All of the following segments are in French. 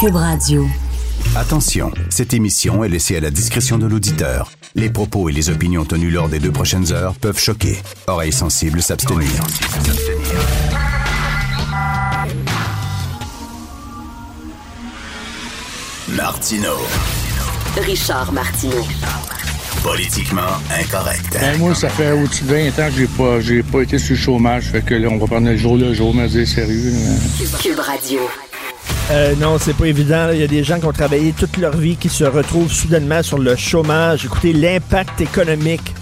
Cube Radio. Attention, cette émission est laissée à la discrétion de l'auditeur. Les propos et les opinions tenues lors des deux prochaines heures peuvent choquer. Oreilles sensibles s'abstenir. Martino. Richard Martineau. Politiquement incorrect. Ben, moi, ça fait au-dessus de 20 ans que j'ai pas, j'ai pas été sur le chômage. Fait que là, on va prendre le jour le jour, mais dire sérieux. là. Cube Radio. Euh, non, c'est pas évident. Il y a des gens qui ont travaillé toute leur vie qui se retrouvent soudainement sur le chômage. Écoutez, l'impact économique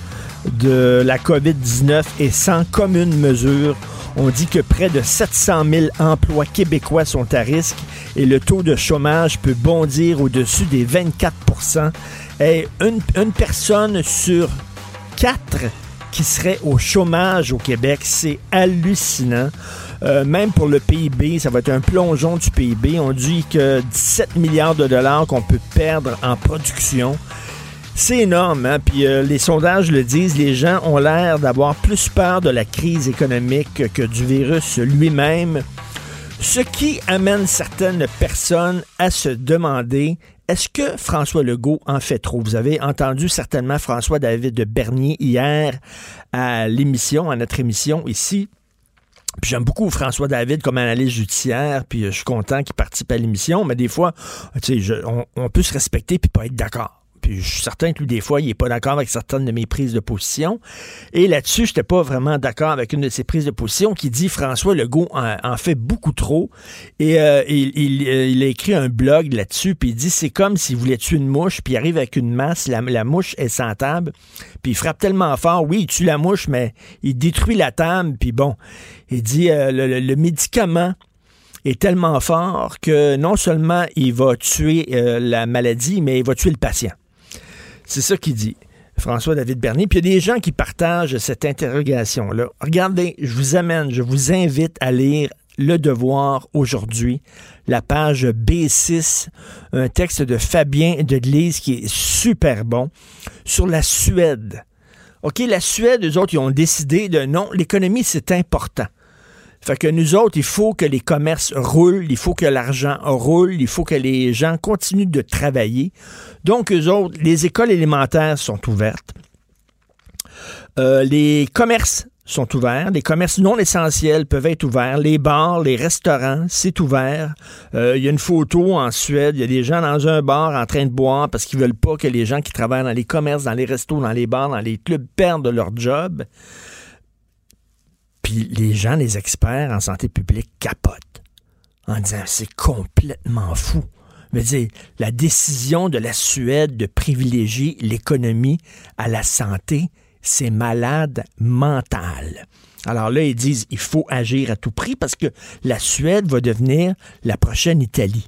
de la COVID-19 est sans commune mesure. On dit que près de 700 000 emplois québécois sont à risque et le taux de chômage peut bondir au-dessus des 24% et une, une personne sur quatre qui serait au chômage au Québec, c'est hallucinant. Euh, même pour le PIB, ça va être un plongeon du PIB. On dit que 17 milliards de dollars qu'on peut perdre en production. C'est énorme, hein? puis euh, les sondages le disent, les gens ont l'air d'avoir plus peur de la crise économique que du virus lui-même, ce qui amène certaines personnes à se demander est-ce que François Legault en fait trop? Vous avez entendu certainement François David de Bernier hier à l'émission, à notre émission ici. Puis j'aime beaucoup François David comme analyste judiciaire, puis euh, je suis content qu'il participe à l'émission, mais des fois, tu sais, on peut se respecter puis pas être d'accord. Puis je suis certain que lui, des fois, il est pas d'accord avec certaines de mes prises de position. Et là-dessus, j'étais pas vraiment d'accord avec une de ses prises de position qui dit François Legault en, fait beaucoup trop. Et euh, euh, il a écrit un blog là-dessus, puis il dit c'est comme s'il voulait tuer une mouche, puis il arrive avec une masse, la, mouche est sans table, puis il frappe tellement fort, oui, il tue la mouche, mais il détruit la table, puis bon, il dit euh, le, médicament est tellement fort que non seulement il va tuer la maladie, mais il va tuer le patient. C'est ça qu'il dit. François-David Bernier. Puis il y a des gens qui partagent cette interrogation-là. Regardez, je vous amène, je vous invite à lire Le Devoir aujourd'hui, la page B6, un texte de Fabien de Lise qui est super bon sur la Suède. OK, la Suède, eux autres, ils ont décidé de non, l'économie, c'est important. Fait que nous autres, il faut que les commerces roulent, il faut que l'argent roule, il faut que les gens continuent de travailler. Donc, eux autres, les écoles élémentaires sont ouvertes. Euh, les commerces sont ouverts. Les commerces non essentiels peuvent être ouverts. Les bars, les restaurants, c'est ouvert. Euh, Il y a une photo en Suède. Il y a des gens dans un bar en train de boire parce qu'ils veulent pas que les gens qui travaillent dans les commerces, dans les restos, dans les bars, dans les clubs perdent leur job. Puis les gens, les experts en santé publique capotent en disant c'est complètement fou. Je veux dire, la décision de la Suède de privilégier l'économie à la santé, c'est malade mental. Alors là, ils disent il faut agir à tout prix parce que la Suède va devenir la prochaine Italie.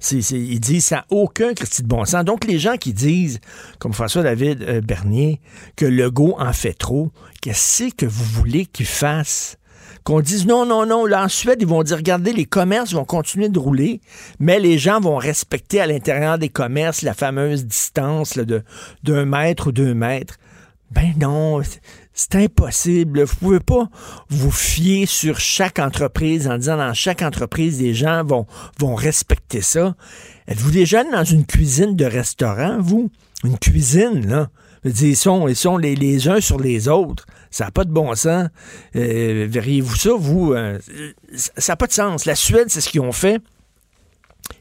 C'est, c'est- il dit ça aucun Christy de bon sens. Donc, les gens qui disent, comme François-David euh, Bernier, que Legault en fait trop, qu'est-ce que vous voulez qu'il fasse? Qu'on dise non, non, non, là en Suède, ils vont dire, regardez, les commerces vont continuer de rouler, mais les gens vont respecter à l'intérieur des commerces la fameuse distance de d'un mètre ou deux mètres. Ben non, c'est- impossible. Vous pouvez pas vous fier sur chaque entreprise en disant dans chaque entreprise, les gens vont, vont respecter ça. Êtes-vous déjà dans une cuisine de restaurant, vous? Une cuisine, là? Ils sont, ils sont les, les uns sur les autres. Ça n'a pas de bon sens. Euh, Verriez-vous ça, vous? Euh, ça n'a pas de sens. La Suède, c'est ce qu'ils ont fait.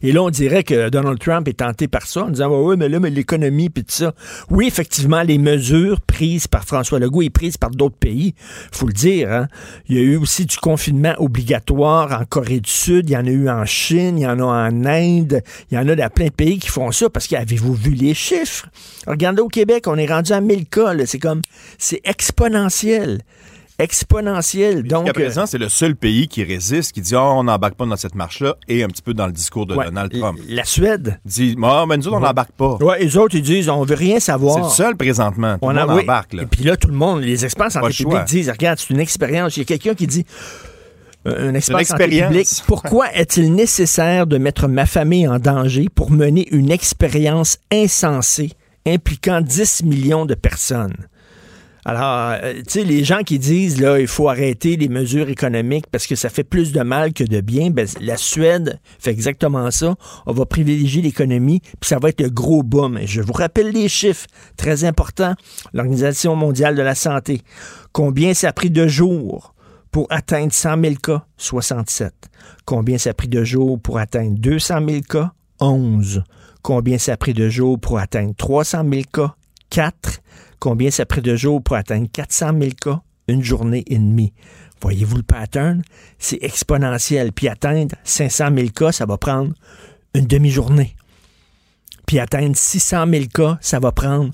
Et là, on dirait que Donald Trump est tenté par ça, en disant, oui, mais là, mais l'économie, puis tout ça. Oui, effectivement, les mesures prises par François Legault et prises par d'autres pays, faut le dire. Hein? Il y a eu aussi du confinement obligatoire en Corée du Sud, il y en a eu en Chine, il y en a en Inde, il y en a dans plein de pays qui font ça, parce qu'avez-vous vu les chiffres? Regardez au Québec, on est rendu à 1000 cas, c'est comme, c'est exponentiel exponentielle. Donc, Jusqu'à présent, c'est le seul pays qui résiste, qui dit oh, on n'embarque pas dans cette marche-là, et un petit peu dans le discours de ouais, Donald Trump. La Suède. Dit ah, mais nous autres, on n'embarque pas. Ouais, les autres, ils disent on veut rien savoir. C'est le seul présentement. Tout on le monde embarque. Là. Et puis là, tout le monde, les experts en santé publique disent regarde, c'est une expérience. Il y a quelqu'un qui dit euh, Une expérience. publique, pourquoi est-il nécessaire de mettre ma famille en danger pour mener une expérience insensée impliquant 10 millions de personnes? Alors, euh, tu sais, les gens qui disent, là, il faut arrêter les mesures économiques parce que ça fait plus de mal que de bien, ben, la Suède fait exactement ça. On va privilégier l'économie, puis ça va être le gros boom. Je vous rappelle les chiffres, très importants. L'Organisation mondiale de la santé. Combien ça a pris de jours pour atteindre 100 000 cas? 67. Combien ça a pris de jours pour atteindre 200 000 cas? 11. Combien ça a pris de jours pour atteindre 300 000 cas? 4. Combien ça a pris de jours pour atteindre 400 000 cas? Une journée et demie. Voyez-vous le pattern? C'est exponentiel. Puis atteindre 500 000 cas, ça va prendre une demi-journée. Puis atteindre 600 000 cas, ça va prendre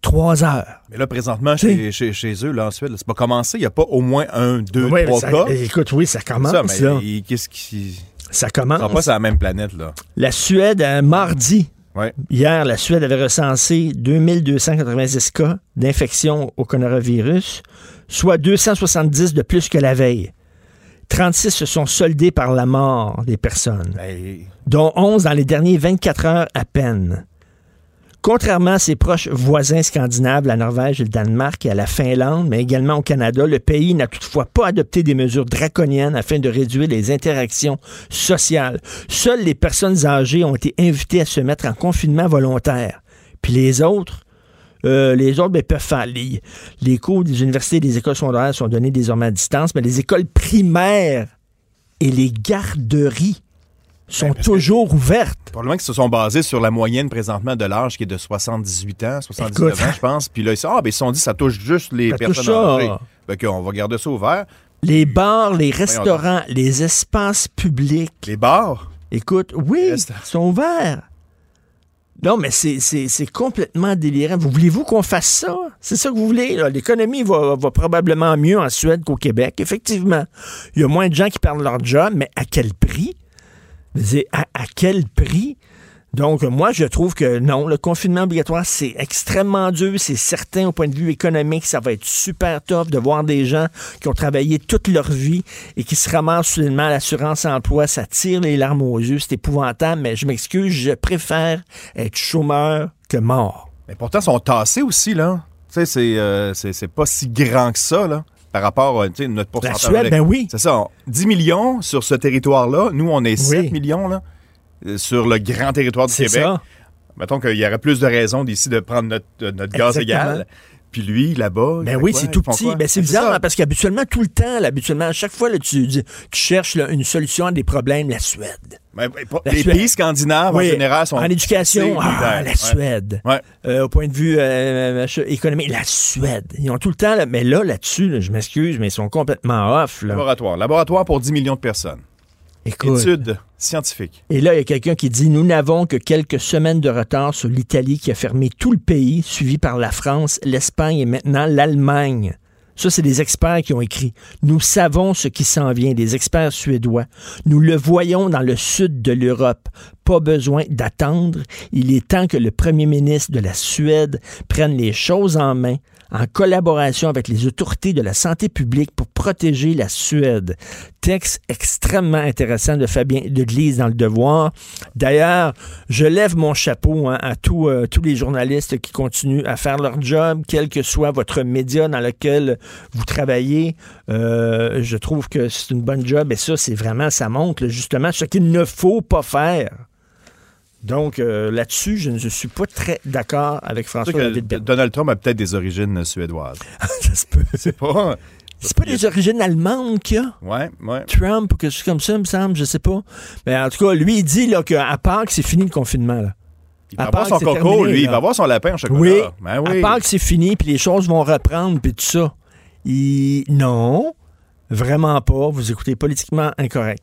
trois heures. Mais là, présentement, chez, chez, chez, eux, là, en Suède, c'est pas commencé. Il n'y a pas au moins un, deux, oui, trois ça, cas. Écoute, oui, ça commence. Ça, mais qu'est-ce qui. Ça commence. Ça pas sur la même planète, là. La Suède, un mardi, Ouais. Hier, la Suède avait recensé 2290 cas d'infection au coronavirus, soit 270 de plus que la veille. 36 se sont soldés par la mort des personnes, dont 11 dans les derniers 24 heures à peine. Contrairement à ses proches voisins scandinaves, la Norvège le Danemark, et à la Finlande, mais également au Canada, le pays n'a toutefois pas adopté des mesures draconiennes afin de réduire les interactions sociales. Seules les personnes âgées ont été invitées à se mettre en confinement volontaire. Puis les autres, euh, les autres ben, peuvent faire. Les, les cours des universités et des écoles secondaires sont donnés désormais à distance, mais les écoles primaires et les garderies sont Ben, toujours ouvertes. Probablement qu'ils se sont basés sur la moyenne présentement de l'âge qui est de 78 ans, 79 Écoute. ans, je pense. Puis là, ils se sont, ah, ben, ils sont dit ça touche juste les Ça personnes âgées. Fait qu'on va garder ça ouvert. Les bars, les restaurants, les espaces publics. Les bars, Écoute, oui, ils sont ouverts. Non, mais c'est- c'est c'est complètement délirant. Vous voulez-vous qu'on fasse ça? C'est ça que vous voulez? L'économie va, va probablement mieux en Suède qu'au Québec, effectivement. Il y a moins de gens qui perdent leur job, mais à quel prix? À, quel prix? Donc, moi, je trouve que non, le confinement obligatoire, c'est extrêmement dur, c'est certain au point de vue économique, ça va être super tough de voir des gens qui ont travaillé toute leur vie et qui se ramassent soudainement à l'assurance emploi, ça tire les larmes aux yeux, c'est épouvantable, mais je m'excuse, je préfère être chômeur que mort. mais pourtant, ils sont tassés aussi, là. Tu sais, c'est, euh, pas si grand que ça, là, par rapport à notre La pourcentage. Suède, ben oui. C'est ça. on- 10 millions sur ce territoire-là. Nous, on est 7 millions, là, euh, sur le grand territoire du C'est Québec. ça. Mettons qu'il y aurait plus de raisons d'ici de prendre notre, euh, notre gaz égal. Puis lui, là-bas. Ben oui, c'est tout petit. Ben c'est bizarre, hein, parce qu'habituellement, tout le temps, là, habituellement, à chaque fois, là, tu, tu cherches là, une solution à des problèmes, la Suède. Ben, ben, La les Suède. pays scandinaves, Oui, en général, sont. En éducation, ah, la. Suède. Ouais. Euh, au point de vue euh, machin, économique, la Suède. Ils ont tout le temps, mais là, là-dessus, là, je m'excuse, mais ils sont complètement off. Laboratoire. Laboratoire pour 10 millions de personnes. Écoute. Étude Et là, il y a quelqu'un qui dit Nous n'avons que quelques semaines de retard sur l'Italie qui a fermé tout le pays, suivi par la France, l'Espagne et maintenant l'Allemagne. Ça, c'est des experts qui ont écrit. Nous savons ce qui s'en vient, des experts suédois. Nous le voyons dans le sud de l'Europe. Pas besoin d'attendre. Il est temps que le premier ministre de la Suède prenne les choses en main en collaboration avec les autorités de la santé publique pour protéger la Suède. Texte extrêmement intéressant de Fabien Deglise dans le Devoir. D'ailleurs, je lève mon chapeau hein, à tous, euh, tous les journalistes qui continuent à faire leur job, quel que soit votre média dans lequel vous travaillez. Euh, je trouve que c'est une bonne job et ça, c'est vraiment, ça montre justement ce qu'il ne faut pas faire. Donc, euh, là-dessus, je ne suis pas très d'accord avec François-David Bernier. Donald Trump a peut-être des origines suédoises. Ça se peut. C'est pas. C'est pas des origines allemandes qu'il y a? Ouais, ouais. Trump ou quelque chose comme ça, il me semble, je sais pas. Mais en tout cas, lui, il dit là, qu'à Pâques, c'est fini le confinement. Là. Il À va part avoir son coco, terminé, lui. Il va avoir son lapin en chocolat. Oui. Ben oui. À Pâques, c'est fini, puis les choses vont reprendre, puis tout ça. Il... Non, vraiment pas. Vous écoutez politiquement incorrect.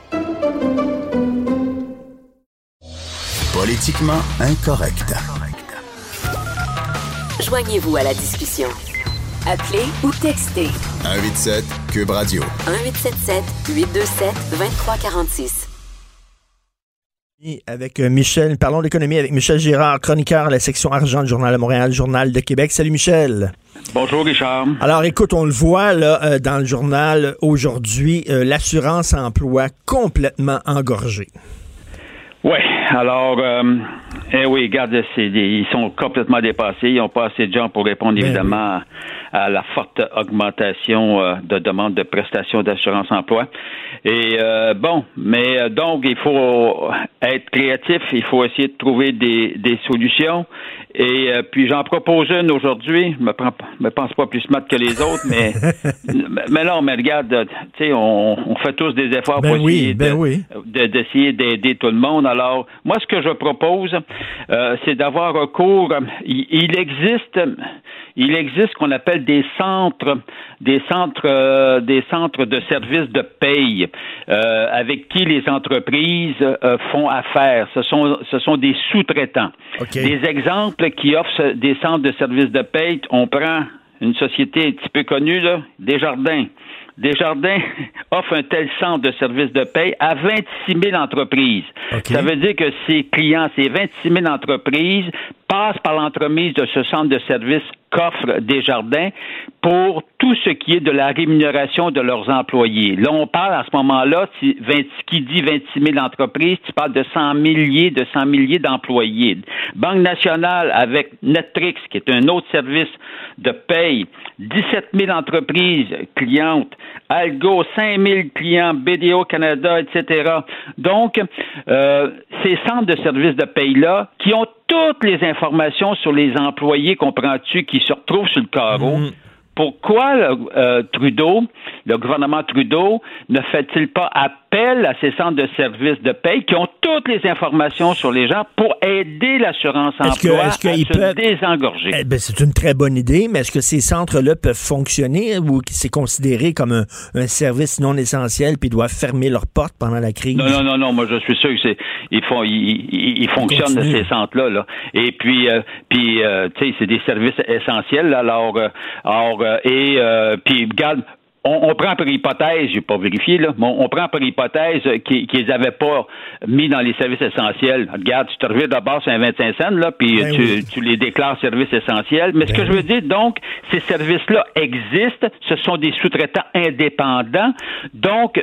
Politiquement incorrect. Joignez-vous à la discussion. Appelez ou textez 187 Cube Radio. 1877 827 2346. Avec euh, Michel, parlons d'économie avec Michel Girard, chroniqueur à la section argent du Journal de Montréal, Journal de Québec. Salut Michel. Bonjour Richard. Alors écoute, on le voit là euh, dans le journal aujourd'hui, euh, l'assurance emploi complètement engorgée. Oui, alors, euh, eh oui, c'est des- ils sont complètement dépassés. Ils n'ont pas assez de gens pour répondre Ben évidemment à la forte augmentation euh, de demande de prestations d'assurance emploi. Et euh, bon, mais euh, donc il faut être créatif, il faut essayer de trouver des, des solutions. Et euh, puis j'en propose une aujourd'hui. Je me, prends me pense pas plus smart que les autres, mais mais non, mais regarde, tu sais, on, on fait tous des efforts Ben pour oui, essayer ben de, oui. de- d'essayer d'aider tout le monde. Alors, moi, ce que je propose, euh, c'est d'avoir recours. Il, il existe, il existe ce qu'on appelle des centres, des centres, euh, des centres de services de paye euh, avec qui les entreprises euh, font affaire. Ce sont, ce sont des sous-traitants. OK. Des exemples qui offrent des centres de services de paye. On prend une société un petit peu connue, là, Desjardins. Desjardins offre un tel centre de services de paye à 26 000 entreprises. OK. Ça veut dire que ces clients, ces 26 000 entreprises, passent par l'entremise de ce centre de services qu'offre Desjardins pour tout ce qui est de la rémunération de leurs employés. Là, on parle à ce moment-là, si 20 qui dit 26 000 entreprises, tu parles de 100 milliers, de 100 milliers d'employés. Banque nationale avec Netrix, qui est un autre service de paye, 17 000 entreprises clientes, Algo, 5 000 clients, BDO Canada, etc. Donc, euh, ces centres de services de paye-là, qui ont toutes les informations sur les employés, comprends-tu, qui se retrouvent sur le carreau, pourquoi euh, Trudeau, le gouvernement Trudeau, ne fait-il pas appel à ces centres de services de paye qui ont toutes les informations sur les gens pour aider l'assurance que- emploi à se désengorger? Eh ben, c'est une très bonne idée, mais est-ce que ces centres-là peuvent fonctionner ou c'est considéré comme un, un service non essentiel puis doivent fermer leurs portes pendant la crise? Non, non, non, non. Moi, je suis sûr que c'est ils font, ils, ils- ils fonctionnent ces centres-là. Là. Et puis, euh, puis, euh, tu sais, c'est des services essentiels. là. Alors, alors, et euh, puis, regarde. On, on prend par hypothèse, j'ai pas vérifié là, mais on, on prend par hypothèse qu'ils qu'ils avaient pas mis dans les services essentiels. Regarde, tu te reviens d'abord sur un 25 cents là, puis Ben tu, oui. tu les déclares services essentiels. Mais ce Ben que je veux dire, donc, ces services-là existent. Ce sont des sous-traitants indépendants, donc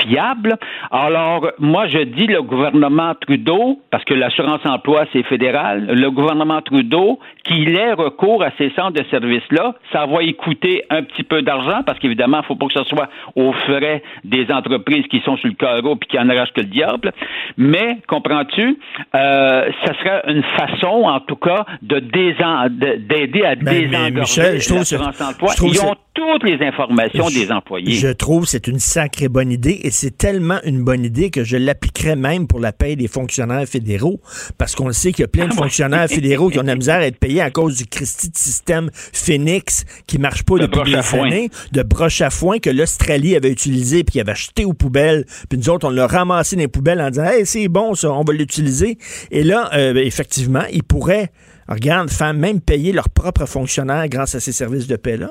fiables. Alors, moi, je dis le gouvernement Trudeau, parce que l'assurance emploi, c'est fédéral, le gouvernement Trudeau, qu'il ait recours à ces centres de services-là, ça va y coûter un petit peu d'argent, parce qu'évidemment, il ne faut pas que ce soit aux frais des entreprises qui sont sur le carreau puis qui en arrachent que le diable. Mais, comprends-tu, euh, ça serait une façon, en tout cas, de d'aider à Ben, mais désengorger Michel, je trouve emploi. je trouve Ils ont toutes les informations Je- des employés. Je trouve que c'est une sacrée bonne idée et c'est tellement une bonne idée que je l'appliquerais même pour la paie des fonctionnaires fédéraux parce qu'on le sait qu'il y a plein de fonctionnaires fédéraux qui ont de la misère à être payés à cause du Christie de système Phoenix qui marche pas De depuis des années, de broche à foin que l'Australie avait utilisé puis qui avait jeté aux poubelles puis nous autres on l'a ramassé dans les poubelles en disant hey c'est bon ça on va l'utiliser et là euh, effectivement ils pourraient regarde faire même payer leurs propres fonctionnaires grâce à ces services de paix là.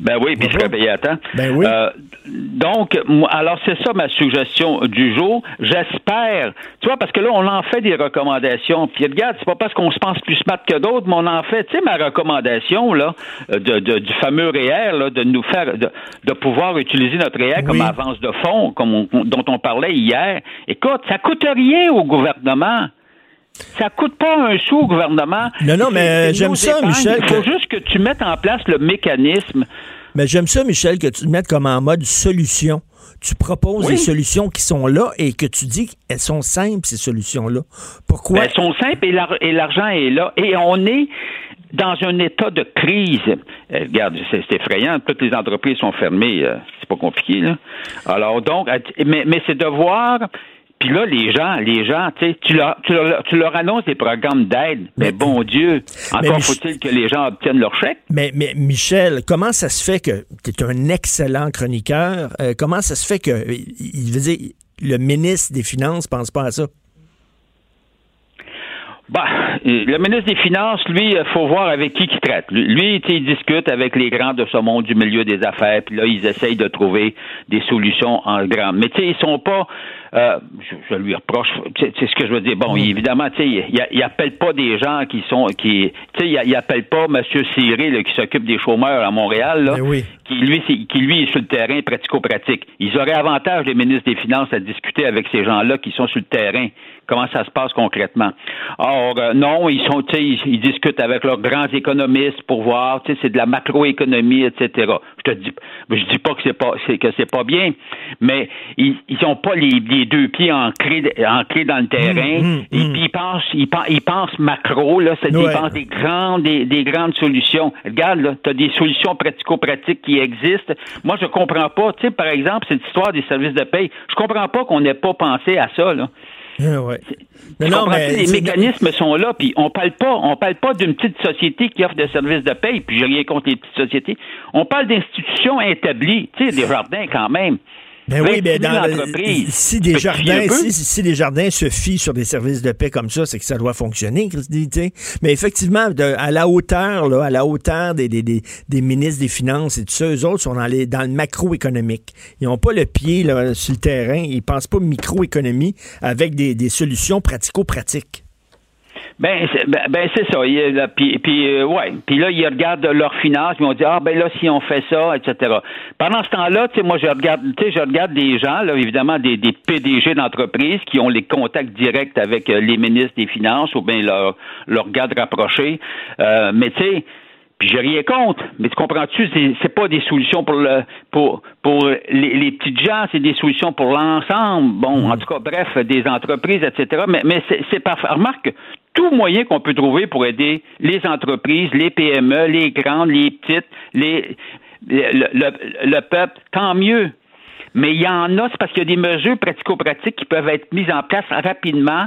Ben oui, puis je serais payé à temps. Ben oui. Euh, donc, moi, alors c'est ça ma suggestion du jour. J'espère, tu vois, parce que là, on en fait des recommandations. Puis regarde, c'est pas parce qu'on se pense plus smart que d'autres, mais on en fait, tu sais, ma recommandation, là, de, de- du fameux REER, là, de nous faire, de, de pouvoir utiliser notre REER comme Oui. avance de fonds, comme on- dont on parlait hier. Écoute, ça coûte rien au gouvernement. Ça coûte pas un sou au gouvernement. Non, non, mais, c'est j'aime ça. Michel, Il faut que- juste que tu mettes en place le mécanisme Mais j'aime ça, Michel, que tu te mettes comme en mode solution. Tu proposes Oui. des solutions qui sont là et que tu dis qu'elles sont simples, ces solutions-là. Pourquoi? Ben, elles sont simples et l'ar- et l'argent est là. Et on est. dans un état de crise, euh, regarde, c'est effrayant, toutes les entreprises sont fermées, euh, c'est pas compliqué, là. Alors, donc, mais, mais c'est de voir puis là, les gens, les gens, tu leur, tu, leur, tu leur annonces des programmes d'aide, mais, bon Dieu, encore faut-il que les gens obtiennent leur chèque? Mais, mais Michel, comment ça se fait que tu es un excellent chroniqueur? Euh, comment ça se fait que, il veut dire, le ministre des Finances pense pas à ça? Bah, le ministre des Finances, lui, il faut voir avec qui il traite. Lui, il discute avec les grands de ce monde du milieu des affaires, puis là, ils essayent de trouver des solutions en grand. Mais tu sais, ils sont pas euh, je, lui reproche, c'est ce que je veux dire. Bon, mm. évidemment, tu sais, il, il, appelle pas des gens qui sont, qui, tu sais, il, il, appelle pas M. Siré, qui s'occupe des chômeurs à Montréal, là, oui. qui lui, qui lui est sur le terrain pratico-pratique. Ils auraient avantage, les ministres des Finances, à discuter avec ces gens-là qui sont sur le terrain. Comment ça se passe concrètement? Or, euh, non, ils sont, tu sais, ils, discutent avec leurs grands économistes pour voir, tu sais, c'est de la macroéconomie, etc. Je te dis, je dis pas que c'est pas, que c'est pas bien, mais ils, ils ont pas les, les deux pieds ancrés, ancrés dans le terrain. Mmh, mmh, et mmh. puis ils pensent, ils, ils pensent macro, là, ils pensent des grandes, des, grandes solutions. Regarde, là, tu as des solutions pratico-pratiques qui existent. Moi, je comprends pas, tu sais, par exemple, cette histoire des services de paye, je comprends pas qu'on n'ait pas pensé à ça, là. Ah ouais. non, mais les mécanismes sont là, puis on parle pas, on parle pas d'une petite société qui offre des services de paye, puis j'ai rien contre les petites sociétés. On parle d'institutions établies, tu sais, des jardins quand même. Ben oui, ben dans si des jardins, si, si, des jardins se fient sur des services de paix comme ça, c'est que ça doit fonctionner, Christy, Mais effectivement, à la hauteur, là, à la hauteur des, des, des, des, ministres des Finances et tout ça, eux autres sont dans, les, dans le macroéconomique. Ils n'ont pas le pied là, sur le terrain, ils pensent pas microéconomie avec des, des solutions pratico-pratiques. Ben, c'est, ben, ben c'est ça. Puis, puis euh, ouais. Puis là, ils regardent leurs finances, ils on dit ah ben là si on fait ça, etc. Pendant ce temps-là, tu sais, moi je regarde, tu sais, je regarde des gens, là, évidemment des, des PDG d'entreprises qui ont les contacts directs avec euh, les ministres des finances ou bien leur leur garde rapproché. Euh, mais tu sais. Puis j'ai rien contre, mais tu comprends-tu, c'est, c'est pas des solutions pour le pour pour les, les petites gens, c'est des solutions pour l'ensemble. Bon, en tout cas, bref, des entreprises, etc. Mais, mais c'est, c'est pas remarque tout moyen qu'on peut trouver pour aider les entreprises, les PME, les grandes, les petites, les, le, peuple, tant mieux. Mais il y en a, c'est parce qu'il y a des mesures pratico-pratiques qui peuvent être mises en place rapidement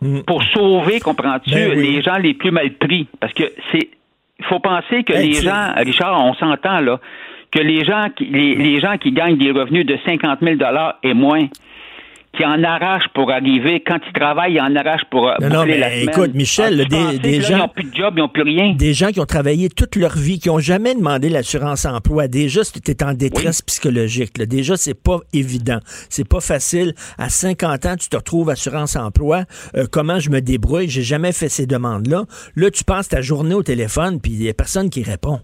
mm. pour sauver, comprends-tu, ben les gens les plus mal pris. Parce que c'est. Il faut penser que ben, les gens, Richard, on s'entend là, que les gens qui les, les gens qui gagnent des revenus de 50 000 et moins, qui en arrache pour arriver. Quand ils travaillent, ils en arrachent pour non, non, mais Écoute, Michel, ah, des, des gens... Ils n'ont plus de job, ils n'ont plus rien? Des gens qui ont travaillé toute leur vie, qui n'ont jamais demandé l'assurance emploi. Déjà, tu es en détresse psychologique. Là. Déjà, c'est pas évident. C'est pas facile. À 50 ans, tu te retrouves assurance emploi. Euh, comment je me débrouille? J'ai jamais fait ces demandes-là. Là, tu passes ta journée au téléphone, puis il n'y a personne qui répond.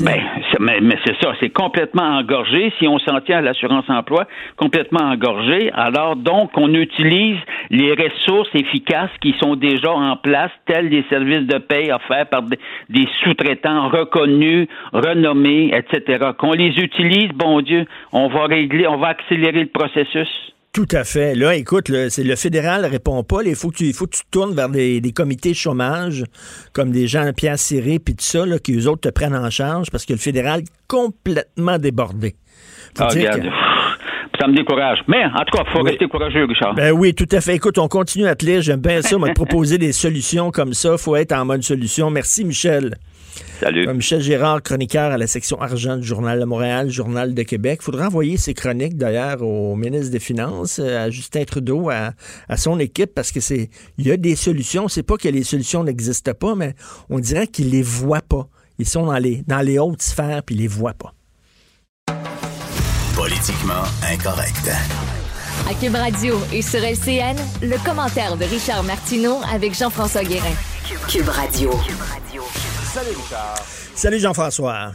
Ben, mais, c'est ça, c'est complètement engorgé. Si on s'en tient à l'assurance emploi, complètement engorgé. Alors donc, on utilise les ressources efficaces qui sont déjà en place, tels des services de paie offerts par des sous-traitants reconnus, renommés, etc. Qu'on les utilise, bon Dieu, on va régler, on va accélérer le processus. Tout à fait. Là, écoute, le, c'est le fédéral répond pas. Il faut que tu, faut que tu tournes vers des, comités chômage, comme des gens Pierre Siré puis tout ça, là, qui eux autres te prennent en charge parce que le fédéral est complètement débordé. Ah, regarde. Ça me décourage. Mais, en tout cas, il faut rester courageux, Richard. Ben oui, tout à fait. Écoute, on continue à te lire. J'aime bien ça, me proposer des solutions comme ça. faut être en mode solution. Merci, Michel. Salut. Euh, Michel Gérard, chroniqueur à la section argent du Journal de Montréal, Journal de Québec. Il faudra envoyer ces chroniques d'ailleurs au ministre des Finances, euh, à Justin Trudeau, à, son équipe, parce que c'est il y a des solutions. C'est pas que les solutions n'existent pas, mais on dirait qu'ils les voient pas. Ils sont dans les, dans les hautes sphères puis ils les voient pas. Politiquement incorrect. À Cube Radio et sur LCN, le commentaire de Richard Martineau avec Jean-François Guérin. Cube Radio. Salut Richard. Salut Jean-François.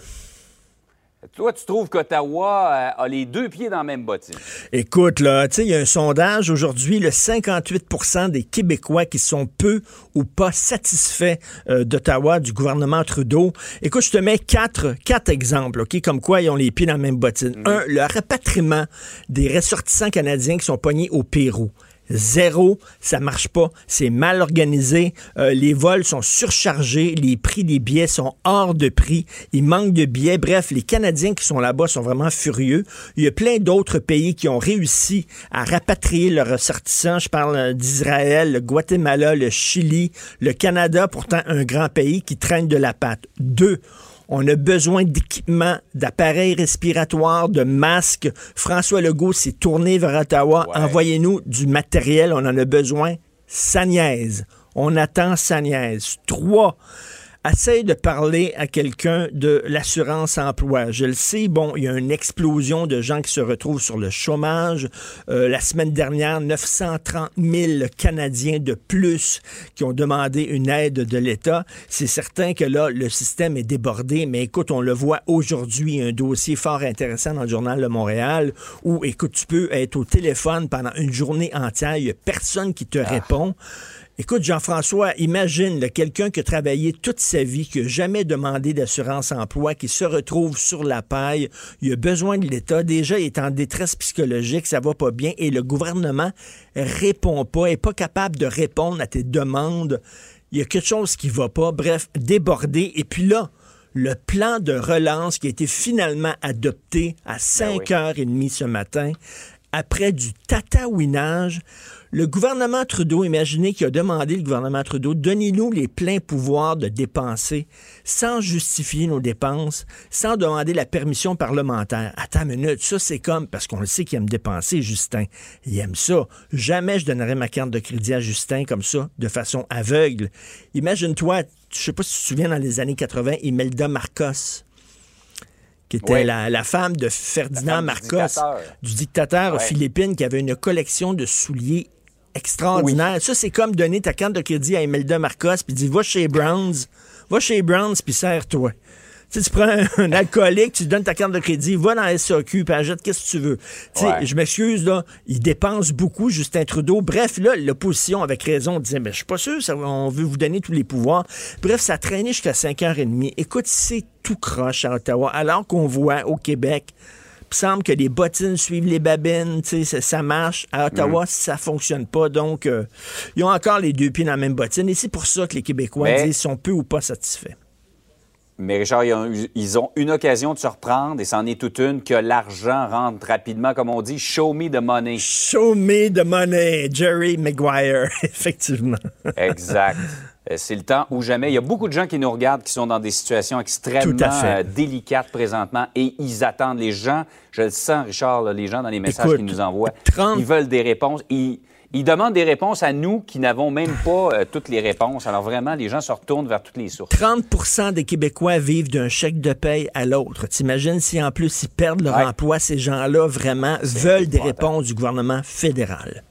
Toi, tu trouves qu'Ottawa euh, a les deux pieds dans la même bottine? Écoute, là, tu sais, il y a un sondage aujourd'hui, le 58% des Québécois qui sont peu ou pas satisfaits euh, d'Ottawa, du gouvernement Trudeau. Écoute, je te mets quatre, quatre exemples, OK, comme quoi ils ont les pieds dans la même bottine. Mm. Un, le rapatriement des ressortissants canadiens qui sont pognés au Pérou. Zéro, ça marche pas, c'est mal organisé, euh, les vols sont surchargés, les prix des billets sont hors de prix, il manque de billets. Bref, les Canadiens qui sont là-bas sont vraiment furieux. Il y a plein d'autres pays qui ont réussi à rapatrier leurs ressortissants. Je parle euh, d'Israël, le Guatemala, le Chili, le Canada, pourtant un grand pays qui traîne de la patte. Deux, on a besoin d'équipements, d'appareils respiratoires, de masques. François Legault s'est tourné vers Ottawa. Envoyez-nous du matériel, on en a besoin. Niaise. On attend sa niaise. Trois, essaye de parler à quelqu'un de l'assurance emploi. Je le sais, bon, il y a une explosion de gens qui se retrouvent sur le chômage. Euh, la semaine dernière, 930 000 Canadiens de plus qui ont demandé une aide de l'État. C'est certain que là, le système est débordé, mais écoute, on le voit aujourd'hui, un dossier fort intéressant dans le journal de Montréal où, écoute, tu peux être au téléphone pendant une journée entière, il n'y a personne qui te répond. Écoute, Jean-François, imagine quelqu'un qui a travaillé toute sa vie, qui n'a jamais demandé d'assurance emploi, qui se retrouve sur la paille, il a besoin de l'État, déjà il est en détresse psychologique, ça va pas bien, et le gouvernement répond pas, est pas capable de répondre à tes demandes. Il y a quelque chose qui va pas, bref, débordé. Et puis là, le plan de relance qui a été finalement adopté à 5h30 ce matin, après du tatouinage, le gouvernement Trudeau, imaginez qu'il a demandé, le gouvernement Trudeau, donnez-nous les pleins pouvoirs de dépenser sans justifier nos dépenses, sans demander la permission parlementaire. Attends une minute, ça c'est comme, parce qu'on le sait qu'il aime dépenser, Justin. Il aime ça. Jamais je donnerais ma carte de crédit à Justin comme ça, de façon aveugle. Imagine-toi, je sais pas si tu te souviens, dans les années 80, Imelda Marcos qui était la, femme de Ferdinand Marcos, du dictateur, aux Philippines, qui avait une collection de souliers extraordinaire. Ça, c'est comme donner ta carte de crédit à Imelda Marcos puis dire va chez Browns, va chez Browns puis serre-toi. Tu, tu prends un, alcoolique, tu donnes ta carte de crédit, va dans la SAQ, puis achète qu'est-ce que tu veux. Tu sais, Je m'excuse, là, il dépense beaucoup, Justin Trudeau. Bref, là, l'opposition, avec raison, disait, mais je suis pas sûr, ça, on veut vous donner tous les pouvoirs. Bref, ça traînait jusqu'à 5h30. Écoute, c'est tout croche à Ottawa, alors qu'on voit au Québec semble que les bottines suivent les babines, ça, ça marche. À Ottawa, mm. ça fonctionne pas. Donc, euh, ils ont encore les deux pieds dans la même bottine. Et c'est pour ça que les Québécois disent sont peu ou pas satisfaits. Mais Richard, ils ont, une occasion de se reprendre, et c'en est toute une, que l'argent rentre rapidement, comme on dit, show me the money. Show me the money, Jerry Maguire, effectivement. exact. Euh, c'est le temps ou jamais. Il y a beaucoup de gens qui nous regardent qui sont dans des situations extrêmement euh, délicates présentement et ils attendent. Les gens, je le sens, Richard, les gens dans les messages qu'ils nous envoient, ils veulent des réponses. Ils, demandent des réponses à nous qui n'avons même pas euh, toutes les réponses. Alors vraiment, les gens se retournent vers toutes les sources. 30% des Québécois vivent d'un chèque de paye à l'autre. T'imagines si en plus ils perdent leur emploi, ces gens-là vraiment veulent des réponses du gouvernement fédéral.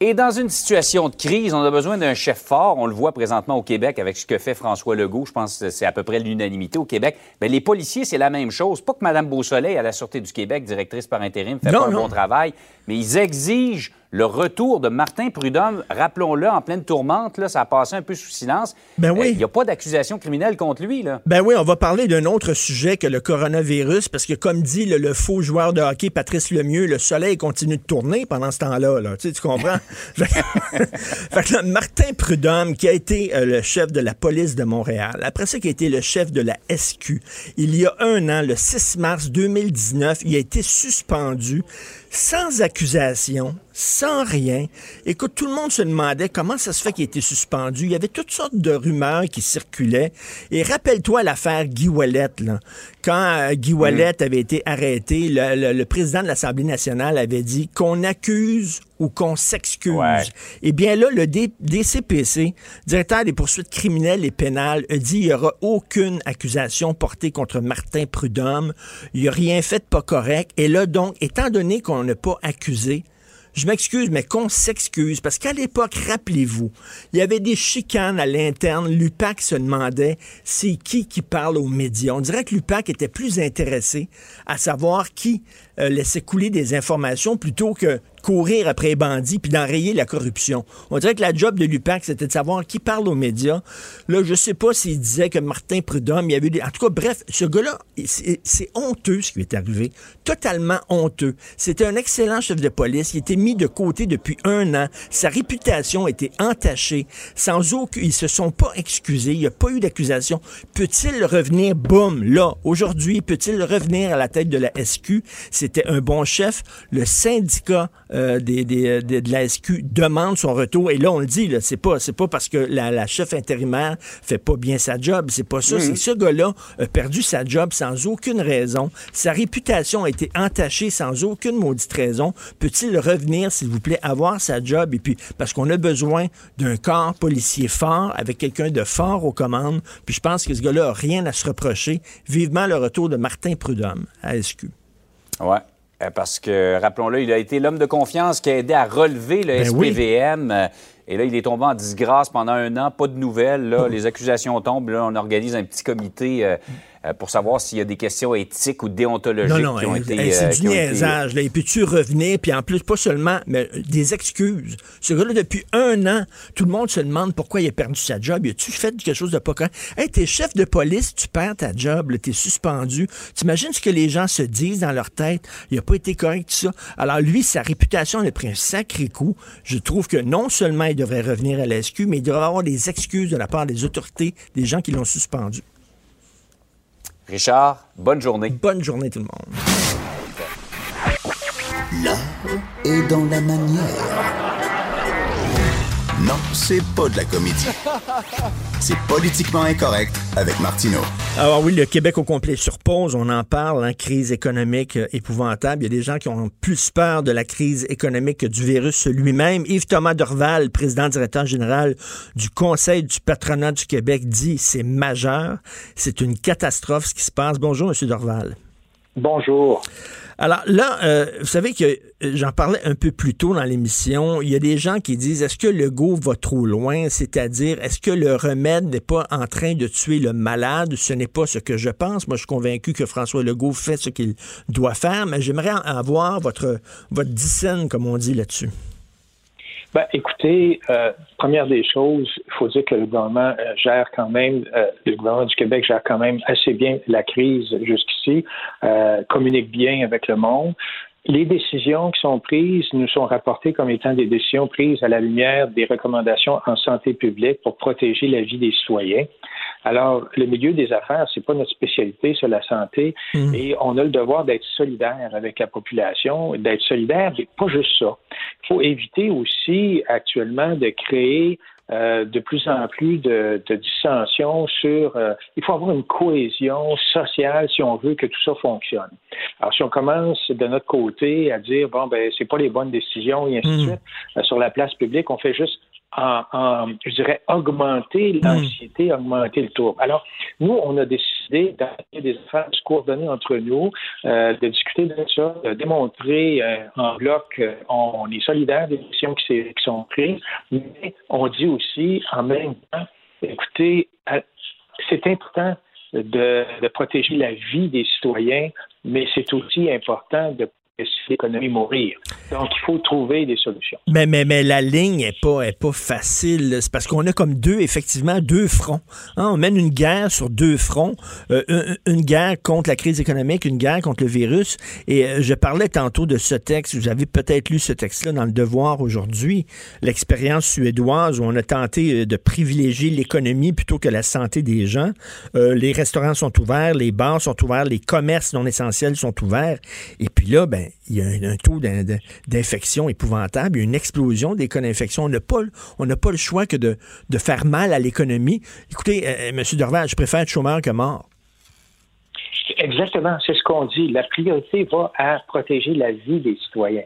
Et dans une situation de crise, on a besoin d'un chef fort. On le voit présentement au Québec avec ce que fait François Legault. Je pense que c'est à peu près l'unanimité au Québec. Mais les policiers, c'est la même chose. Pas que Mme Beausoleil, à la Sûreté du Québec, directrice par intérim, fait pas un bon travail, mais ils exigent le retour de Martin Prudhomme, rappelons-le, en pleine tourmente, là, ça a passé un peu sous silence. Ben oui. Il n'y a pas d'accusation criminelle contre lui. Là. Ben oui, on va parler d'un autre sujet que le coronavirus, parce que comme dit le, faux joueur de hockey Patrice Lemieux, le soleil continue de tourner pendant ce temps-là. Là. Tu, sais, tu comprends? fait Martin Prudhomme, qui a été euh, le chef de la police de Montréal, après ça, qui a été le chef de la SQ, il y a un an, le 6 mars 2019, il a été suspendu sans accusation, sans rien. Écoute, tout le monde se demandait comment ça se fait qu'il était suspendu. Il y avait toutes sortes de rumeurs qui circulaient. Et rappelle-toi l'affaire Guy Wallet, là. Quand euh, Guy Wallet avait été arrêté, le, président de l'Assemblée nationale avait dit qu'on accuse ou qu'on s'excuse. Eh bien là, le DCPC, directeur des poursuites criminelles et pénales, a dit qu'il n'y aura aucune accusation portée contre Martin Prudhomme. Il n'y a rien fait de pas correct. Et là, donc, étant donné qu'on n'a pas accusé, je m'excuse, mais qu'on s'excuse, parce qu'à l'époque, rappelez-vous, il y avait des chicanes à l'interne. L'UPAC se demandait c'est qui qui parle aux médias? On dirait que l'UPAC était plus intéressé à savoir qui euh, laissait couler des informations plutôt que courir après les bandits puis d'enrayer la corruption. On dirait que la job de l'UPAC, c'était de savoir qui parle aux médias. Là, je sais pas s'il disait que Martin Prudhomme, il y avait des... En tout cas, bref, ce gars-là, c'est honteux ce qui lui est arrivé. Totalement honteux. C'était un excellent chef de police. Il était mis de côté depuis un an. Sa réputation était entachée. Sans aucun... Ils se sont pas excusés. Il n'y a pas eu d'accusation. Peut-il revenir, boum, là, aujourd'hui, peut-il revenir à la tête de la SQ? C'était un bon chef. Le syndicat euh, des, des, de la SQ demande son retour. Et là, on le dit, c'est pas, c'est pas parce que la, la, chef intérimaire fait pas bien sa job. C'est pas ça. C'est que ce gars-là a perdu sa job sans aucune raison. Sa réputation a été entachée sans aucune maudite raison. Peut-il revenir, s'il vous plaît, avoir sa job? Et puis, parce qu'on a besoin d'un corps policier fort, avec quelqu'un de fort aux commandes. Puis je pense que ce gars-là a rien à se reprocher. Vivement le retour de Martin Prudhomme à SQ. Ouais. Euh, parce que, rappelons-le, il a été l'homme de confiance qui a aidé à relever le Ben SPVM. Euh, Et là, il est tombé en disgrâce pendant un an, pas de nouvelles. Là, les accusations tombent. Là, on organise un petit comité euh, euh, pour savoir s'il y a des questions éthiques ou déontologiques Non, non, qui ont été. hey, euh, c'est du été- niaisage. Là. Et peux-tu revenir, puis en plus, pas seulement, mais euh, des excuses. Ce gars-là, depuis un an, tout le monde se demande pourquoi il a perdu sa job. Y a-tu fait quelque chose de pas correct? Hey, t'es chef de police, tu perds ta job, là, t'es suspendu. T'imagines ce que les gens se disent dans leur tête? Il a pas été correct, tout ça. Alors lui, sa réputation a pris un sacré coup. Je trouve que non seulement il devrait revenir à la SQ, mais il devrait avoir des excuses de la part des autorités, des gens qui l'ont suspendu. Richard, bonne journée. Bonne journée tout le monde. L'art est dans la manière. Non, c'est pas de la comédie. C'est politiquement incorrect avec Martineau. Alors oui, le Québec au complet sur pause, on en parle, hein, crise économique euh, épouvantable. Il y a des gens qui ont plus peur de la crise économique que du virus lui-même. Yves Thomas Dorval, président directeur général du Conseil du patronat du Québec, dit c'est majeur, c'est une catastrophe ce qui se passe. Bonjour, Monsieur Dorval. Bonjour. Alors là, euh, vous savez que euh, j'en parlais un peu plus tôt dans l'émission. Il y a des gens qui disent est-ce que le go va trop loin? C'est-à-dire, est-ce que le remède n'est pas en train de tuer le malade? Ce n'est pas ce que je pense. Moi, je suis convaincu que François Legault fait ce qu'il doit faire, mais j'aimerais avoir votre, votre dissène, comme on dit là-dessus. Ben, écoutez, euh, première des choses, il faut dire que le gouvernement euh, gère quand même, euh, le gouvernement du Québec gère quand même assez bien la crise jusqu'ici, euh, communique bien avec le monde. Les décisions qui sont prises nous sont rapportées comme étant des décisions prises à la lumière des recommandations en santé publique pour protéger la vie des citoyens. Alors, le milieu des affaires, c'est pas notre spécialité sur la santé, et on a le devoir d'être solidaire avec la population, d'être solidaire, mais pas juste ça. Il faut éviter aussi actuellement de créer euh, de plus en plus de, de dissensions sur. euh, il faut avoir une cohésion sociale si on veut que tout ça fonctionne. Alors, si on commence de notre côté à dire bon ben c'est pas les bonnes décisions et ainsi de suite euh, sur la place publique, on fait juste en, en, je dirais, augmenter l'anxiété, augmenter le trouble. Alors, nous, on a décidé d'aller des affaires, se coordonner entre nous, euh, de discuter de ça, de démontrer euh, en bloc qu'on on est solidaire des décisions qui, sont prises, mais on dit aussi en même temps, écoutez, euh, c'est important de, de protéger la vie des citoyens, mais c'est aussi important de laisser l'économie mourir. Donc, il faut trouver des solutions. Mais, mais, mais la ligne est pas, est pas facile. C'est parce qu'on a comme deux, effectivement, deux fronts. Hein, on mène une guerre sur deux fronts. Euh, une, guerre contre la crise économique, une guerre contre le virus. Et euh, je parlais tantôt de ce texte. Vous avez peut-être lu ce texte-là dans le Devoir aujourd'hui. L'expérience suédoise où on a tenté euh, de privilégier l'économie plutôt que la santé des gens. Les restaurants sont ouverts, les bars sont ouverts, les commerces non essentiels sont ouverts. Et puis là, ben, il y a un, taux d'infection épouvantable, il y a une explosion des cas d'infection. On n'a pas, le- choix que de, faire mal à l'économie. Écoutez, euh, M. Dorval, je préfère être chômeur que mort. Exactement, c'est ce qu'on dit. La priorité va à protéger la vie des citoyens.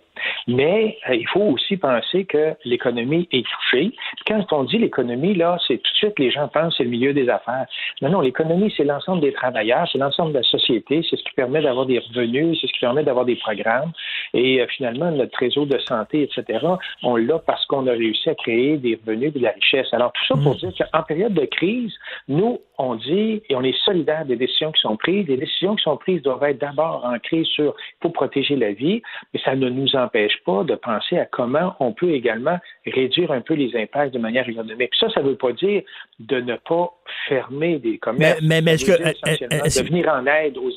Mais euh, il faut aussi penser que l'économie est touchée. Quand on dit l'économie, là, c'est tout de suite les gens pensent c'est le milieu des affaires. Non, non, l'économie, c'est l'ensemble des travailleurs, c'est l'ensemble de la société, c'est ce qui permet d'avoir des revenus, c'est ce qui permet d'avoir des programmes. Et euh, finalement, notre réseau de santé, etc., on l'a parce qu'on a réussi à créer des revenus de la richesse. Alors, tout ça pour dire qu'en période de crise, nous, on dit et on est solidaire des décisions qui sont prises. Les décisions qui sont prises doivent être d'abord ancrées sur il faut protéger la vie, mais ça ne nous empêche pas de penser à comment on peut également réduire un peu les impacts de manière économique. Ça, ça ne veut pas dire de ne pas fermer des commerces. Mais, mais, est-ce que, de venir en aide aux,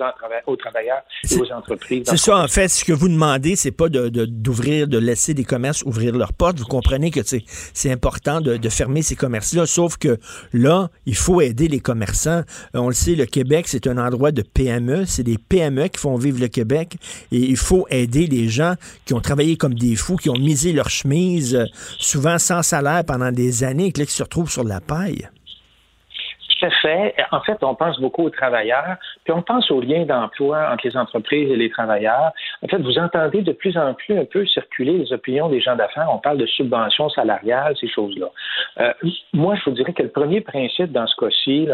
aux travailleurs et aux entreprises. C'est ça, en fait. Ce que vous demandez, c'est pas d'ouvrir, de, laisser des commerces ouvrir leurs portes. Vous comprenez que c'est important de, de fermer ces commerces-là. Sauf que là, il faut aider les commerçants. On le sait, le Québec, c'est un endroit de PME. C'est des PME qui font vivre le Québec. Et il faut aider les gens qui ont travaillé comme des fous, qui ont misé leur chemise, euh, souvent sans salaire pendant des années, et qui se retrouvent sur la paille fait. En fait, on pense beaucoup aux travailleurs, puis on pense aux liens d'emploi entre les entreprises et les travailleurs. En fait, vous entendez de plus en plus un peu circuler les opinions des gens d'affaires. On parle de subventions salariales, ces choses-là. Euh, moi, je vous dirais que le premier principe dans ce cas-ci,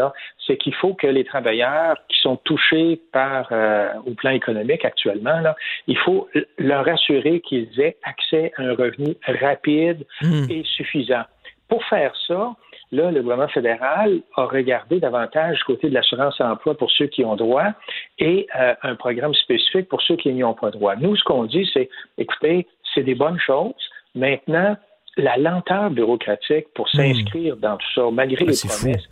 c'est qu'il faut que les travailleurs qui sont touchés par euh, au plan économique actuellement, là, il faut leur assurer qu'ils aient accès à un revenu rapide mmh. et suffisant. Pour faire ça, Là, le gouvernement fédéral a regardé davantage du côté de l'assurance emploi pour ceux qui ont droit et euh, un programme spécifique pour ceux qui n'y ont pas droit. Nous, ce qu'on dit, c'est, écoutez, c'est des bonnes choses. Maintenant, la lenteur bureaucratique pour hmm. s'inscrire dans tout ça, malgré ah, les promesses,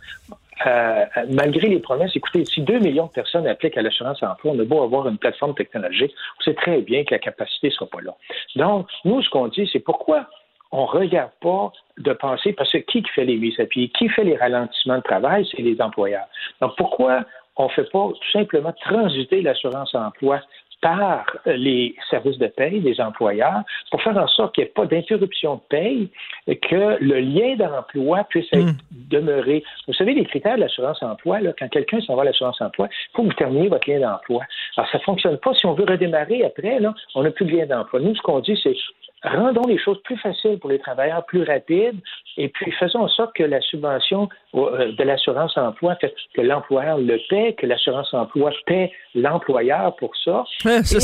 euh, malgré les promesses, écoutez, si 2 millions de personnes appliquent à l'assurance emploi, on a beau avoir une plateforme technologique, on sait très bien que la capacité ne sera pas là. Donc, nous, ce qu'on dit, c'est pourquoi on ne regarde pas de penser, parce que qui fait les mises à pied, qui fait les ralentissements de travail, c'est les employeurs. Donc pourquoi on ne fait pas tout simplement transiter l'assurance emploi par les services de paye des employeurs pour faire en sorte qu'il n'y ait pas d'interruption de paye, que le lien d'emploi puisse être hmm. demeuré. Vous savez, les critères de l'assurance emploi, là, quand quelqu'un s'en va à l'assurance emploi, il faut que vous terminiez votre lien d'emploi. Alors, ça ne fonctionne pas. Si on veut redémarrer après, là, on n'a plus de lien d'emploi. Nous, ce qu'on dit, c'est rendons les choses plus faciles pour les travailleurs, plus rapides, et puis faisons en sorte que la subvention euh, de l'assurance emploi, que l'employeur le paie, que l'assurance emploi paie l'employeur pour ça. ça,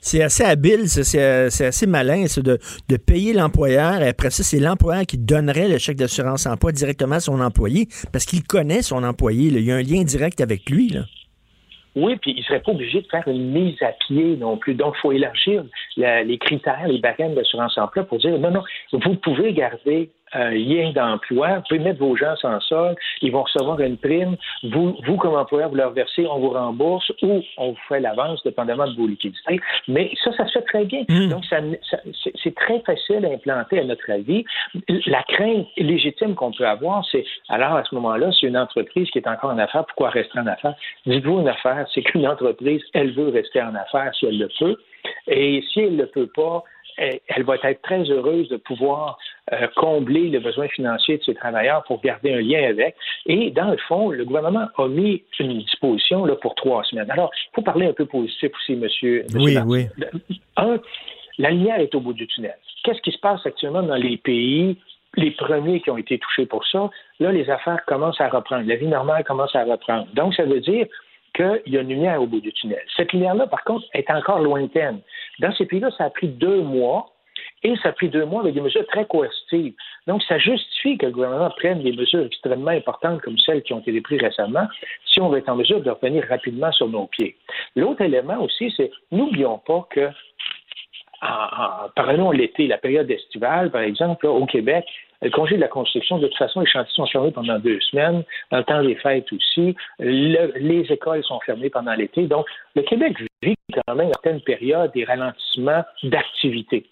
c'est assez habile, c'est assez malin de, de payer l'employeur, et après ça, c'est l'employeur qui donnerait le chèque d'assurance emploi directement à son employé, parce qu'il connaît son employé. Il y a un lien direct avec lui. Là. Oui, puis il ne serait pas obligé de faire une mise à pied non plus. Donc, il faut élargir les critères, les barèmes d'assurance emploi pour dire non, non, vous pouvez garder un lien d'emploi. Vous pouvez mettre vos gens sans sol, ils vont recevoir une prime. Vous, vous comme employeur, vous leur versez, on vous rembourse ou on vous fait l'avance, dépendamment de vos liquidités. Mais ça, ça se fait très bien. Hmm. Donc, ça, c'est très facile à implanter à notre avis. La crainte légitime qu'on peut avoir, c'est alors à ce moment-là, c'est une entreprise qui est encore en affaires, pourquoi rester en affaires? Dites-vous une affaire, c'est qu'une entreprise, elle veut rester en affaires si elle le peut. Et si elle ne le peut pas, elle, va être très heureuse de pouvoir euh, combler le besoin financier de ses travailleurs pour garder un lien avec. Et dans le fond, le gouvernement a mis une disposition là, pour trois semaines. Alors, il faut parler un peu positif aussi, monsieur. oui, oui. Un, la lumière est au bout du tunnel. Qu'est-ce qui se passe actuellement dans les pays les premiers qui ont été touchés pour ça, là, les affaires commencent à reprendre. La vie normale commence à reprendre. Donc, ça veut dire qu'il y a une lumière au bout du tunnel. Cette lumière-là, par contre, est encore lointaine. Dans ces pays-là, ça a pris deux mois et ça a pris deux mois avec des mesures très coercitives. Donc, ça justifie que le gouvernement prenne des mesures extrêmement importantes comme celles qui ont été prises récemment si on veut être en mesure de revenir rapidement sur nos pieds. L'autre élément aussi, c'est n'oublions pas que en, prenons l'été, la période estivale, par exemple, au Québec, le congé de la construction, de toute façon, les chantiers sont fermés pendant deux semaines. Dans le temps des fêtes aussi. les écoles sont fermées pendant l'été. Donc, le Québec vit quand même certaines périodes des ralentissements d'activité.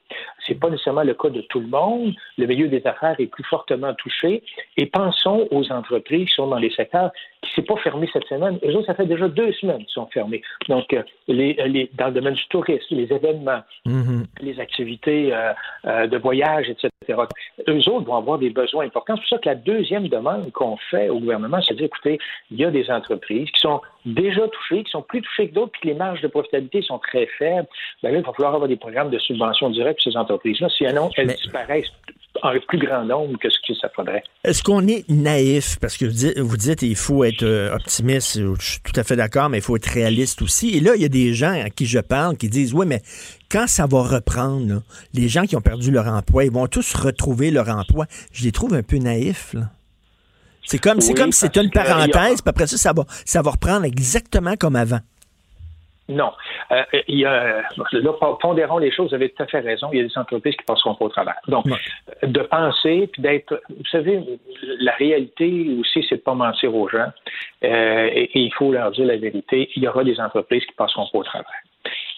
Ce n'est pas nécessairement le cas de tout le monde. Le milieu des affaires est plus fortement touché. Et pensons aux entreprises qui sont dans les secteurs qui ne s'est pas fermé cette semaine. Eux autres, ça fait déjà deux semaines qu'ils sont fermés. Donc, euh, les, dans le domaine du tourisme, les événements, mm-hmm. les activités euh, euh, de voyage, etc. Eux autres vont avoir des besoins importants. C'est pour ça que la deuxième demande qu'on fait au gouvernement, c'est de dire, écoutez, il y a des entreprises qui sont déjà touchées, qui sont plus touchées que d'autres, puis que les marges de profitabilité sont très faibles. Ben là, il va falloir avoir des programmes de subvention directe pour ces entreprises-là. Sinon, elles disparaissent en plus grand nombre que ce que ça faudrait. Est-ce qu'on est naïf? Parce que vous dites, il faut être euh, optimiste, je suis tout à fait d'accord, mais il faut être réaliste aussi. Et là, il y a des gens à qui je parle qui disent, oui, mais quand ça va reprendre, les gens qui ont perdu leur emploi, ils vont tous retrouver leur emploi. Je les trouve un peu naïfs. C'est comme, c'est comme si c'était une euh, parenthèse, puis après ça, ça va, ça va reprendre exactement comme avant. Non. Euh, il y a, là, pondérons les choses, vous avez tout à fait raison. Il y a des entreprises qui passeront pas au travers. Donc, de penser, puis d'être. Vous savez, la réalité aussi, c'est de pas mentir aux gens. Euh, et, et il faut leur dire la vérité. Il y aura des entreprises qui passeront pas au travers.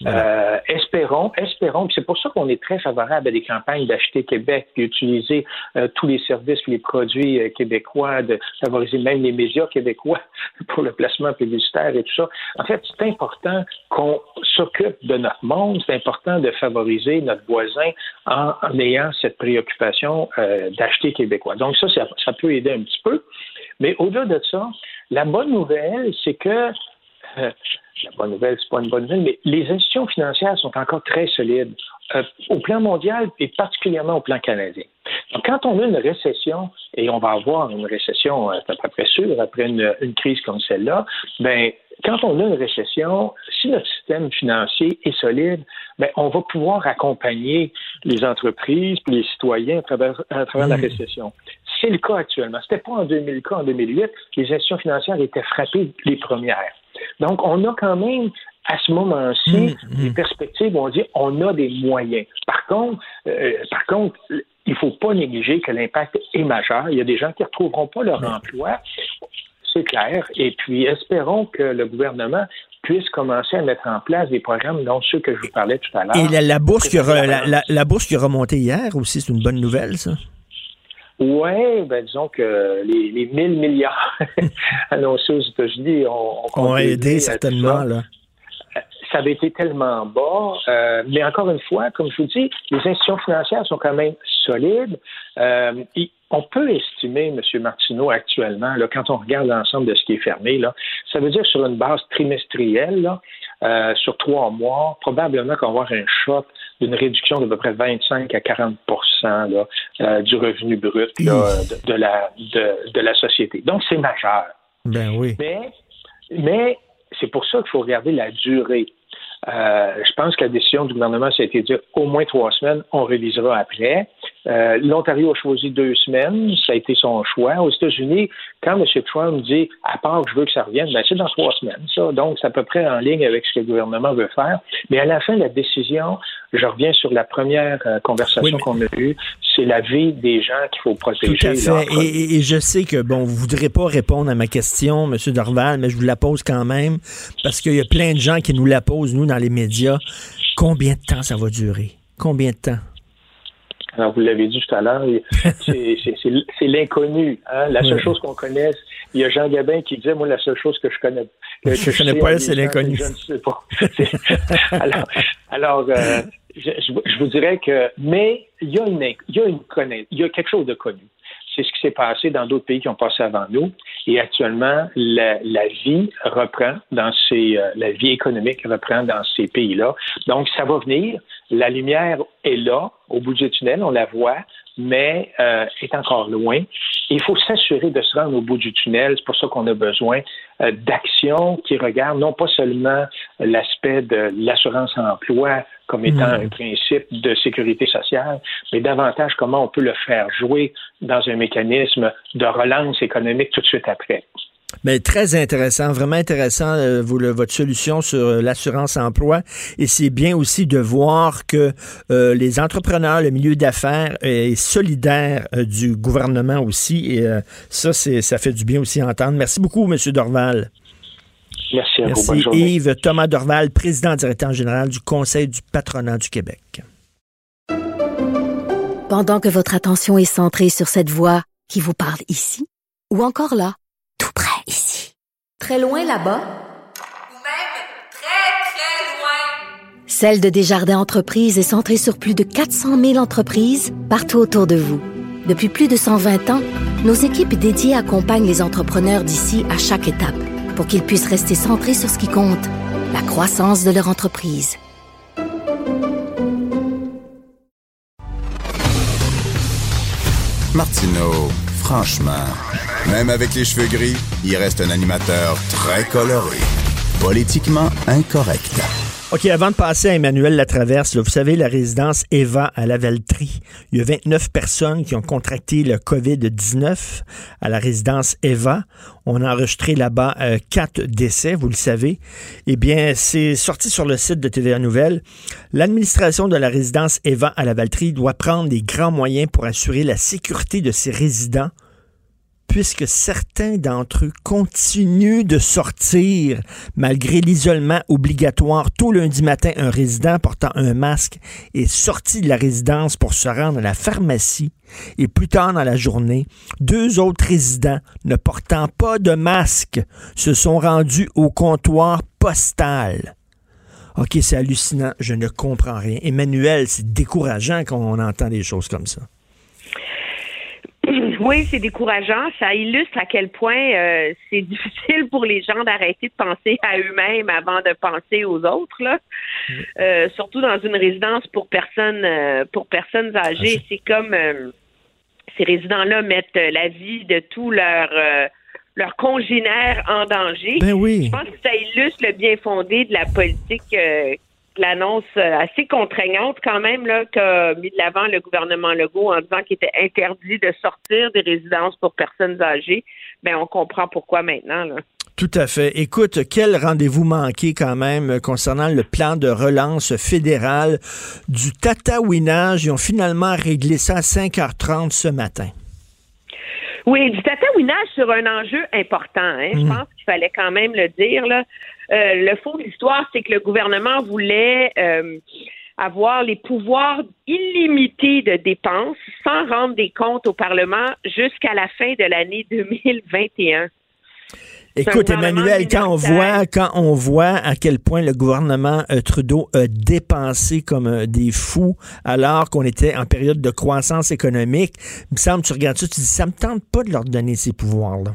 Euh, espérons, espérons, c'est pour ça qu'on est très favorable à des campagnes d'acheter Québec, d'utiliser euh, tous les services, les produits euh, québécois, de favoriser même les médias québécois pour le placement publicitaire et tout ça. En fait, c'est important qu'on s'occupe de notre monde, c'est important de favoriser notre voisin en, ayant cette préoccupation euh, d'acheter québécois. Donc ça, ça peut aider un petit peu. Mais au-delà de ça, la bonne nouvelle, c'est que euh, la bonne nouvelle, c'est pas une bonne nouvelle, mais les institutions financières sont encore très solides euh, au plan mondial et particulièrement au plan canadien. Donc, quand on a une récession, et on va avoir une récession, euh, c'est à peu près sûr, après une, une crise comme celle-là, ben, quand on a une récession, si notre système financier est solide, ben, on va pouvoir accompagner les entreprises et les citoyens à travers, à travers la récession. C'est le cas actuellement. C'était pas en 2000 cas, en 2008. Les institutions financières étaient frappées les premières. Donc, on a quand même, à ce moment-ci, des perspectives où on dit on a des moyens. Par contre, euh, par contre, il ne faut pas négliger que l'impact est majeur. Il y a des gens qui ne retrouveront pas leur emploi. C'est clair. Et puis, espérons que le gouvernement puisse commencer à mettre en place des programmes, dont ceux que je vous parlais tout à l'heure. Et la, la bourse qui a, la, la, la bourse qui a remonté hier aussi, c'est une bonne nouvelle, ça? Oui, ben disons que les, les 1000 milliards annoncés aux États-Unis ont, ont, ont aidé certainement. Là. Ça avait été tellement bas, euh, mais encore une fois, comme je vous dis, les institutions financières sont quand même solides. Euh, on peut estimer, M. Martineau, actuellement, là, quand on regarde l'ensemble de ce qui est fermé, là, ça veut dire sur une base trimestrielle, là, euh, sur trois mois, probablement qu'on va avoir un choc d'une réduction d'à peu près 25 à 40 là, euh, du revenu brut là, de, de, la, de, de, la société. Donc, c'est majeur. Ben oui. Mais, mais c'est pour ça qu'il faut regarder la durée. Euh, je pense que la décision du gouvernement, ça a été de dire au moins trois semaines, on révisera après. Euh, L'Ontario a choisi deux semaines, ça a été son choix. Aux États-Unis, quand M. Trump dit à part que je veux que ça revienne, ben c'est dans trois semaines, ça. Donc, c'est à peu près en ligne avec ce que le gouvernement veut faire. Mais à la fin la décision, je reviens sur la première euh, conversation oui, mais... qu'on a eue, c'est la vie des gens qu'il faut protéger. Tout à fait. Et, et, je sais que, bon, vous ne voudrez pas répondre à ma question, M. Dorval, mais je vous la pose quand même, parce qu'il y a plein de gens qui nous la posent, nous, dans les médias. Combien de temps ça va durer? Combien de temps? Alors, vous l'avez dit tout à l'heure, c'est l'inconnu. Hein? La seule oui. chose qu'on connaisse, il y a Jean Gabin qui disait, moi, la seule chose que je connais, que, je, je connais pas, c'est l'inconnu. Je ne sais pas. alors, alors euh, je, je, vous dirais que, mais il y a une, il y a une il y a quelque chose de connu. C'est ce qui s'est passé dans d'autres pays qui ont passé avant nous. Et actuellement, la, vie reprend dans ces, euh, la vie économique reprend dans ces pays-là. Donc, ça va venir. La lumière est là, au bout du tunnel, on la voit, mais euh, est encore loin. Il faut s'assurer de se rendre au bout du tunnel. C'est pour ça qu'on a besoin euh, d'actions qui regardent non pas seulement l'aspect de l'assurance-emploi comme étant mmh. un principe de sécurité sociale, mais davantage comment on peut le faire jouer dans un mécanisme de relance économique tout de suite après. Mais très intéressant, vraiment intéressant, euh, vous, le, votre solution sur euh, l'assurance emploi. Et c'est bien aussi de voir que euh, les entrepreneurs, le milieu d'affaires est solidaire du gouvernement aussi. Et ça, ça fait du bien aussi à entendre. Merci beaucoup, M. Dorval. Merci à Merci. vous. Yves Thomas Dorval, président directeur général du Conseil du patronat du Québec. Pendant que votre attention est centrée sur cette voix qui vous parle ici, ou encore là, tout près ici, très loin là-bas, ou même très, très loin, celle de Desjardins Entreprises est centrée sur plus de 400 000 entreprises partout autour de vous. Depuis plus de 120 ans, nos équipes dédiées accompagnent les entrepreneurs d'ici à chaque étape pour qu'ils puissent rester centrés sur ce qui compte, la croissance de leur entreprise. Martineau, franchement, même avec les cheveux gris, il reste un animateur très coloré, politiquement incorrect. OK, avant de passer à Emmanuel Latraverse, là, vous savez, la résidence Eva à Lavaltrie, il y a 29 personnes qui ont contracté le COVID-19 à la résidence Eva. On a enregistré là-bas euh, quatre décès, vous le savez. Eh bien, c'est sorti sur le site de TVA Nouvelles. L'administration de la résidence Eva à Lavaltrie doit prendre des grands moyens pour assurer la sécurité de ses résidents puisque certains d'entre eux continuent de sortir malgré l'isolement obligatoire. Tout lundi matin, un résident portant un masque est sorti de la résidence pour se rendre à la pharmacie et plus tard dans la journée, deux autres résidents ne portant pas de masque se sont rendus au comptoir postal. OK, c'est hallucinant, je ne comprends rien. Emmanuel, c'est décourageant quand on entend des choses comme ça. Oui, c'est décourageant. Ça illustre à quel point euh, c'est difficile pour les gens d'arrêter de penser à eux-mêmes avant de penser aux autres. Là. Euh, surtout dans une résidence pour personnes euh, pour personnes âgées. C'est comme ces résidents-là mettent la vie de tous leurs leurs congénères en danger. Ben oui. Je pense que ça illustre le bien fondé de la politique l'annonce euh, assez contraignante quand même là qu'a mis de l'avant le gouvernement Legault en disant qu'il était interdit de sortir des résidences pour personnes âgées. Ben on comprend pourquoi maintenant là. Tout à fait. Écoute, quel rendez-vous manqué quand même concernant le plan de relance fédéral du tatouinage. Ils ont finalement réglé ça à 5h30 ce matin. Oui, du tatouinage sur un enjeu important. Hein. Je mm. pense quand même le dire. Là. Euh, le fond de l'histoire, c'est que le gouvernement voulait euh, avoir les pouvoirs illimités de dépenses sans rendre des comptes au Parlement jusqu'à la fin de l'année 2021. Écoute, Emmanuel, quand on voit, quand on voit à quel point le gouvernement euh, Trudeau a dépensé comme des fous alors qu'on était en période de croissance économique, il me semble, tu regardes ça, tu dis, ça me tente pas de leur donner ces pouvoirs-là.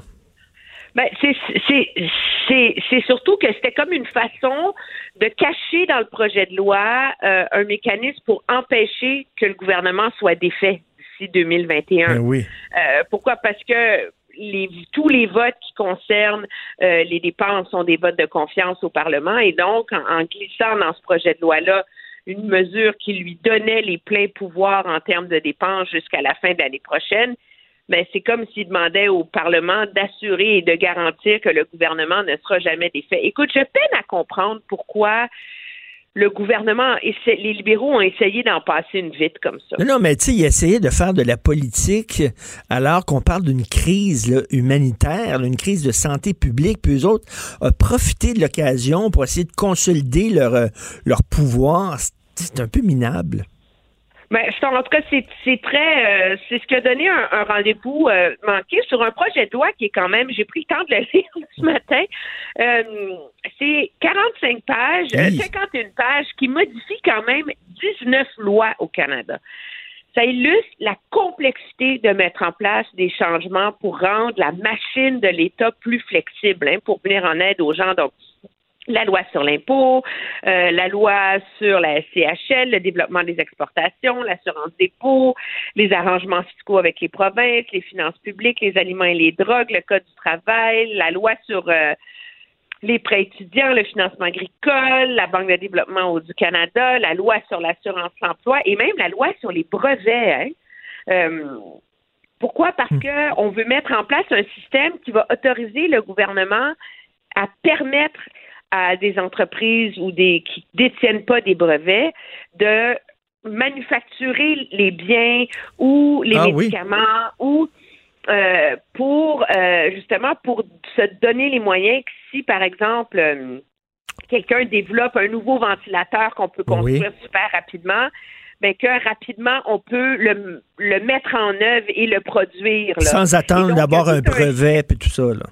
Ben, c'est surtout que c'était comme une façon de cacher dans le projet de loi euh, un mécanisme pour empêcher que le gouvernement soit défait d'ici 2021. Ben oui. Euh, pourquoi? Parce que les, tous les votes qui concernent euh, les dépenses sont des votes de confiance au Parlement et donc, en, en glissant dans ce projet de loi-là une mesure qui lui donnait les pleins pouvoirs en termes de dépenses jusqu'à la fin de l'année prochaine, mais c'est comme s'il demandait au Parlement d'assurer et de garantir que le gouvernement ne sera jamais défait. Écoute, je peine à comprendre pourquoi le gouvernement, les libéraux ont essayé d'en passer une vite comme ça. Non, mais tu sais, ils essayaient de faire de la politique alors qu'on parle d'une crise humanitaire, une crise de santé publique, puis eux autres ont profité de l'occasion pour essayer de consolider leur, euh, leur pouvoir. C'est un peu minable. Ben, en tout cas, c'est très, euh, c'est ce qui a donné un, rendez-vous euh, manqué sur un projet de loi qui est quand même, j'ai pris le temps de le lire ce matin. Euh, c'est 45 pages, 51 pages qui modifie quand même 19 lois au Canada. Ça illustre la complexité de mettre en place des changements pour rendre la machine de l'État plus flexible, hein, pour venir en aide aux gens. Donc, la loi sur l'impôt, euh, la loi sur la CHL, le développement des exportations, l'assurance dépôt, les arrangements fiscaux avec les provinces, les finances publiques, les aliments et les drogues, le code du travail, la loi sur euh, les prêts étudiants, le financement agricole, la Banque de développement du Canada, la loi sur l'assurance emploi et même la loi sur les brevets. Hein. Euh, pourquoi? Parce hmm. qu'on veut mettre en place un système qui va autoriser le gouvernement à permettre à des entreprises ou des qui détiennent pas des brevets de manufacturer les biens ou les ah médicaments ou euh, pour euh, justement pour se donner les moyens que si par exemple euh, quelqu'un développe un nouveau ventilateur qu'on peut construire super rapidement, ben que rapidement on peut le, le mettre en œuvre et le produire. Sans attendre d'avoir un brevet et tout ça. Là.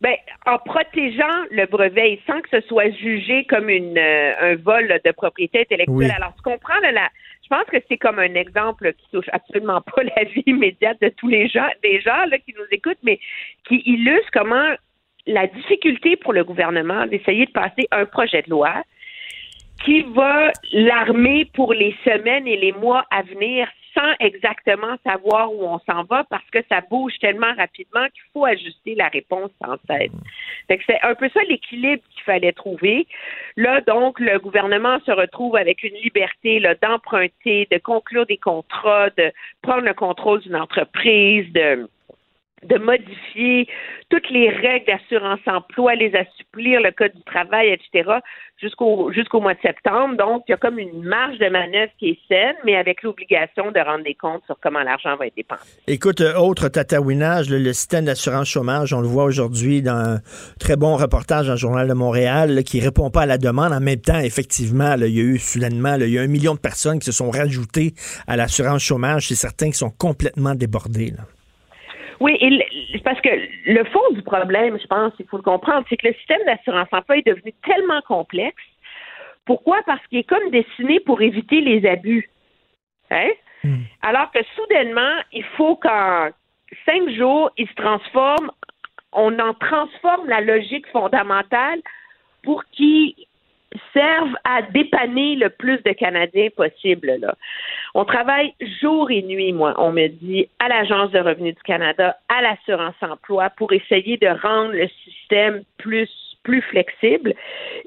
Ben, en protégeant le brevet sans que ce soit jugé comme une, euh, un vol de propriété intellectuelle. Alors, tu comprends, là, je pense que c'est comme un exemple qui touche absolument pas la vie immédiate de tous les gens, des gens là, qui nous écoutent, mais qui illustre comment la difficulté pour le gouvernement d'essayer de passer un projet de loi qui va l'armer pour les semaines et les mois à venir sans exactement savoir où on s'en va parce que ça bouge tellement rapidement qu'il faut ajuster la réponse sans cesse. C'est un peu ça l'équilibre qu'il fallait trouver. Là, donc, le gouvernement se retrouve avec une liberté d'emprunter, de conclure des contrats, de prendre le contrôle d'une entreprise, de de modifier toutes les règles d'assurance emploi, les assouplir, le code du travail, etc., jusqu'au mois de septembre. Donc, il y a comme une marge de manœuvre qui est saine, mais avec l'obligation de rendre des comptes sur comment l'argent va être dépensé. Écoute, euh, autre tatouinage, le, système d'assurance chômage, on le voit aujourd'hui dans un très bon reportage dans le Journal de Montréal là, qui répond pas à la demande. En même temps, effectivement, il y a eu soudainement, il y a un million de personnes qui se sont rajoutées à l'assurance chômage. C'est certains qui sont complètement débordés. Oui, et parce que le fond du problème, je pense, il faut le comprendre, c'est que le système d'assurance emploi est devenu tellement complexe. Pourquoi? Parce qu'il est comme dessiné pour éviter les abus. Hein? Alors que soudainement, il faut qu'en cinq jours, il se transforme, on en transforme la logique fondamentale pour qu'il serve à dépanner le plus de Canadiens possible. Là. On travaille jour et nuit, moi, on me dit, à l'Agence de revenus du Canada, à l'assurance emploi, pour essayer de rendre le système plus, plus flexible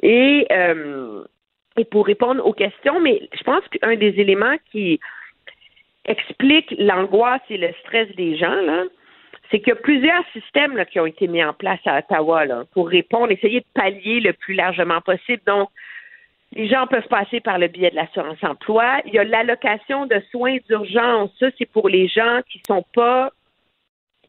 et, euh, et pour répondre aux questions. Mais je pense qu'un des éléments qui explique l'angoisse et le stress des gens, là, c'est qu'il y a plusieurs systèmes là, qui ont été mis en place à Ottawa là, pour répondre, essayer de pallier le plus largement possible. Donc, les gens peuvent passer par le biais de l'assurance emploi. Il y a l'allocation de soins d'urgence. Ça, c'est pour les gens qui sont pas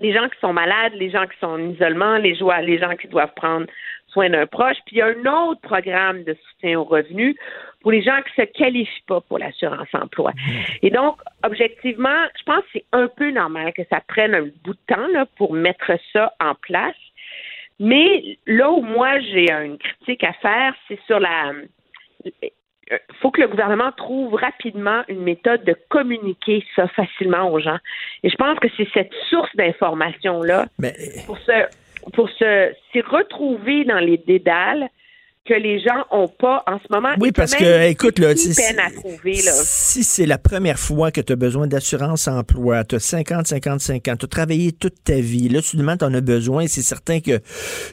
les gens qui sont malades, les gens qui sont en isolement, les, gens qui doivent prendre soin d'un proche. Puis il y a un autre programme de soutien aux revenus pour les gens qui se qualifient pas pour l'assurance emploi. Et donc, objectivement, je pense que c'est un peu normal que ça prenne un bout de temps là, pour mettre ça en place. Mais là où moi j'ai une critique à faire, c'est sur la il faut que le gouvernement trouve rapidement une méthode de communiquer ça facilement aux gens. Et je pense que c'est cette source d'information-là pour se pour se s'y retrouver dans les dédales que les gens ont pas en ce moment. Oui, parce que, écoute, là, si c'est la première fois que tu as besoin d'assurance emploi, tu as 50, 55 ans, tu as travaillé toute ta vie, là, soudainement, tu en as besoin, c'est certain que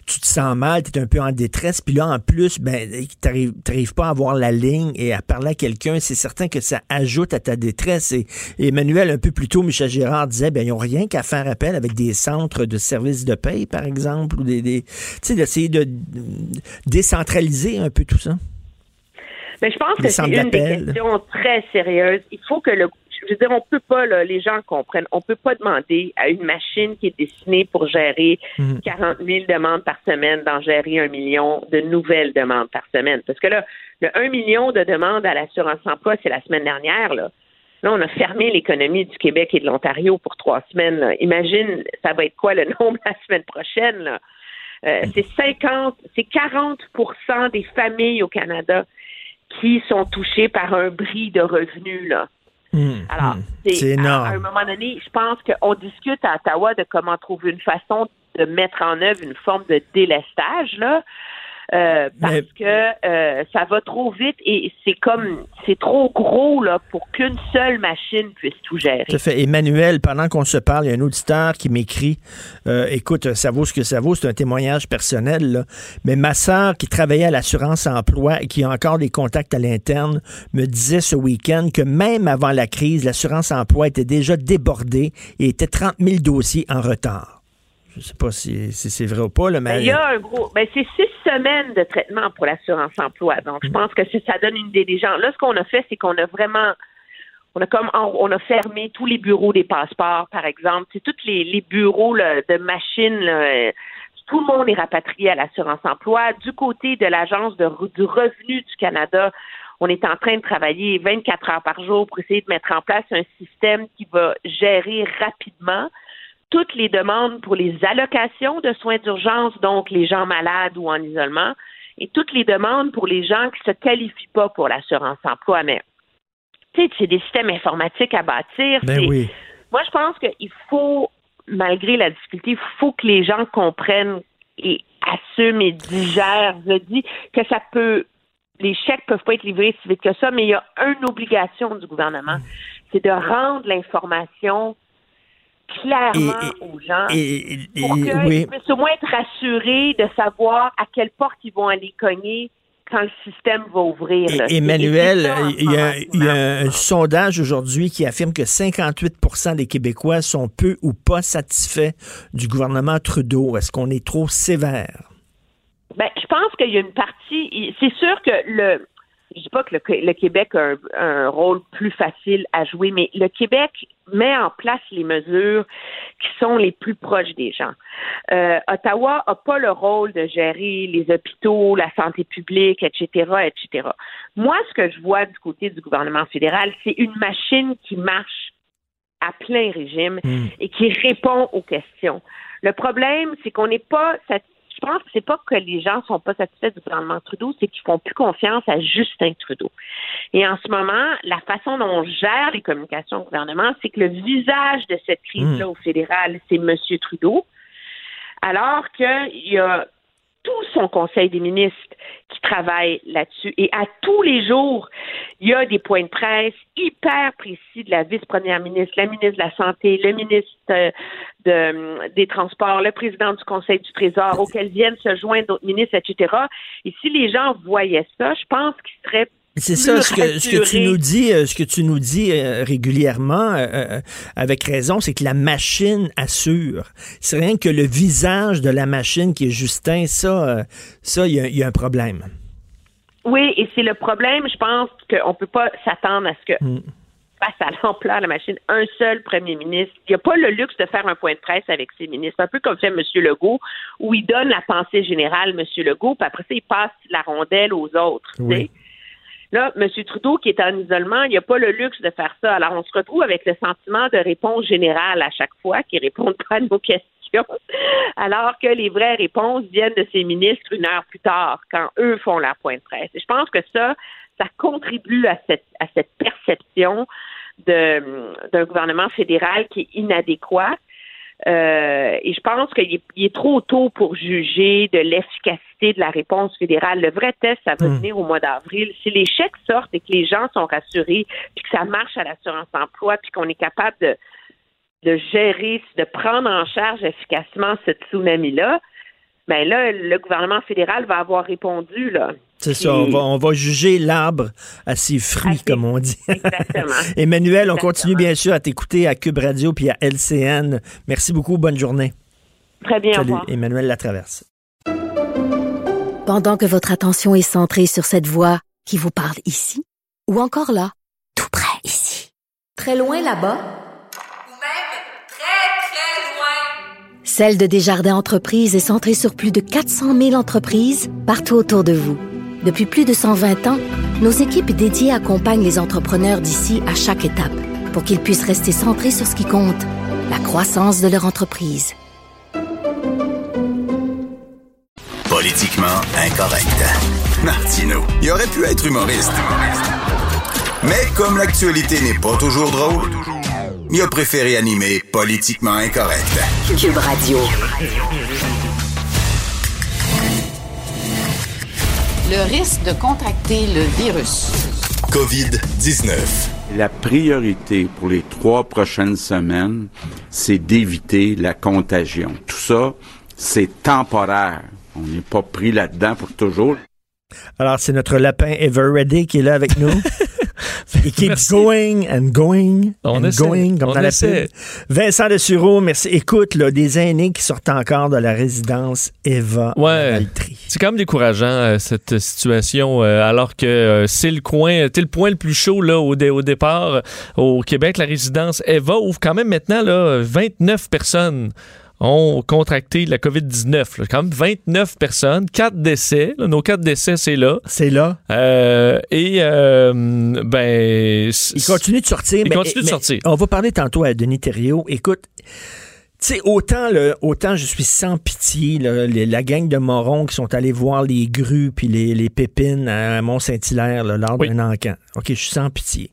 tu te sens mal, tu es un peu en détresse, puis là, en plus, ben, tu n'arrives pas à avoir la ligne et à parler à quelqu'un, c'est certain que ça ajoute à ta détresse. Et, et Emmanuel, un peu plus tôt, Michel Girard disait, ben, ils n'ont rien qu'à faire appel avec des centres de services de paye, par exemple, ou des, des tu sais, d'essayer de décentraliser un peu tout ça? Mais je pense Les que c'est une des questions très sérieuses. Il faut que le je veux dire, on peut pas, là, les gens comprennent, on peut pas demander à une machine qui est destinée pour gérer Mhm. 40 000 demandes par semaine d'en gérer un million de nouvelles demandes par semaine. Parce que là, le 1 million de demandes à l'assurance emploi, c'est la semaine dernière, là. Là, on a fermé l'économie du Québec et de l'Ontario pour trois semaines. là. Imagine, ça va être quoi le nombre la semaine prochaine, là? Euh, c'est 50, c'est 40% des familles au Canada qui sont touchées par un bris de revenus, là. Alors, c'est c'est à, énorme. à un moment donné, je pense qu'on discute à Ottawa de comment trouver une façon de mettre en œuvre une forme de délestage, là. Euh, parce que euh, ça va trop vite et c'est comme c'est trop gros là pour qu'une seule machine puisse tout gérer. Tout à fait. Emmanuel, pendant qu'on se parle, il y a un auditeur qui m'écrit euh, Écoute, ça vaut ce que ça vaut, c'est un témoignage personnel, là. mais ma sœur qui travaillait à l'assurance emploi et qui a encore des contacts à l'interne me disait ce week-end que même avant la crise, l'assurance emploi était déjà débordée et était 30 000 dossiers en retard. Je ne sais pas si, si c'est vrai ou pas, là, mais. Ben, il y a un gros. Ben, c'est six semaines de traitement pour l'assurance emploi. Donc, je pense que ça donne une idée des gens. Là, ce qu'on a fait, c'est qu'on a vraiment. On a comme on a fermé tous les bureaux des passeports, par exemple. C'est tous les, les bureaux là, de machines. là, euh, tout le monde est rapatrié à l'assurance emploi. Du côté de l'Agence de du revenu du Canada, on est en train de travailler 24 heures par jour pour essayer de mettre en place un système qui va gérer rapidement toutes les demandes pour les allocations de soins d'urgence, donc les gens malades ou en isolement, et toutes les demandes pour les gens qui se qualifient pas pour l'assurance emploi. Mais tu sais, c'est des systèmes informatiques à bâtir. Ben oui. Moi, je pense qu'il faut, malgré la difficulté, il faut que les gens comprennent et assument et digèrent. Je dis que ça peut les chèques peuvent pas être livrés si vite que ça, mais il y a une obligation du gouvernement. c'est de rendre l'information clairement aux gens pour qu'ils puissent au moins être rassurés de savoir à quelle porte ils vont aller cogner quand le système va ouvrir. Emmanuel, il y, a, un sondage aujourd'hui qui affirme que 58% des Québécois sont peu ou pas satisfaits du gouvernement Trudeau. Est-ce qu'on est trop sévère? Ben, je pense qu'il y a une partie. C'est sûr que le, je dis pas que le, Québec a un, rôle plus facile à jouer, mais le Québec met en place les mesures qui sont les plus proches des gens. Euh, Ottawa n'a pas le rôle de gérer les hôpitaux, la santé publique, etc., etc. Moi, ce que je vois du côté du gouvernement fédéral, c'est une machine qui marche à plein régime hmm. et qui répond aux questions. Le problème, c'est qu'on n'est pas satisfait je pense que c'est pas que les gens sont pas satisfaits du gouvernement Trudeau, c'est qu'ils font plus confiance à Justin Trudeau. Et en ce moment, la façon dont on gère les communications au gouvernement, c'est que le visage de cette crise-là hmm. au fédéral, c'est M. Trudeau, alors qu'il y a tout son conseil des ministres qui travaille là-dessus. Et à tous les jours, il y a des points de presse hyper précis de la vice-première ministre, la ministre de la Santé, le ministre de, des Transports, le président du Conseil du Trésor, auxquels viennent se joindre d'autres ministres, etc. Et si les gens voyaient ça, je pense qu'ils seraient c'est ça, ce que, ce que, tu nous dis, euh, ce que tu nous dis euh, régulièrement, euh, avec raison, c'est que la machine assure. C'est rien que le visage de la machine qui est Justin, ça, ça, il y, a un problème. Oui, et c'est le problème, je pense qu'on ne peut pas s'attendre à ce que hmm. face à l'ampleur de la machine, un seul premier ministre, il n'y a pas le luxe de faire un point de presse avec ses ministres, un peu comme fait M. Legault, où il donne la pensée générale, M. Legault, puis après ça, il passe la rondelle aux autres. Oui. Là, M. Trudeau, qui est en isolement, il n'a pas le luxe de faire ça. Alors, on se retrouve avec le sentiment de réponse générale à chaque fois, qui ne répondent pas à nos questions, alors que les vraies réponses viennent de ces ministres une heure plus tard, quand eux font leur point de presse. Et je pense que ça, ça contribue à cette, à cette perception d'un gouvernement fédéral qui est inadéquat euh, et je pense qu'il est, trop tôt pour juger de l'efficacité de la réponse fédérale. Le vrai test, ça va hmm. venir au mois d'avril. Si les chèques sortent et que les gens sont rassurés, puis que ça marche à l'assurance emploi, puis qu'on est capable de, de gérer, de prendre en charge efficacement ce tsunami-là, ben là, le gouvernement fédéral va avoir répondu, là. C'est ça, on va, juger l'arbre à ses fruits, comme on dit. Exactement. Emmanuel, on continue bien sûr à t'écouter à Cube Radio puis à LCN. Merci beaucoup, bonne journée. Très bien, Salut, Emmanuel Latraverse. Pendant que votre attention est centrée sur cette voix qui vous parle ici, ou encore là, tout près ici, très loin là-bas, ou même très, très loin, Celle de Desjardins Entreprises est centrée sur plus de 400 000 entreprises partout autour de vous. Depuis plus de 120 ans, nos équipes dédiées accompagnent les entrepreneurs d'ici à chaque étape pour qu'ils puissent rester centrés sur ce qui compte, la croissance de leur entreprise. Politiquement incorrect. Martino, il aurait pu être humoriste. Mais comme l'actualité n'est pas toujours drôle, il a préféré animer Politiquement incorrect. Cube Radio. le risque de contracter le virus. COVID-19. La priorité pour les trois prochaines semaines, c'est d'éviter la contagion. Tout ça, c'est temporaire. On n'est pas pris là-dedans pour toujours. Alors, c'est notre lapin Everready qui est là avec nous. Il keeps going and going and going, comme dans la Vincent de Sureau, merci. Écoute, là, des aînés qui sortent encore de la résidence Eva ouais. C'est quand même décourageant, euh, cette situation, euh, alors que euh, c'est le coin, c'est le point le plus chaud là, au, au, départ. Au Québec, la résidence Eva ouvre quand même maintenant là, 29 personnes ont contracté la COVID-19. Quand même 29 personnes, 4 décès. nos 4 décès, c'est là. C'est là. Euh, et, euh, ben... Ils continuent de sortir. Ils continuent de sortir. On va parler tantôt à Denis Thériault. Écoute, tu sais, autant, le, autant je suis sans pitié, la gang de morons qui sont allés voir les grues puis les, les pépines à Mont-Saint-Hilaire lors d'un encan. OK, je suis sans pitié.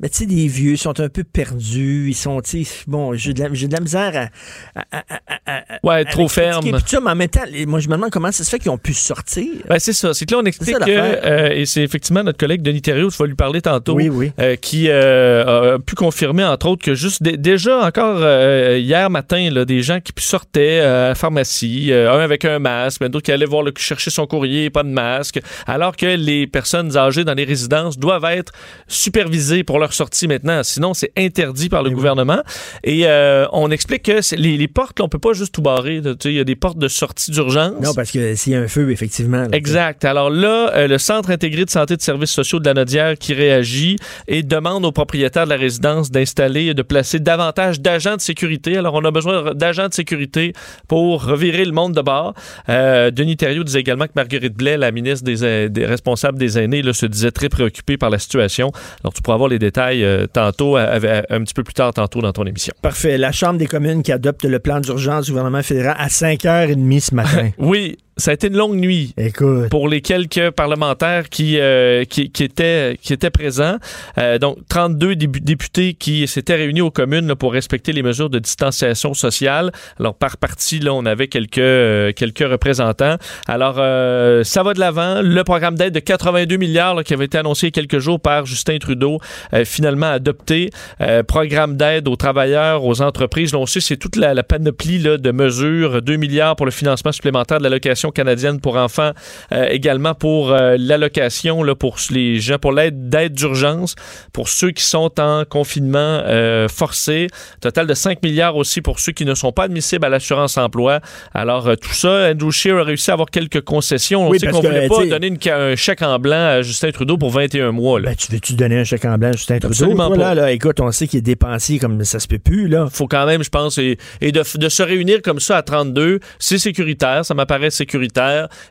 Mais tu sais, des vieux sont un peu perdus. Ils sont, tu sais, bon, j'ai de, la- j'ai de la misère à. à- à- à- Ouais, trop ferme. Tout mais en même temps, moi, je me demande comment ça se fait qu'ils ont pu sortir. Ben, c'est ça. C'est que là, on explique ça, que, euh, et c'est effectivement notre collègue Denis Thériault, tu vas lui parler tantôt, Oui, oui. euh, qui euh, a pu confirmer, entre autres, que juste dé- déjà encore euh, hier matin, là, des gens qui sortaient euh, à la pharmacie, euh, un avec un masque, d'autres qui allaient voir le, chercher son courrier, pas de masque, alors que les personnes âgées dans les résidences doivent être supervisées pour leur sortie maintenant. Sinon, c'est interdit par le gouvernement. Et euh, on explique que les, les portes, là, on peut pas juste tout barrer. Il y a des portes de sortie d'urgence. Non, parce que s'il y a un feu, effectivement. là, Exact. Alors là, euh, le Centre intégré de santé et de services sociaux de la Nodière qui réagit et demande aux propriétaires de la résidence d'installer, de placer davantage d'agents de sécurité. Alors, on a besoin d'agents de sécurité pour revirer le monde de bord. Euh, Denis Thériault disait également que Marguerite Blais, la ministre des, des responsables des aînés, là, se disait très préoccupée par la situation. Alors, tu pourras avoir les détails euh, tantôt, un petit peu plus tard tantôt dans ton émission. Parfait. La Chambre des communes qui adopte le plan d'urgence du gouvernement fédéral à 5h30 ce matin. Oui, ça a été une longue nuit. Écoute. Pour les quelques parlementaires qui, euh, qui, qui étaient, qui étaient présents. Euh, donc, 32 débu- députés qui s'étaient réunis aux communes là, pour respecter les mesures de distanciation sociale. Alors, par parti, là, on avait quelques, euh, quelques représentants. Alors, euh, ça va de l'avant. Le programme d'aide de 82 milliards là, qui avait été annoncé il y a quelques jours par Justin Trudeau, euh, finalement adopté. Euh, programme d'aide aux travailleurs, aux entreprises. Là, on sait, c'est toute la, la panoplie là, de mesures. 2 milliards pour le financement supplémentaire de l'allocation canadienne pour enfants, euh, également pour euh, l'allocation là, pour les gens, pour l'aide d'aide d'urgence, pour ceux qui sont en confinement euh, forcé. Total de 5 milliards aussi pour ceux qui ne sont pas admissibles à l'assurance emploi. Alors, euh, tout ça, Andrew Scheer a réussi à avoir quelques concessions. On Oui, sait qu'on que, voulait pas tu sais- donner une un chèque en blanc à Justin Trudeau pour 21 mois. Là. Ben, tu veux-tu donner un chèque en blanc à Justin Trudeau? Absolument Toi, pas. Là, là, écoute, on sait qu'il est dépensier comme ça se peut plus, là. faut quand même, je pense, et, et de, de se réunir comme ça à 32, c'est sécuritaire, ça m'apparaît sécuritaire.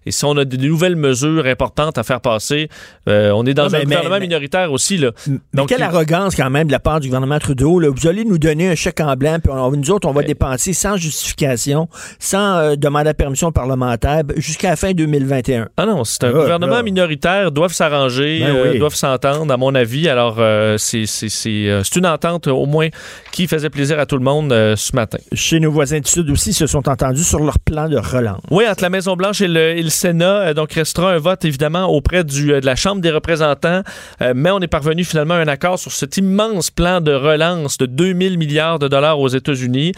Et si on a des nouvelles mesures importantes à faire passer, euh, on est dans Non, un mais- gouvernement mais- minoritaire aussi. Là. Mais Donc, quelle il- arrogance quand même de la part du gouvernement Trudeau. Là. Vous allez nous donner un chèque en blanc, puis on- nous autres, on va dépenser sans justification, sans euh, demander la permission parlementaire jusqu'à la fin 2021. Ah non, c'est un gouvernement minoritaire, doivent s'arranger, Ben euh, doivent s'entendre, à mon avis. Alors, c'est une entente, au moins, qui faisait plaisir à tout le monde ce matin. Chez nos voisins du Sud aussi, ils se sont entendus sur leur plan de relance. Oui, entre la Maison-Blanche et le, et le Sénat, euh, donc restera un vote évidemment auprès du, euh, de la Chambre des représentants, Euh, mais on est parvenu finalement à un accord sur cet immense plan de relance de 2000 milliards de dollars aux États-Unis.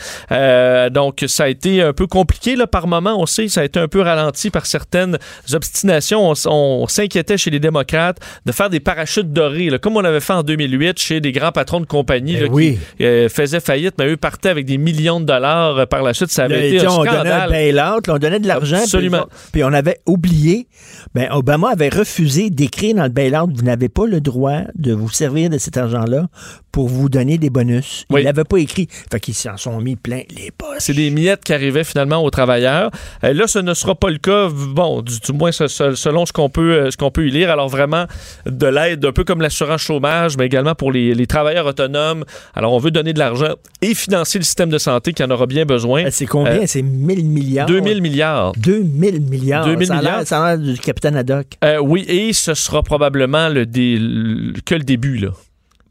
Donc ça a été un peu compliqué là, par moment, on sait, ça a été un peu ralenti par certaines obstinations. On, s'inquiétait chez les démocrates de faire des parachutes dorés, là, comme on avait fait en 2008 chez des grands patrons de compagnie Ben là, oui. qui euh, faisaient faillite, mais eux partaient avec des millions de dollars par la suite. Ça avait Là, été un on donnait un bail-out, on donnait de l'argent. puis- Absolument. Puis, on avait oublié. Ben, Obama avait refusé d'écrire dans le bail-out vous n'avez pas le droit de vous servir de cet argent-là pour vous donner des bonus. Il Oui. l'avait pas écrit. Fait qu'ils s'en sont mis plein les poches. C'est des miettes qui arrivaient finalement aux travailleurs. Euh, là, ce ne sera pas le cas, bon, du, du moins ce- ce- selon ce qu'on peut, euh, ce qu'on peut y lire. Alors vraiment, de l'aide, un peu comme l'assurance chômage, mais également pour les, les travailleurs autonomes. Alors, on veut donner de l'argent et financer le système de santé qui en aura bien besoin. Ben, C'est combien? Euh, c'est 1000 milliards? 2000 milliards. 2000 milliards. 2000 ça a l'air- milliards. Ça a l'air du capitaine Haddock. Euh, oui, et ce sera probablement le, dé- le- que le début, là.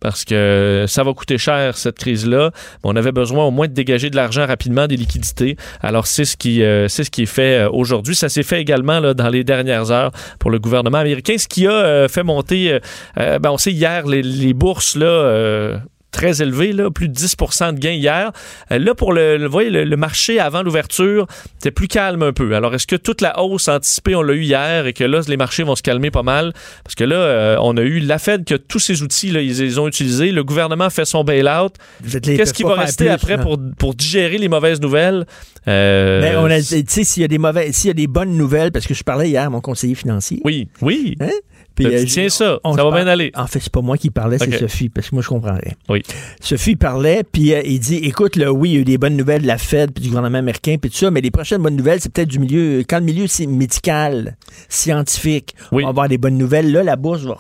Parce que ça va coûter cher, cette crise-là. On avait besoin au moins de dégager de l'argent rapidement, des liquidités. Alors, c'est ce qui, euh, c'est ce qui est fait euh, aujourd'hui. Ça s'est fait également là, dans les dernières heures pour le gouvernement américain. Ce qui a euh, fait monter, euh, euh, ben, on sait hier, les, les bourses, là, euh, très élevées, là, plus de 10 de gains hier. Euh, là, pour le, voyez, le, le marché avant l'ouverture, c'était plus calme un peu. Alors, est-ce que toute la hausse anticipée, on l'a eu hier et que là, les marchés vont se calmer pas mal? Parce que là, euh, on a eu la Fed qui a tous ces outils, là, ils les ont utilisés. Le gouvernement fait son bail-out. Qu'est-ce qui va rester plus, après pour, pour digérer les mauvaises nouvelles? Euh, Ben, on a, tu sais, s'il y a des mauvais, s'il y a des bonnes nouvelles, parce que je parlais hier à mon conseiller financier. Oui, oui. Hein? Tu tiens ça, on ça va parle- bien aller. En fait, c'est pas moi qui parlais, c'est. Sophie, parce que moi, je comprends rien. Oui. Sophie parlait, puis euh, il dit, écoute, là, oui, il y a eu des bonnes nouvelles de la Fed, puis du gouvernement américain, puis tout ça, mais les prochaines bonnes nouvelles, c'est peut-être du milieu, quand le milieu c'est médical, scientifique, on va avoir des bonnes nouvelles, là, la bourse va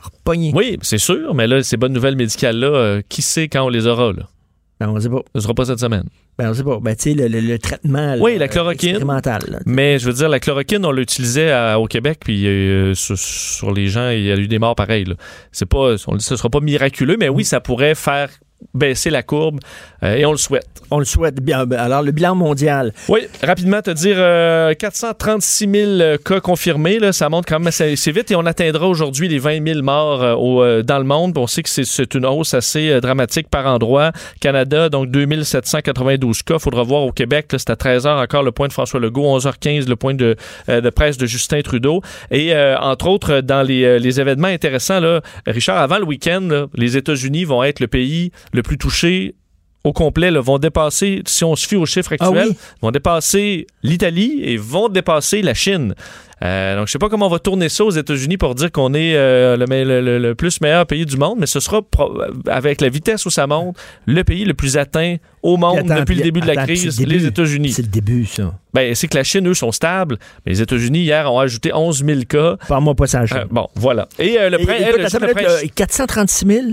repogner. Oui, c'est sûr, mais là, ces bonnes nouvelles médicales-là, euh, qui sait quand on les aura, là? Ben, on sait pas. Ce sera pas cette semaine. Ben, on sait pas. Ben, tu sais, le, le- le traitement là, Oui, la chloroquine. là. Mais je veux dire, la chloroquine, on l'utilisait à- au Québec, puis euh, sur, sur les gens, il y a eu des morts pareils. C'est pas, on dit, ce sera pas miraculeux, mais oui, ça pourrait faire baisser la courbe, euh, et on le souhaite. On le souhaite bien. Ben, Alors, le bilan mondial. Oui, rapidement te dire, euh, 436 000 euh, cas confirmés, là, ça monte quand même assez, assez vite et on atteindra aujourd'hui les 20 000 morts euh, au, euh, dans le monde. On sait que c'est- une hausse assez euh, dramatique par endroit. Canada, donc 2792 cas. faudra voir au Québec, c'est à 13h encore le point de François Legault, 11h15 le point de, euh, de presse de Justin Trudeau. Et euh, entre autres, dans les, euh, les événements intéressants, là, Richard, avant le week-end, les États-Unis vont être le pays le plus touché au complet, là, vont dépasser, si on se fie aux chiffres Ah actuels, oui? vont dépasser l'Italie et vont dépasser la Chine. Euh, donc, je sais pas comment on va tourner ça aux États-Unis pour dire qu'on est euh, le, plus meilleur pays du monde, mais ce sera, avec la vitesse où ça monte, le pays le plus atteint au monde attends, depuis le début de la crise, le les États-Unis. C'est le début, ça. Ben, c'est que la Chine, eux, sont stables, mais les États-Unis, hier, ont ajouté 11 000 cas. Parle-moi pas ça, Euh, bon, voilà. Et le, là, 436 000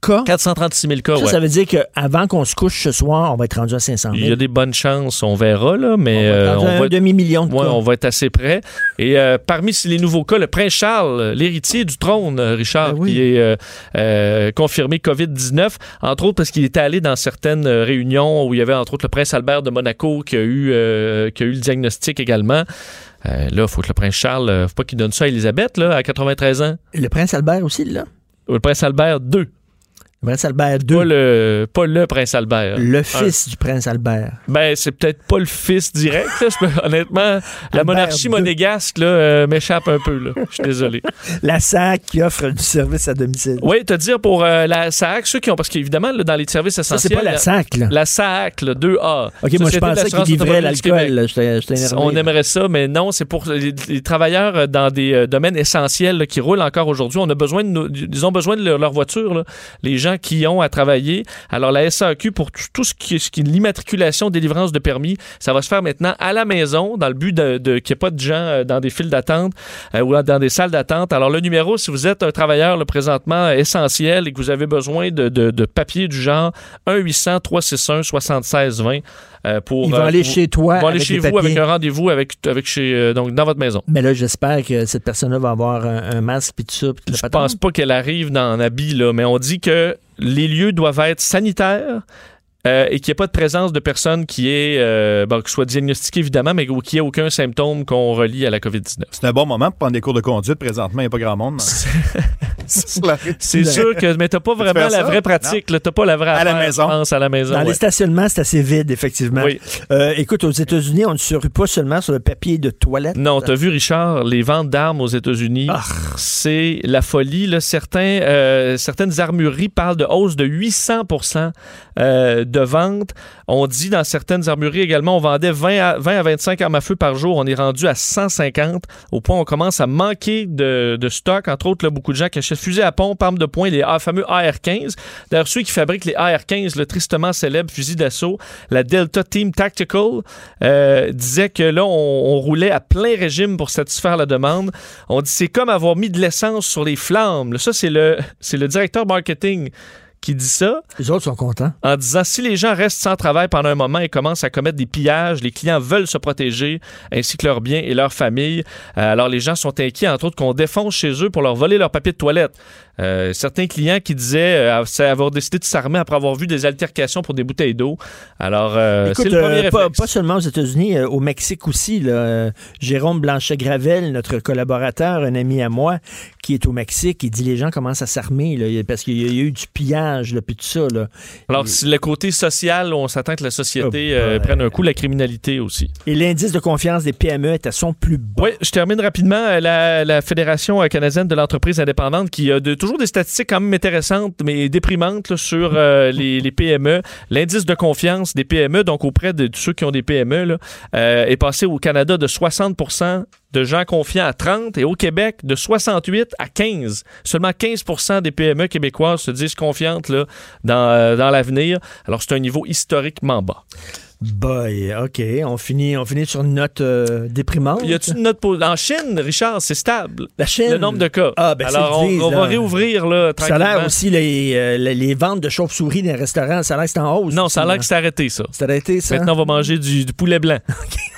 cas. 436 000 cas, Ça, ouais. ça veut dire qu'avant qu'on se couche ce soir, on va être rendu à 500 000. Il y a des bonnes chances, on verra, là, mais On va être euh, un demi-million de Ouais, cas. on va être assez près. Et euh, parmi les nouveaux cas, le prince Charles, l'héritier du trône, euh, Richard, Ben qui est euh, confirmé COVID-19, entre autres parce qu'il était allé dans certaines réunions où il y avait entre autres le prince Albert de Monaco qui a eu, qui a eu le diagnostic également. Là, il faut que le prince Charles, faut pas qu'il donne ça à Elisabeth, là, à 93 ans. Le prince Albert aussi, là. Le prince Albert 2. Prince Albert II. Pas le, pas le prince Albert. Le Un. fils du prince Albert. Ben, c'est peut-être pas le fils direct. là. Honnêtement, la monarchie II. monégasque là, euh, m'échappe un peu. là. Je suis désolé. La SAC qui offre du service à domicile. Oui, te dire pour euh, la SAC, ceux qui ont, parce qu'évidemment, là, dans les services Ça, essentiels. c'est pas la SAC, là. La SAC, le 2A. OK, moi, je pensais qu'il d'assurance livrait automobile du l'alcool. Là. On là. aimerait ça, mais non, c'est pour les, les travailleurs euh, dans des euh, domaines essentiels là, qui roulent encore aujourd'hui. On a besoin de ils ont besoin de leur, leur voiture, là, les gens qui ont à travailler. Alors la SAQ pour tout, ce qui est, ce qui est l'immatriculation, délivrance de permis, ça va se faire maintenant à la maison dans le but de, de qu'il n'y ait pas de gens euh, dans des files d'attente euh, ou dans des salles d'attente. Alors le numéro, si vous êtes un travailleur là, présentement euh, essentiel et que vous avez besoin de, de, de papiers du genre 1 800 361 76 20 euh, pour Ils vont aller pour- chez toi ils vont aller avec chez vous avec un rendez-vous avec, avec chez, euh, donc dans votre maison. Mais là, j'espère que cette personne-là va avoir un, un masque puis tout ça. la Je pense pas qu'elle arrive dans un habit, là, mais on dit que les lieux doivent être sanitaires. Euh, et qu'il n'y ait pas de présence de personnes qui est, euh, bon, qui soit diagnostiquée évidemment, mais qui ait aucun symptôme qu'on relie à la COVID-19. C'est un bon moment pour prendre des cours de conduite. Présentement, il n'y a pas grand monde. Rue. C'est sûr que, mais t'as pas vraiment la vraie pratique, t'as pas la vraie À la maison. à la maison. Dans ouais. les stationnements, c'est assez vide, effectivement. Oui. Euh, écoute, aux États-Unis, on ne se rue pas seulement sur le papier de toilette. Non, t'as vu, Richard, les ventes d'armes aux États-Unis, Ah. c'est la folie. Là. Certains, euh, certaines armureries parlent de hausse de 800 euh, de ventes. On dit dans certaines armureries également, on vendait 20 à, 20 à 25 armes à feu par jour. On est rendu à 150, au point où on commence à manquer de, de stock. Entre autres, beaucoup de gens qui achètent fusils à pompe, armes de poing, les fameux AR-15. D'ailleurs, ceux qui fabriquent les AR-15, le tristement célèbre fusil d'assaut, la Delta Team Tactical, euh, disait que là, on, roulait à plein régime pour satisfaire la demande. On dit c'est comme avoir mis de l'essence sur les flammes. Ça, c'est le, c'est le directeur marketing qui dit ça. Les autres sont contents. En disant si les gens restent sans travail pendant un moment et commencent à commettre des pillages, les clients veulent se protéger, ainsi que leurs biens et leurs familles. Euh, alors les gens sont inquiets, entre autres, qu'on défonce chez eux pour leur voler leur papier de toilette. Euh, certains clients qui disaient euh, avoir décidé de s'armer après avoir vu des altercations pour des bouteilles d'eau. Alors, euh, c'est le premier pas, seulement aux États-Unis, au Mexique aussi. là, Jérôme Blanchet-Gravel, notre collaborateur, un ami à moi, qui est au Mexique, il dit les gens commencent à s'armer là, parce qu'il y a eu du pillage, là, puis tout ça. Là. Alors, si le côté social, on s'attend que la société Oh, euh, prenne un coup, la criminalité aussi. Et l'indice de confiance des PME est à son plus bas. Oui, je termine rapidement. La, la Fédération canadienne de l'entreprise indépendante qui a de, toujours des statistiques quand même intéressantes, mais déprimantes là, sur euh, les, les PME. L'indice de confiance des PME, donc auprès de tous ceux qui ont des PME, là, euh, est passé au Canada de 60 de gens confiants à 30 et au Québec de 68 à 15. Seulement 15% des PME québécoises se disent confiantes là, dans, euh, dans l'avenir. Alors c'est un niveau historiquement bas. Boy, OK. On finit, on finit sur une note euh, déprimante. Y a-t-il une note pour... En Chine, Richard, c'est stable. La Chine. Le nombre de cas. Ah, ben, Alors, on, on va réouvrir là, Ça a l'air tranquillement. aussi, les, euh, les, les ventes de chauves-souris dans les restaurants, ça a l'air que c'est en hausse. Non, ça a l'air que c'est arrêté, ça. C'est arrêté, ça? Maintenant, on va manger du, du poulet blanc.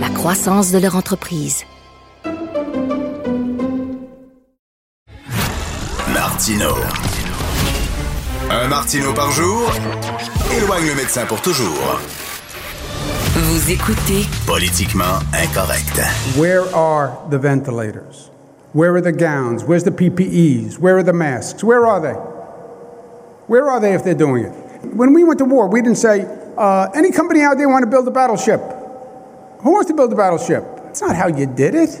la croissance de leur entreprise. Martino. Un Martino par jour éloigne le médecin pour toujours. Vous écoutez Politiquement incorrect. Where are the ventilators? Where are the gowns? Where's the PPEs? Where are the masks? Where are they? Where are they if they're doing it? When we went to war, we didn't say, uh, any company out there want to build a battleship? Who wants to build a battleship? That's not how you did it.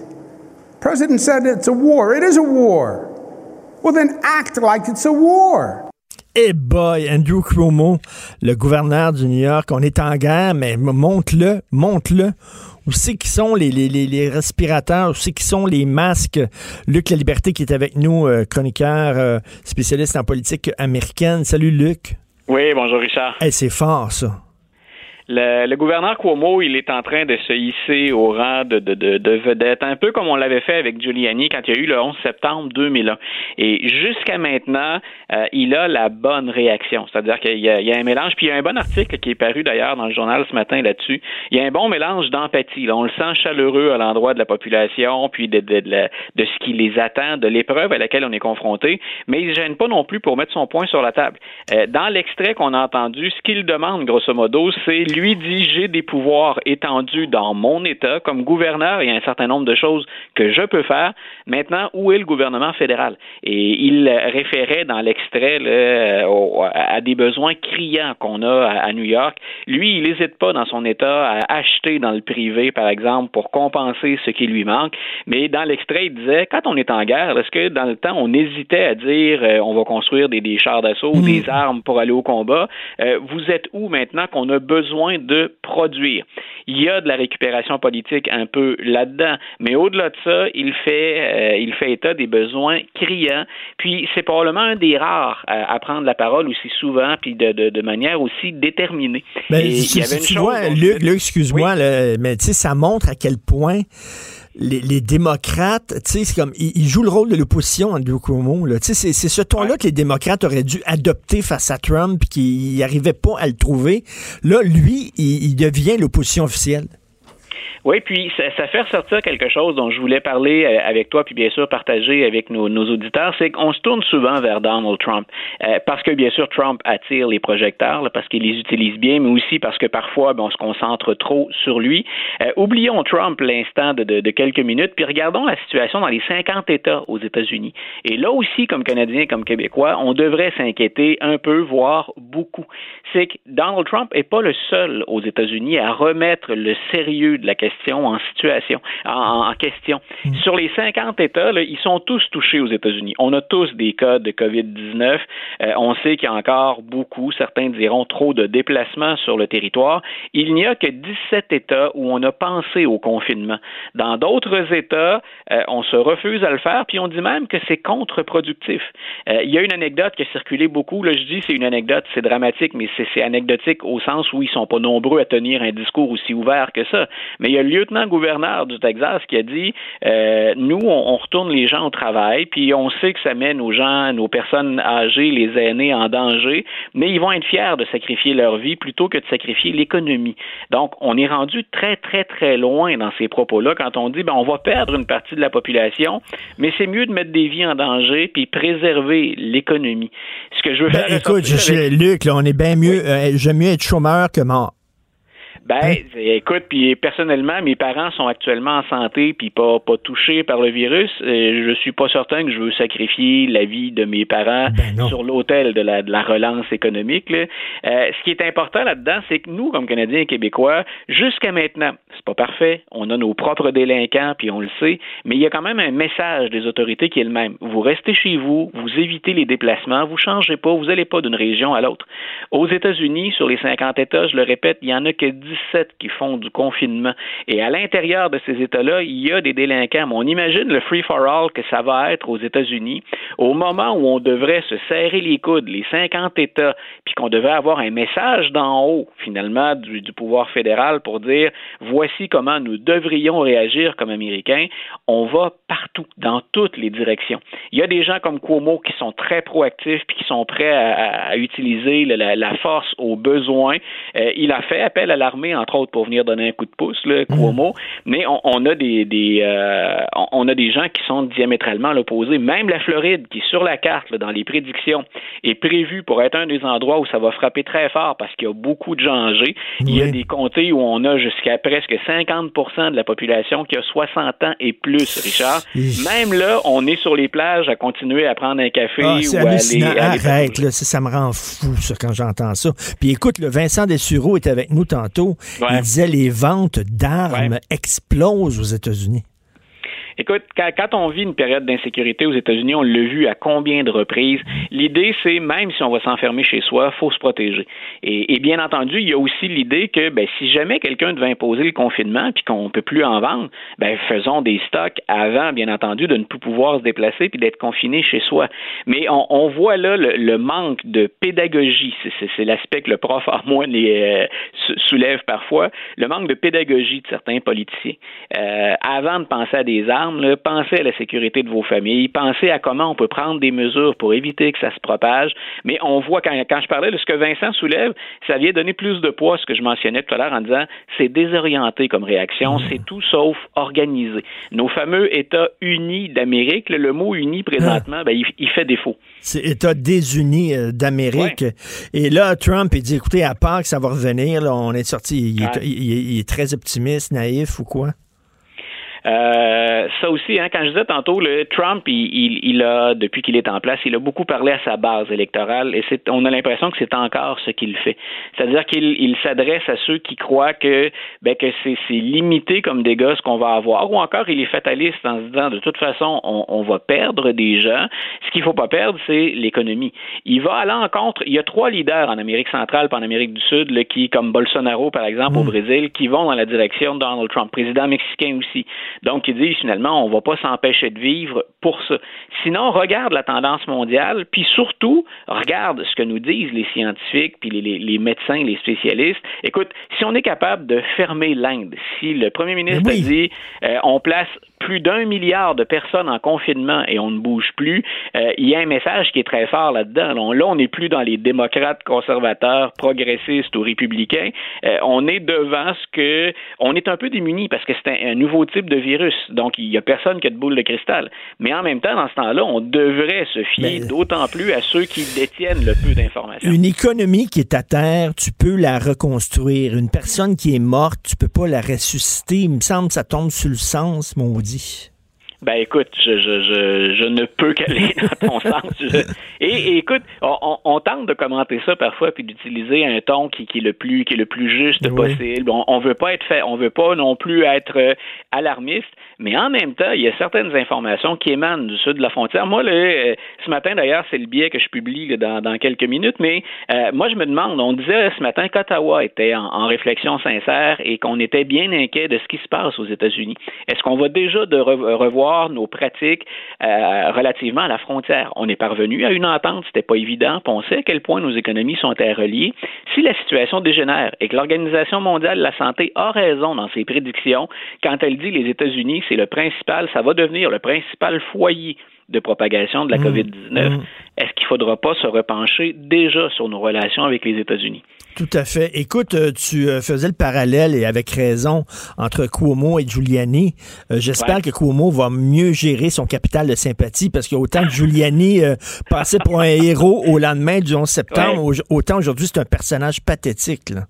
President said it's a war. It is a war. Well, then act like it's a war. Eh boy, Andrew Cuomo, le gouverneur du New York, on est en guerre, mais monte-le, monte-le. Où c'est qui sont les, les, les, les respirateurs? Où c'est qui sont les masques? Luc La Liberté qui est avec nous, euh, chroniqueur, euh, spécialiste en politique américaine. Salut Luc. Oui, bonjour Richard. Eh, c'est fort ça. Le, le gouverneur Cuomo, il est en train de se hisser au rang de, de, de, de vedette, un peu comme on l'avait fait avec Giuliani quand il y a eu le 11 septembre 2001. Et jusqu'à maintenant, euh, il a la bonne réaction. C'est-à-dire qu'il y, y a un mélange, puis il y a un bon article qui est paru d'ailleurs dans le journal ce matin là-dessus. Il y a un bon mélange d'empathie. On le sent chaleureux à l'endroit de la population, puis de, de, de ce qui les attend, de l'épreuve à laquelle on est confronté, mais il ne gêne pas non plus pour mettre son point sur la table. Euh, dans l'extrait qu'on a entendu, ce qu'il demande, grosso modo, c'est lui dit j'ai des pouvoirs étendus dans mon État. Comme gouverneur, il y a un certain nombre de choses que je peux faire. Maintenant, où est le gouvernement fédéral? Et il référait dans l'extrait là, à des besoins criants qu'on a à, New York. Lui, il n'hésite pas dans son État à acheter dans le privé, par exemple, pour compenser ce qui lui manque. Mais dans l'extrait, il disait, quand on est en guerre, est-ce que dans le temps, on hésitait à dire euh, on va construire des, des chars d'assaut ou des armes pour aller au combat? Euh, vous êtes où maintenant qu'on a besoin de produire? Il y a de la récupération politique un peu là-dedans, mais au-delà de ça, il fait, euh, il fait état des besoins criants. Puis c'est probablement un des rares à, à prendre la parole aussi souvent, puis de, de, de manière aussi déterminée. Ben, Et si- il y avait si une tu chose vois, dont- Luc, Luc, excuse-moi, mais tu sais, ça montre à quel point les, les démocrates, tu sais, c'est comme, ils, ils jouent le rôle de l'opposition, Andrew Cuomo, là. Tu sais, c'est, c'est ce ton-là que les démocrates auraient dû adopter face à Trump, puis qu'ils n'arrivaient pas à le trouver. Là, lui, il, il devient l'opposition officielle. Oui, puis ça, fait ressortir quelque chose dont je voulais parler euh, avec toi, puis bien sûr partager avec nos, auditeurs, c'est qu'on se tourne souvent vers Donald Trump, Euh, parce que bien sûr Trump attire les projecteurs, parce qu'il les utilise bien, mais aussi parce que parfois ben, on se concentre trop sur lui. Euh, oublions Trump l'instant de quelques minutes, puis regardons la situation dans les 50 États aux États-Unis. Et là aussi, comme Canadiens, comme Québécois, on devrait s'inquiéter un peu, voire beaucoup. C'est que Donald Trump n'est pas le seul aux États-Unis à remettre le sérieux de la question en situation, en, en question. Sur les 50 États, là, ils sont tous touchés aux États-Unis. On a tous des cas de COVID-19. Euh, on sait qu'il y a encore beaucoup, certains diront trop de déplacements sur le territoire. Il n'y a que 17 États où on a pensé au confinement. Dans d'autres États, euh, on se refuse à le faire, puis on dit même que c'est contre-productif. Euh, il y a une anecdote qui a circulé beaucoup. Là, je dis c'est une anecdote, c'est dramatique, mais c'est c'est anecdotique au sens où ils sont pas nombreux à tenir un discours aussi ouvert que ça. Mais il y a le lieutenant-gouverneur du Texas qui a dit euh, nous, on, on retourne les gens au travail, puis on sait que ça met nos gens, nos personnes âgées, les aînés en danger, mais ils vont être fiers de sacrifier leur vie plutôt que de sacrifier l'économie. Donc, on est rendu très, très, très loin dans ces propos-là quand on dit ben, on va perdre une partie de la population, mais c'est mieux de mettre des vies en danger puis préserver l'économie. Ce que je veux Ben, faire écoute, je, avec- Luc, là, on est bien mieux, euh, j'aime mieux être chômeur que mort. Ben, Hein? écoute, puis personnellement, mes parents sont actuellement en santé puis pas pas touchés par le virus. Je suis pas certain que je veux sacrifier la vie de mes parents Ben sur l'autel de la, de la relance économique. là. Euh, ce qui est important là-dedans, c'est que nous, comme Canadiens et Québécois, jusqu'à maintenant, c'est pas parfait. On a nos propres délinquants puis on le sait, mais il y a quand même un message des autorités qui est le même. Vous restez chez vous, vous évitez les déplacements, vous changez pas, vous n'allez pas d'une région à l'autre. Aux États-Unis, sur les 50 États, je le répète, il y en a que 17 qui font du confinement. Et à l'intérieur de ces États-là, il y a des délinquants. Mais on imagine le free-for-all que ça va être aux États-Unis au moment où on devrait se serrer les coudes, les 50 États, puis qu'on devrait avoir un message d'en haut, finalement, du, pouvoir fédéral pour dire voici comment nous devrions réagir comme Américains. On va partout, dans toutes les directions. Il y a des gens comme Cuomo qui sont très proactifs puis qui sont prêts à, utiliser la, force au besoin. Euh, il a fait appel à l'armée, entre autres, pour venir donner un coup de pouce, là, Cuomo. Mais on, on a des, des euh, on- a des gens qui sont diamétralement l'opposé. Même la Floride, qui sur la carte, là, dans les prédictions, est prévue pour être un des endroits où ça va frapper très fort parce qu'il y a beaucoup de gens âgés. Il y a des comtés où on a jusqu'à presque 50% de la population qui a 60 ans et plus, Richard. Même là, on est sur les plages à continuer à prendre un café Ah, ou à aller, hallucinant. à aller Arrête, là, ça, ça me rend fou, ça, quand j'entends ça. Puis écoute, le Vincent Dessureau était avec nous tantôt. Il disait les ventes d'armes explosent aux États-Unis. Écoute, quand, on vit une période d'insécurité aux États-Unis, on l'a vu à combien de reprises. L'idée, c'est même si on va s'enfermer chez soi, faut se protéger. Et, bien entendu, il y a aussi l'idée que ben, si jamais quelqu'un devait imposer le confinement puis qu'on peut plus en vendre, ben faisons des stocks avant, bien entendu, de ne plus pouvoir se déplacer puis d'être confiné chez soi. Mais on, voit là le, manque de pédagogie. C'est- l'aspect que le prof en moi les, euh, sou- soulève parfois. Le manque de pédagogie de certains politiciens. Euh, avant de penser à des armes, là, pensez à la sécurité de vos familles, pensez à comment on peut prendre des mesures pour éviter que ça se propage. Mais on voit, quand, quand je parlais de ce que Vincent soulève, ça vient donner plus de poids à ce que je mentionnais tout à l'heure en disant c'est désorienté comme réaction, c'est tout sauf organisé. Nos fameux États unis d'Amérique, le mot uni présentement, ben, il, il fait défaut. C'est État désunis euh, d'Amérique. Et là, Trump, il dit, écoutez, à part que ça va revenir, là, on est sorti, il, est- Ouais. il est- il est très optimiste, naïf ou quoi? Euh, ça aussi, hein, quand je disais tantôt, le Trump, il, il, il a, depuis qu'il est en place, il a beaucoup parlé à sa base électorale et c'est, on a l'impression que c'est encore ce qu'il fait. C'est-à-dire qu'il il s'adresse à ceux qui croient que, ben, que c'est, c'est limité comme dégâts ce qu'on va avoir, ou encore il est fataliste en se disant de toute façon, on, on va perdre des gens. Ce qu'il faut pas perdre, c'est l'économie. Il va à l'encontre. Il y a trois leaders en Amérique centrale, pas en Amérique du Sud, là, qui, comme Bolsonaro par exemple au Brésil, qui vont dans la direction de Donald Trump, président mexicain aussi. Donc, ils disent finalement, on va pas s'empêcher de vivre pour ça. Sinon, regarde la tendance mondiale, puis surtout, regarde ce que nous disent les scientifiques, puis les, les- les médecins, les spécialistes. Écoute, si on est capable de fermer l'Inde, si le premier ministre a dit, euh, on place plus d'un milliard de personnes en confinement et on ne bouge plus, euh, il y a un message qui est très fort là-dedans. Là, on- n'est plus dans les démocrates, conservateurs, progressistes ou républicains. Euh, on est devant ce que... On est un peu démunis parce que c'est un, un nouveau type de virus. Donc, il n'y a personne qui a de boule de cristal. Mais en même temps, dans ce temps-là, on devrait se fier d'autant plus à ceux qui détiennent le peu d'informations. Une économie qui est à terre, tu peux la reconstruire. Une personne qui est morte, tu peux pas la ressusciter. Il me semble que ça tombe sur le sens, maudit. Ben écoute, je, je, je, je ne peux qu'aller dans ton sens. Je- et, et écoute, on, tente de commenter ça parfois puis d'utiliser un ton qui, qui est le plus qui est le plus juste Oui. possible. On, on veut pas être fait, on veut pas non plus être euh, alarmiste, mais en même temps, il y a certaines informations qui émanent du sud de la frontière. Moi, là, euh, ce matin d'ailleurs, c'est le billet que je publie là, dans, dans quelques minutes, mais euh, moi je me demande, on disait ce matin qu'Ottawa était en, en réflexion sincère et qu'on était bien inquiet de ce qui se passe aux États-Unis. Est-ce qu'on va déjà de re- revoir nos pratiques euh, relativement à la frontière? On est parvenu à une entente, c'était pas évident, puis on sait à quel point nos économies sont interreliées. Si la situation dégénère et que l'Organisation mondiale de la santé a raison dans ses prédictions quand elle dit les États-Unis, c'est le principal, ça va devenir le principal foyer de propagation de la COVID-19. Est-ce qu'il ne faudra pas se repencher déjà sur nos relations avec les États-Unis? Tout à fait. Écoute, euh, tu euh, faisais le parallèle, et avec raison, entre Cuomo et Giuliani. Euh, J'espère Ouais. que Cuomo va mieux gérer son capital de sympathie, parce qu'autant que Giuliani euh, passait pour un héros au lendemain du 11 septembre, au- autant aujourd'hui, c'est un personnage pathétique. là.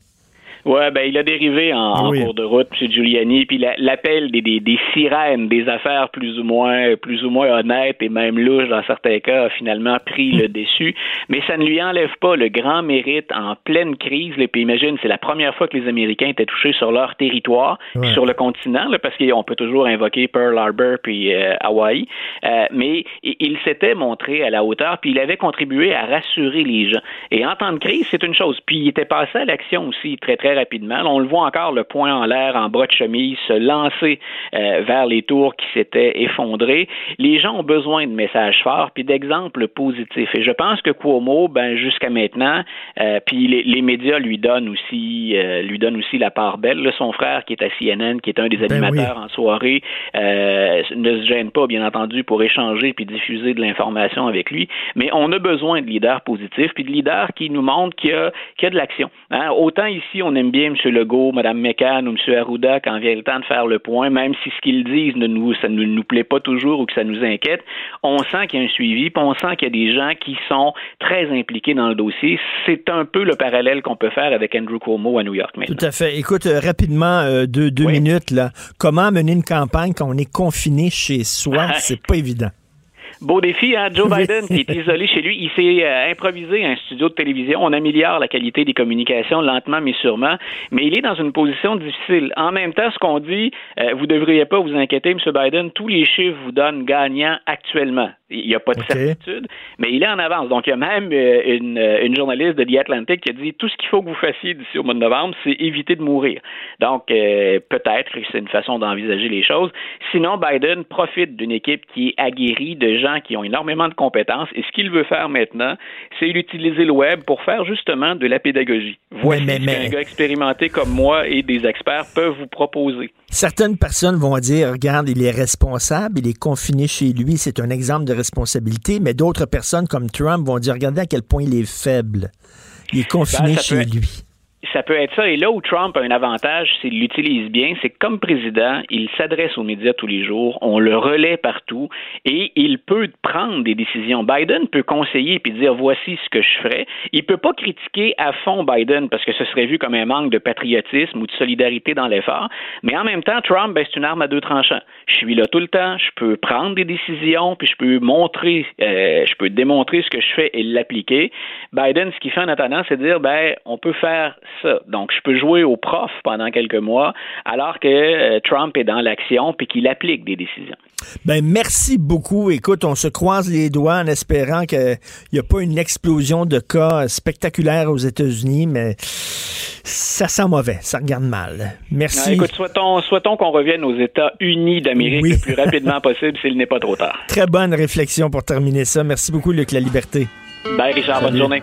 Ouais, ben il a dérivé en, cours de route, M. Giuliani, puis la- l'appel des, des, des sirènes, des affaires plus ou moins plus ou moins honnêtes et même louches dans certains cas a finalement pris le dessus. Mais ça ne lui enlève pas le grand mérite en pleine crise. Là, puis imagine, c'est la première fois que les Américains étaient touchés sur leur territoire, puis Ouais. sur le continent, là, parce qu'on peut toujours invoquer Pearl Harbor puis euh, Hawaï. Euh, mais il, il s'était montré à la hauteur, puis il avait contribué à rassurer les gens. Et en temps de crise, c'est une chose. Puis il était passé à l'action aussi très très rapidement. On le voit encore, le poing en l'air, en bras de chemise, se lancer euh, vers les tours qui s'étaient effondrées. Les gens ont besoin de messages forts puis d'exemples positifs. Et je pense que Cuomo, ben jusqu'à maintenant, euh, puis les, les médias lui donnent aussi euh, lui donnent aussi la part belle. Là, son frère qui est à CNN, qui est un des Ben animateurs en soirée, ne se gêne pas, bien entendu, pour échanger puis diffuser de l'information avec lui. Mais on a besoin de leaders positifs puis de leaders qui nous montrent qu'il y y a de l'action. Hein? Autant ici, on aime bien M. Legault, Mme McCann ou M. Arruda quand vient le temps de faire le point, même si ce qu'ils disent ne nous, ça ne nous plaît pas toujours ou que ça nous inquiète, on sent qu'il y a un suivi, puis on sent qu'il y a des gens qui sont très impliqués dans le dossier. C'est un peu le parallèle qu'on peut faire avec Andrew Cuomo à New York. maintenant. Tout à fait. Écoute, euh, rapidement, euh, deux, deux minutes, là. Comment mener une campagne quand on est confiné chez soi? C'est pas évident. Beau défi, hein? Joe Biden, qui est isolé chez lui, il s'est euh, improvisé un studio de télévision. On améliore la qualité des communications lentement mais sûrement, mais il est dans une position difficile. En même temps, ce qu'on dit, euh, vous devriez pas vous inquiéter, M. Biden, tous les chiffres vous donnent gagnant actuellement. Il n'y a pas de certitude, mais il est en avance. Donc, il y a même euh, une, euh, une journaliste de The Atlantic qui a dit tout ce qu'il faut que vous fassiez d'ici au mois de novembre, c'est éviter de mourir. Donc, euh, peut-être que c'est une façon d'envisager les choses. Sinon, Biden profite d'une équipe qui est aguerrie de gens qui ont énormément de compétences. Et ce qu'il veut faire maintenant, c'est utiliser le web pour faire justement de la pédagogie. Voici mais- ce mais- qu'un gars expérimenté comme moi et des experts peuvent vous proposer. Certaines personnes vont dire, regarde, il est responsable, il est confiné chez lui, c'est un exemple de responsabilité, mais d'autres personnes comme Trump vont dire, regardez à quel point il est faible. Il est confiné Ben, chez peut lui. Ça peut être ça. Et là où Trump a un avantage, s'il l'utilise bien, c'est que comme président, il s'adresse aux médias tous les jours, on le relaie partout et il peut prendre des décisions. Biden peut conseiller puis dire voici ce que je ferai. Il peut pas critiquer à fond Biden parce que ce serait vu comme un manque de patriotisme ou de solidarité dans l'effort. Mais en même temps, Trump, ben, c'est une arme à deux tranchants. Je suis là tout le temps, je peux prendre des décisions puis je peux montrer, euh, je peux démontrer ce que je fais et l'appliquer. Biden, ce qu'il fait en attendant, c'est dire ben on peut faire ça. Donc je peux jouer au prof pendant quelques mois alors que euh, Trump est dans l'action puis qu'il applique des décisions. Ben, merci beaucoup. Écoute, on se croise les doigts en espérant qu'il n'y a pas une explosion de cas spectaculaires aux États-Unis, mais ça sent mauvais, ça regarde mal. Merci. Ah, écoute, souhaitons, souhaitons qu'on revienne aux États-Unis d'Amérique Oui. le plus rapidement possible s'il n'est pas trop tard. Très bonne réflexion pour terminer ça. Merci beaucoup, Luc La Liberté. Bye Richard, bonne journée.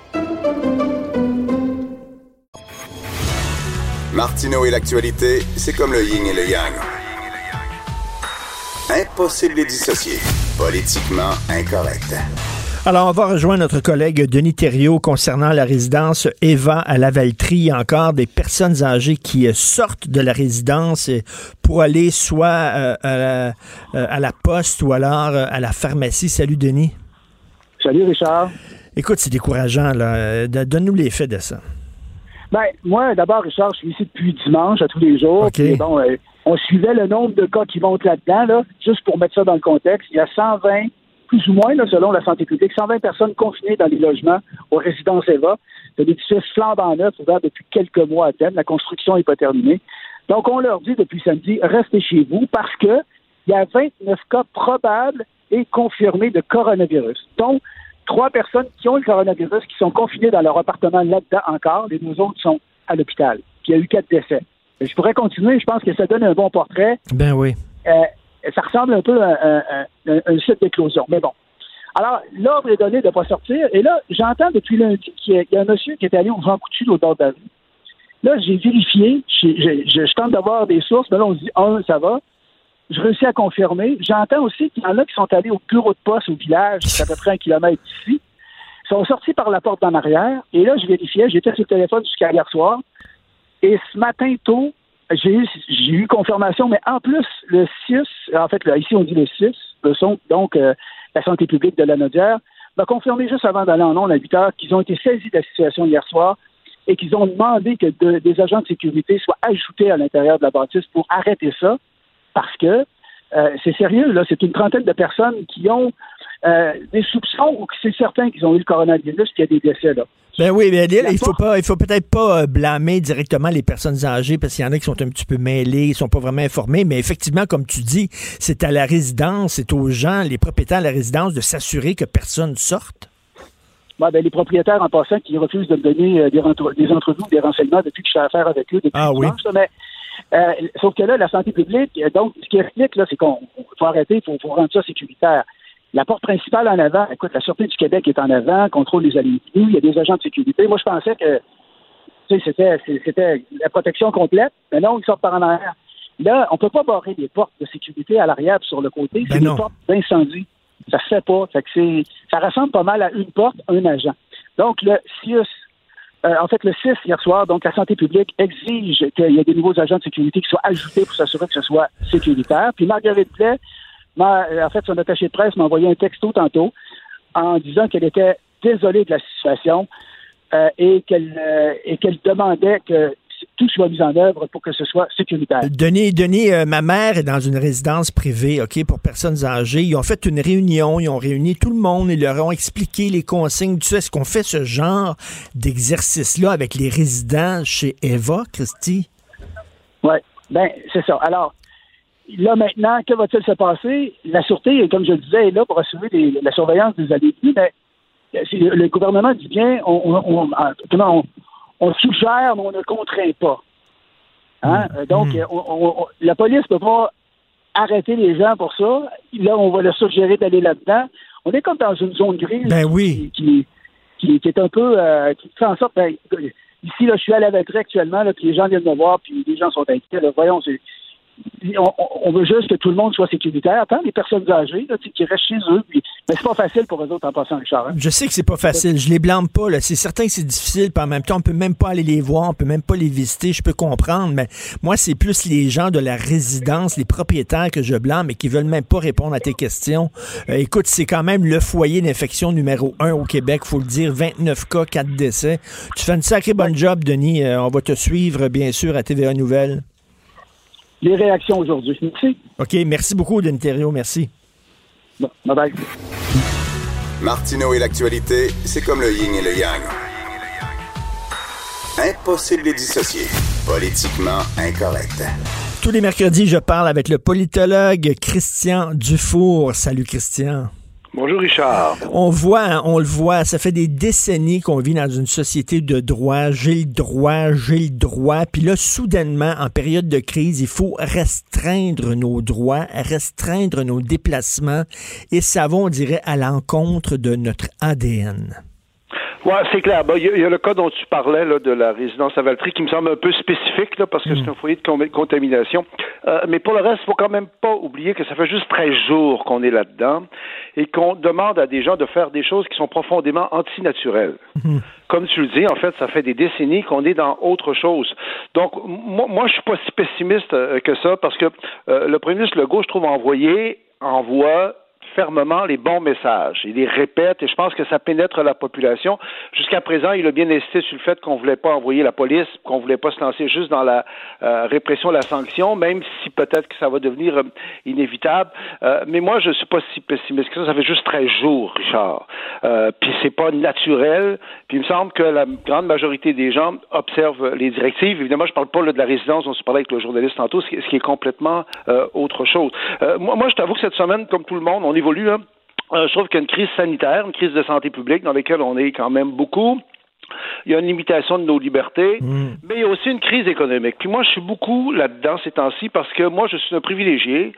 Martineau et l'actualité, c'est comme le yin et le yang. Impossible de les dissocier. Politiquement incorrect. Alors, on va rejoindre notre collègue Denis Thériault concernant la résidence Eva à Lavaltrie. Il y a encore des personnes âgées qui euh, sortent de la résidence euh, pour aller soit euh, à, la, à la poste ou alors à la pharmacie. Salut, Denis. Salut, Richard. Écoute, c'est décourageant. là. Donne-nous les faits de ça. Ben, moi, d'abord, Richard, je suis ici depuis dimanche à tous les jours. Puis, bon, euh, on suivait le nombre de cas qui montent là-dedans, là, juste pour mettre ça dans le contexte. Il y a 120, plus ou moins, là, selon la santé publique, 120 personnes confinées dans les logements aux résidences Eva. C'est des édifices flambant neufs ouverts depuis quelques mois à peine. La construction n'est pas terminée. Donc, on leur dit depuis samedi, restez chez vous parce que il y a 29 cas probables et confirmés de coronavirus. Donc, trois personnes qui ont le coronavirus qui sont confinées dans leur appartement là-dedans encore. Les deux autres sont à l'hôpital. Puis il y a eu quatre décès. Je pourrais continuer. Je pense que ça donne un bon portrait. Ben oui. Euh, ça ressemble un peu à, à- à- à un site d'éclosion. Mais bon. Alors, l'ordre est donné de ne pas sortir. Et là, j'entends depuis lundi qu'il y, a- il y a un monsieur qui est allé au Jean Coutu au bord de la rue. Là, j'ai vérifié, je, je tente d'avoir des sources, mais là, on se dit, un, ça va. Je réussis à confirmer. J'entends aussi qu'il y en a qui sont allés au bureau de poste au village, à peu près un kilomètre d'ici. Ils sont sortis par la porte d'en arrière. Et là, je vérifiais, j'étais sur le téléphone jusqu'à hier soir. Et ce matin tôt, j'ai eu, confirmation, mais en plus, le 6, en fait, là, ici on dit le 6, le son, donc euh, la santé publique de la Nodière, m'a confirmé juste avant d'aller en ondes à 8 heures qu'ils ont été saisis de la situation hier soir et qu'ils ont demandé que de- des agents de sécurité soient ajoutés à l'intérieur de la bâtisse pour arrêter ça, parce que euh, c'est sérieux, là, c'est une trentaine de personnes qui ont euh, des soupçons ou que c'est certain qu'ils ont eu le coronavirus, qu'il y a des décès là. Ben oui, mais il faut pas, il faut peut-être pas euh, blâmer directement les personnes âgées parce qu'il y en a qui sont un petit peu mêlés, ils sont pas vraiment informés, mais effectivement, comme tu dis, c'est à la résidence, c'est aux gens, les propriétaires de la résidence de s'assurer que personne sorte. Ouais, ben, les propriétaires en passant qui refusent de me donner des, des entrevues, des renseignements depuis que je fais affaire avec eux depuis Ah oui. là, mais euh, sauf que là, la santé publique, euh, donc, ce qui explique, là, c'est qu'on on- faut arrêter, il faut, faut rendre ça sécuritaire. La porte principale en avant, écoute, la Sûreté du Québec est en avant, contrôle et venues, il y a des agents de sécurité. Moi, je pensais que c'était, la protection complète, mais non, ils sortent par en arrière. Là, on peut pas barrer les portes de sécurité à l'arrière sur le côté. Ben c'est non. des portes d'incendie. Ça se fait pas. Fait que c'est, ça ressemble pas mal à une porte, un agent. Donc, le CIUS, euh, en fait, le 6 hier soir, donc la santé publique exige qu'il y ait des nouveaux agents de sécurité qui soient ajoutés pour s'assurer que ce soit sécuritaire. Puis Marguerite Blais, m'a- euh, en fait, son attaché de presse m'a envoyé un texto tantôt en disant qu'elle était désolée de la situation euh, et qu'elle euh, et qu'elle demandait que tout soit mis en œuvre pour que ce soit sécuritaire. Denis, Denis euh, ma mère est dans une résidence privée, OK, pour personnes âgées. Ils ont fait une réunion, ils ont réuni tout le monde, ils leur ont expliqué les consignes. Tu sais, est-ce qu'on fait ce genre d'exercice-là avec les résidents chez Eva, Christy? Oui, ben c'est ça. Alors, là maintenant, que va-t-il se passer? La sûreté, comme je le disais, est là pour assurer les- la surveillance des allées mais euh, le gouvernement dit bien, on, on, on- on- suggère, mais on ne contraint pas. Hein? Euh, Donc, euh, on- la police ne peut pas arrêter les gens pour ça. Là, on va leur suggérer d'aller là-dedans. On est comme dans une zone grise Ben oui. qui, qui, qui est un peu... euh, qui fait en sorte... ben, ici, là, je suis à la actuellement, là, puis les gens viennent me voir, puis les gens sont inquiets. là. voyons, c'est... On, veut juste que tout le monde soit sécuritaire. Tant les personnes âgées là, qui restent chez eux. Puis, mais c'est pas facile pour eux autres en passant, Richard. hein. Je sais que c'est pas facile, je les blâme pas. C'est certain que c'est difficile, puis en même temps, on peut même pas aller les voir, on peut même pas les visiter, je peux comprendre, mais moi, c'est plus les gens de la résidence, les propriétaires que je blâme et qui veulent même pas répondre à tes questions. Euh, écoute, c'est quand même le foyer d'infection numéro un au Québec, faut le dire, 29 cas, 4 décès. Tu fais une sacrée bonne job, Denis. Euh, on va te suivre, bien sûr, à TVA Nouvelles. Les réactions aujourd'hui. Merci. OK, merci beaucoup, Denis merci. Bon, bye bye. Martineau et l'actualité, c'est comme le yin et le yang. Impossible de les dissocier. Politiquement incorrect. Tous les mercredis, je parle avec le politologue Christian Dufour. Salut, Christian. Bonjour Richard. On voit, hein, on le voit, ça fait des décennies qu'on vit dans une société de droit. J'ai le droit, j'ai le droit. Puis là, soudainement, en période de crise, il faut restreindre nos droits, restreindre nos déplacements. Et ça va, on dirait, à l'encontre de notre ADN. Ouais, c'est clair. Il y, a- il y a le cas dont tu parlais là, de la résidence à Valtry qui me semble un peu spécifique là, parce que c'est un foyer de contamination. Euh, mais pour le reste, il faut quand même pas oublier que ça fait juste 13 jours qu'on est là-dedans et qu'on demande à des gens de faire des choses qui sont profondément antinaturelles. Comme tu le dis, en fait, ça fait des décennies qu'on est dans autre chose. Donc, moi, moi je suis pas si pessimiste euh, que ça parce que euh, le premier ministre Legault, je trouve, a envoyé, envoie fermement les bons messages. Il les répète et je pense que ça pénètre la population. Jusqu'à présent, il a bien insisté sur le fait qu'on voulait pas envoyer la police, qu'on voulait pas se lancer juste dans la euh, répression, la sanction, même si peut-être que ça va devenir euh, inévitable. Euh, mais moi, je suis pas si pessimiste que ça. Ça fait juste 13 jours, Richard. Puis c'est pas naturel. Puis il me semble que la grande majorité des gens observent les directives. Évidemment, je parle pas de la résidence dont tu parlais avec le journaliste tantôt, ce qui, est complètement autre chose. Moi, moi, je t'avoue que cette semaine, comme tout le monde, on évolue. Euh, je trouve qu'il y a une crise sanitaire, une crise de santé publique dans laquelle on est quand même beaucoup. Il y a une limitation de nos libertés, mais il y a aussi une crise économique. Puis moi, je suis beaucoup là-dedans ces temps-ci parce que moi, je suis un privilégié.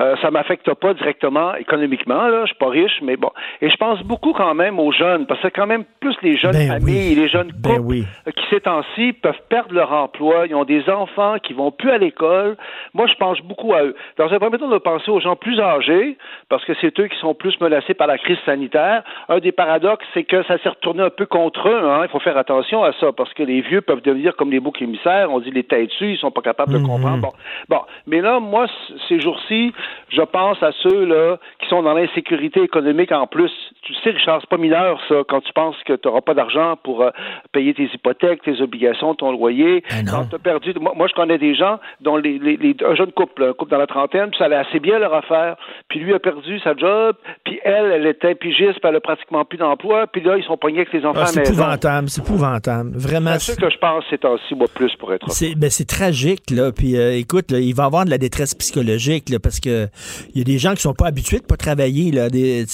Euh, ça m'affecte pas directement économiquement, là. Je suis pas riche, mais bon. Et je pense beaucoup quand même aux jeunes, parce que quand même plus les jeunes Ben familles, les jeunes Ben couples oui. euh, qui ces temps-ci peuvent perdre leur emploi. Ils ont des enfants qui vont plus à l'école. Moi, je pense beaucoup à eux. Dans un premier temps, on penser aux gens plus âgés, parce que c'est eux qui sont plus menacés par la crise sanitaire. Un des paradoxes, c'est que ça s'est retourné un peu contre eux. Hein. Il faut faire attention à ça, parce que les vieux peuvent devenir comme des boucs émissaires. On dit les têtes dessus, ils sont pas capables de comprendre. Bon, bon. Mais là, moi, ces jours-ci, je pense à ceux là qui sont dans l'insécurité économique en plus. Tu sais, Richard, c'est pas mineur ça. Quand tu penses que tu n'auras pas d'argent pour euh, payer tes hypothèques, tes obligations, ton loyer, quand t'as perdu. Moi, moi, je connais des gens dont les, les, les- un jeune couple, un couple dans la trentaine, puis ça allait assez bien leur affaire. Puis lui a perdu sa job, puis elle, elle était pigiste, puis elle a pratiquement plus d'emploi. Puis là, ils sont pognés avec les enfants Ah, c'est maison. Épouvantable, c'est épouvantable. Vraiment. C'est ce que je pense ces temps-ci, moi, plus pour être C'est ben, c'est tragique là. Puis euh, écoute, là, il va y avoir de la détresse psychologique là, parce que il y a des gens qui sont pas habitués de pas travailler là. Des,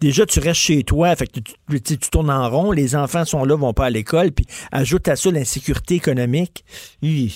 déjà tu restes chez toi, fait que tu, tu- tournes en rond. Les enfants sont là, vont pas à l'école. Puis ajoute à ça l'insécurité économique. Hi.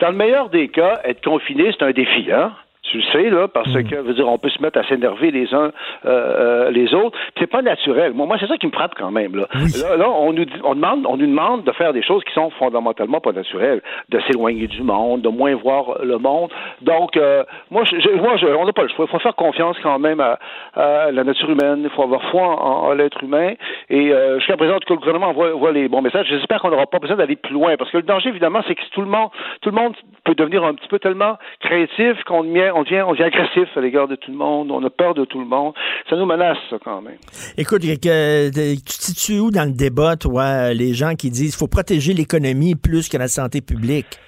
Dans le meilleur des cas, être confiné, c'est un défi, hein? Tu le sais, là, parce Mm. que, veut dire, on peut se mettre à s'énerver les uns euh, euh, les autres. C'est pas naturel. Moi, moi c'est ça qui me frappe quand même, là. Là, là, on nous, on demande, on nous demande de faire des choses qui sont fondamentalement pas naturelles, de s'éloigner du monde, de moins voir le monde. Donc, euh, moi, je, moi, je- on n'a pas le choix. Il faut faire confiance quand même à, à la nature humaine. Il faut avoir foi en, en l'être humain. Et euh, jusqu'à présent, cas, le gouvernement voit, voit les bons messages. J'espère qu'on n'aura pas besoin d'aller plus loin, parce que le danger, évidemment, c'est que tout le monde, tout le monde peut devenir un petit peu tellement créatif qu'on devient, on devient, on devient agressif à l'égard de tout le monde. On a peur de tout le monde. Ça nous menace, ça, quand même. Écoute, que- que- tu te situes où dans le débat, toi, les gens qui disent qu'il faut protéger l'économie plus que la santé publique?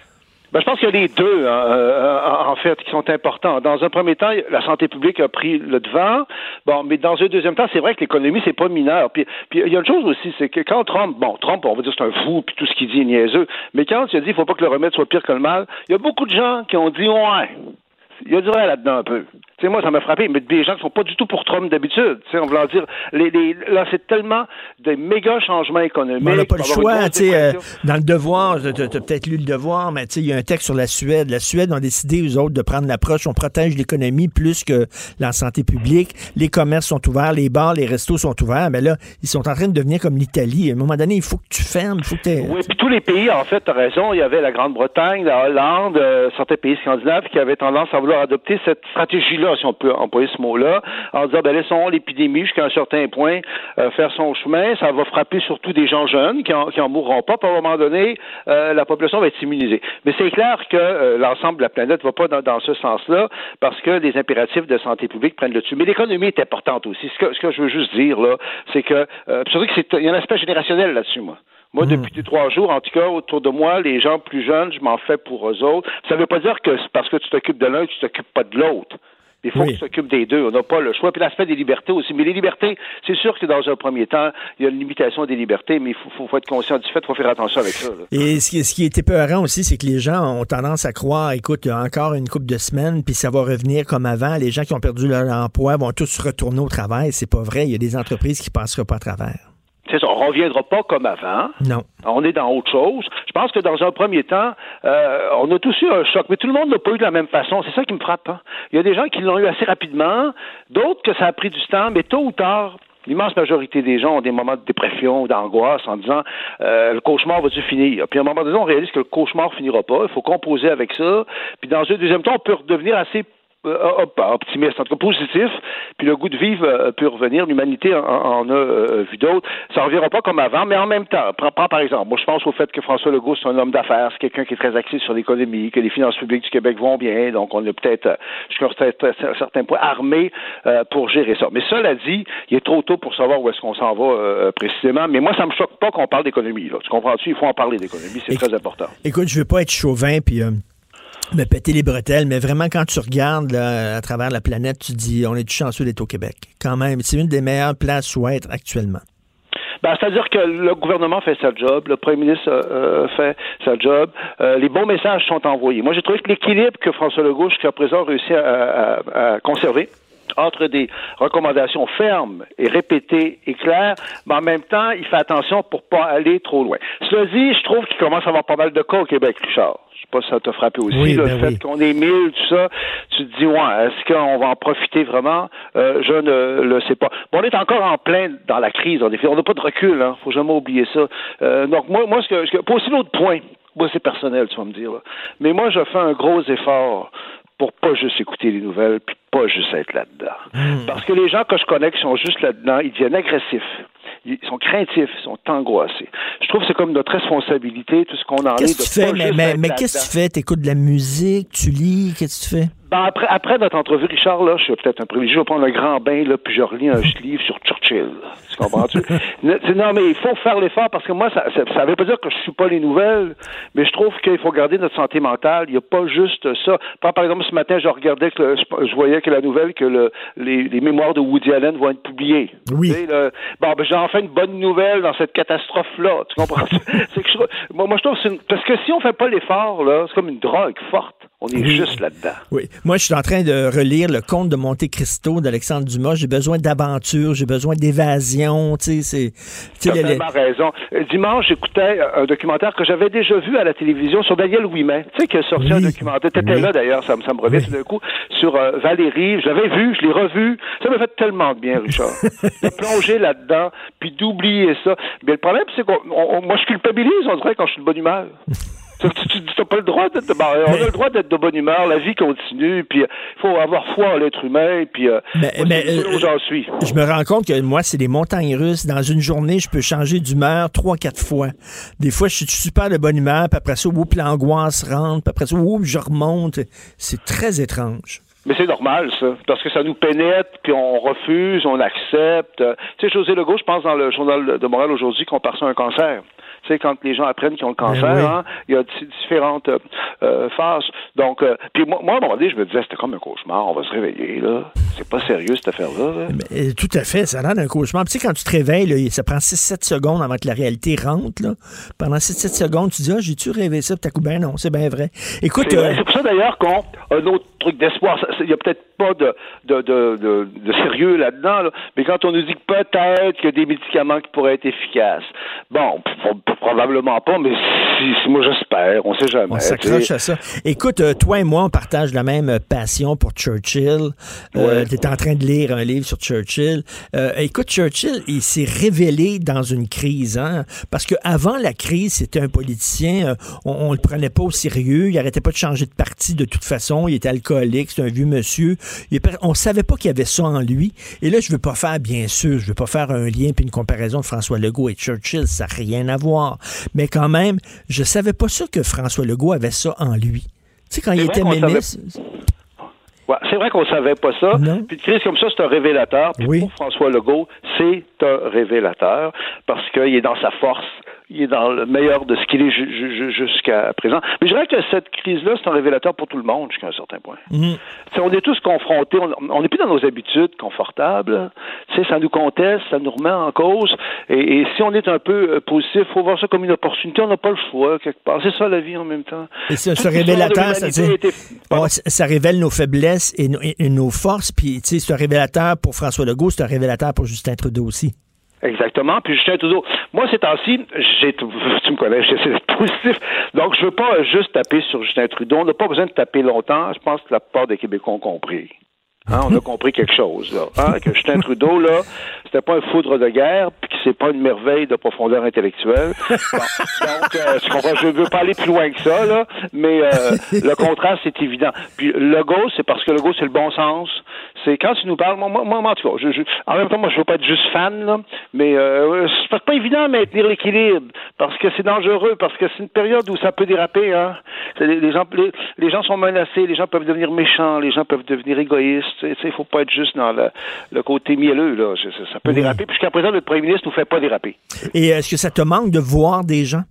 Ben, je pense qu'il y a les deux, hein, euh, en fait, qui sont importants. Dans un premier temps, la santé publique a pris le devant. Bon, mais dans un deuxième temps, c'est vrai que l'économie, c'est pas mineur. Puis, puis il y a une chose aussi, c'est que quand Trump, bon, Trump, on va dire c'est un fou, puis tout ce qu'il dit est niaiseux, mais quand il a dit il faut pas que le remède soit pire que le mal, il y a beaucoup de gens qui ont dit ouais. Il y a du vrai là-dedans un peu. Sais, moi, ça m'a frappé, mais des gens qui sont pas du tout pour Trump d'habitude. Tu sais, on dire, les, les, là, c'est tellement de méga changements économiques. Mais on n'a pas le choix. tu sais, euh, dans le devoir, tu as, peut-être lu le devoir, mais tu sais, il y a un texte sur la Suède. La Suède ont décidé, eux autres, de prendre l'approche, on protège l'économie plus que la santé publique. Les commerces sont ouverts, les bars, les restos sont ouverts. Mais là, ils sont en train de devenir comme l'Italie. À un moment donné, il faut que tu fermes, il faut que tu Oui, puis tous les pays, en fait, tu as raison, il y avait la Grande-Bretagne, la Hollande, euh, certains pays scandinaves qui avaient tendance à vouloir adopter cette stratégie-là, si on peut employer ce mot-là, en disant, ben laissons l'épidémie jusqu'à un certain point euh, faire son chemin, ça va frapper surtout des gens jeunes qui en, qui en mourront pas, puis à un moment donné, euh, la population va être immunisée. Mais c'est clair que euh, l'ensemble de la planète va pas dans, dans ce sens-là, parce que les impératifs de santé publique prennent le dessus. Mais l'économie est importante aussi. Ce que, ce que je veux juste dire, là, c'est que, surtout que c'est, il y a un aspect générationnel là-dessus, moi. Moi, depuis deux, trois jours, en tout cas, autour de moi, les gens plus jeunes, je m'en fais pour eux autres. Ça ne veut pas dire que c'est parce que tu t'occupes de l'un, tu t'occupes pas de l'autre. Il faut que tu t'occupes des deux. On n'a pas le choix. Puis l'aspect des libertés aussi. Mais les libertés, c'est sûr que dans un premier temps, il y a une limitation des libertés, mais il faut, faut, faut être conscient du fait, il faut faire attention avec ça. là. Et ce qui, ce qui est épeurant aussi, c'est que les gens ont tendance à croire, écoute, il y a encore une couple de semaines, puis ça va revenir comme avant. Les gens qui ont perdu leur emploi vont tous retourner au travail. C'est pas vrai. Il y a des entreprises qui passeront pas à travers. Ça, on reviendra pas comme avant. Non. On est dans autre chose. Je pense que dans un premier temps, euh, on a tous eu un choc, mais tout le monde n'a pas eu de la même façon. C'est ça qui me frappe. hein. Il y a des gens qui l'ont eu assez rapidement, d'autres que ça a pris du temps, mais tôt ou tard, L'immense majorité des gens ont des moments de dépression ou d'angoisse en disant euh, le cauchemar va-tu finir? Puis à un moment donné, on réalise que le cauchemar finira pas. Il faut composer avec ça. Puis dans un deuxième temps, on peut redevenir assez euh, op- optimiste, en tout cas positif, puis le goût de vivre euh, peut revenir. L'humanité en, en a euh, vu d'autres. Ça ne reviendra pas comme avant, mais en même temps, prends, prends par exemple, moi je pense au fait que François Legault, c'est un homme d'affaires, c'est quelqu'un qui est très axé sur l'économie, que les finances publiques du Québec vont bien, donc on est peut-être, jusqu'à un certain- point, armé pour gérer ça. Mais cela dit, il est trop tôt pour savoir où est-ce qu'on s'en va précisément, mais moi ça me choque pas qu'on parle d'économie. Tu comprends-tu? Il faut en parler d'économie, c'est très important. Écoute, je veux pas être chauvin puis me péter les bretelles, mais vraiment quand tu regardes là, à travers la planète, tu dis on est chanceux d'être au Québec? Quand même, c'est une des meilleures places où être actuellement. Ben, C'est-à-dire que le gouvernement fait sa job, le premier ministre euh, fait sa job, euh, les bons messages sont envoyés. Moi, j'ai trouvé que l'équilibre que François Legault jusqu'à présent a réussi à, à- à conserver, entre des recommandations fermes et répétées et claires, mais en même temps, il fait attention pour pas aller trop loin. Cela dit, je trouve qu'il commence à avoir pas mal de cas au Québec, Richard. Je sais pas si ça t'a frappé aussi, Oui, là, ben le fait oui. qu'on est mille, tout ça. Tu te dis, ouais, est-ce qu'on va en profiter vraiment? Euh, je ne le sais pas. Bon, on est encore en plein dans la crise, en effet. On n'a pas de recul, hein. Faut jamais oublier ça. Euh, donc, moi, moi, ce que, ce que, pour aussi l'autre point, moi, c'est personnel, tu vas me dire, là. Mais moi, je fais un gros effort pour pas juste écouter les nouvelles, puis pas juste être là-dedans. Hmm. Parce que les gens que je connais qui sont juste là-dedans, ils deviennent agressifs. Ils sont craintifs, ils sont angoissés. Je trouve que c'est comme notre responsabilité, tout ce qu'on en est, Qu'est-ce de que tu fais? Mais, mais, qu'est-ce que tu fais? T'écoutes de la musique, tu lis, qu'est-ce que tu fais? Ben, après, après notre entrevue, Richard, là, je suis peut-être un privilégié, je vais prendre un grand bain, là, puis je relis un livre sur Churchill. Tu comprends-tu? Ne- non, mais il faut faire l'effort parce que moi, ça, ça, ça veut pas dire que je suis pas les nouvelles, mais je trouve qu'il faut garder notre santé mentale. Il n'y a pas juste ça. Par, par exemple, ce matin, je regardais que le- je, voyais que la nouvelle que le, les, les mémoires de Woody Allen vont être publiées. Oui. Tu sais, le- bon, ben, j'ai enfin une bonne nouvelle dans cette catastrophe-là. Tu comprends? c'est que je, moi, moi, je trouve que c'est une- parce que si on fait pas l'effort, là, c'est comme une drogue forte. On est juste là-dedans. Oui. Moi, je suis en train de relire le conte de Monte Cristo d'Alexandre Dumas. J'ai besoin d'aventure, j'ai besoin d'évasion. Tu sais, c'est. tu as le- le- tellement raison. Euh, Dimanche, j'écoutais un documentaire que j'avais déjà vu à la télévision sur Daniel Ouimet. Tu sais, qui a sorti un documentaire. Tu étais Oui. là d'ailleurs, ça, me- ça me revient tout d'un coup, sur euh, Valérie. Je l'avais vu, je l'ai revu. Ça m'a fait tellement de bien, Richard. de plonger là-dedans, puis d'oublier ça. Mais le problème, c'est on- moi, je culpabilise, on dirait, quand je suis de bonne humeur. Tu n'as pas le droit d'être de, on a le droit d'être de bonne humeur, la vie continue, puis il faut avoir foi en l'être humain, puis euh, Mais- moi, mais, euh, j'en suis. Je me rends compte que moi, c'est des montagnes russes. Dans une journée, je peux changer d'humeur trois, quatre fois. Des fois, je suis super de bonne humeur, puis après ça, oups, l'angoisse rentre, puis après ça, oups, je remonte. C'est très étrange. Mais c'est normal, ça, parce que ça nous pénètre, puis on refuse, on accepte. Euh, Tu sais, José Legault, je pense dans le journal de Montréal aujourd'hui, compare ça un cancer. Tu sais, quand les gens apprennent qu'ils ont le cancer, Ben oui. hein, il y a di- différentes euh, euh, phases. Donc, euh, puis moi, moi, à un moment donné, je me disais, c'était comme un cauchemar, on va se réveiller, là. C'est pas sérieux, cette affaire-là. là. Euh, tout à fait, ça a l'air d'un cauchemar. Puis, tu sais, quand tu te réveilles, là, ça prend 6-7 secondes avant que la réalité rentre. Là. Pendant 6-7 secondes, tu dis, ah, j'ai-tu rêvé ça? Puis, coup, ben non, c'est bien vrai. Écoute, C'est pour ça d'ailleurs qu'on un autre truc d'espoir. Il n'y a peut-être pas de, de, de, de, de sérieux là-dedans, là, mais quand on nous dit que peut-être qu'il y a des médicaments qui pourraient être efficaces, bon, p- p- probablement pas, mais si, moi j'espère, on sait jamais. on tu s'accroche à ça. Écoute, euh, toi et moi, on partage la même euh, passion pour Churchill. Euh, tu es en train de lire un livre sur Churchill. Euh, écoute, Churchill, il s'est révélé dans une crise. Hein, parce qu'avant la crise, c'était un politicien. euh, on, on le prenait pas au sérieux. Il arrêtait pas de changer de parti de toute façon. Il était alcoolique. C'est un vieux monsieur. Il on savait pas qu'il y avait ça en lui. Et là, je veux pas faire, bien sûr, je veux pas faire un lien puis une comparaison de François Legault et Churchill. Ça n'a rien à voir. Mais quand même, je savais pas ça que François Legault avait ça en lui. Tu sais, quand il était ministre, Ouais, c'est vrai qu'on savait pas ça. Puis une crise comme ça, c'est un révélateur. Puis pour François Legault, c'est un révélateur parce qu'il est dans sa force. Il est dans le meilleur de ce qu'il est ju- ju- ju- jusqu'à présent. Mais je dirais que cette crise-là, c'est un révélateur pour tout le monde jusqu'à un certain point. Mhm. Sais, on est tous confrontés, on n'est plus dans nos habitudes confortables. Tu sais, ça nous conteste, ça nous remet en cause. Et, et si on est un peu euh, positif, faut voir ça comme une opportunité. On n'a pas le choix quelque part. C'est ça la vie en même temps. Et ce, ce révélateur, c'est-à-dire, était- on- ça révèle nos faiblesses et, nos- et nos forces. Puis, tu sais, c'est un révélateur pour François Legault, c'est un révélateur pour Justin Trudeau aussi. Exactement. Puis Justin Trudeau, moi ces temps-ci, j'ai, tu me connais, d'être positif. Donc je veux pas juste taper sur Justin Trudeau. On n'a pas besoin de taper longtemps. Je pense que la plupart des Québécois ont compris. Hein, on a compris quelque chose, là. Hein, que Justin Trudeau, là, c'était pas un foudre de guerre, puis que c'est pas une merveille de profondeur intellectuelle. Bon, donc, euh, tu comprends, je veux pas aller plus loin que ça, là, mais euh, le contraste, c'est évident. Puis le go, c'est parce que le go, c'est le bon sens. C'est quand tu nous parles, moi, moi, moi, en tout cas, je, je- en même temps, moi, je veux pas être juste fan, là, mais euh, c'est pas- évident de maintenir l'équilibre, parce que c'est dangereux, parce que c'est une période où ça peut déraper, hein. C'est Les, les gens, les, les gens sont menacés, les gens peuvent devenir méchants, les gens peuvent devenir égoïstes. Il faut pas être juste dans le, le côté mielleux, là. Ça, ça peut déraper. Puis jusqu'à présent, le premier ministre nous fait pas déraper. Et est-ce que ça te manque de voir des gens?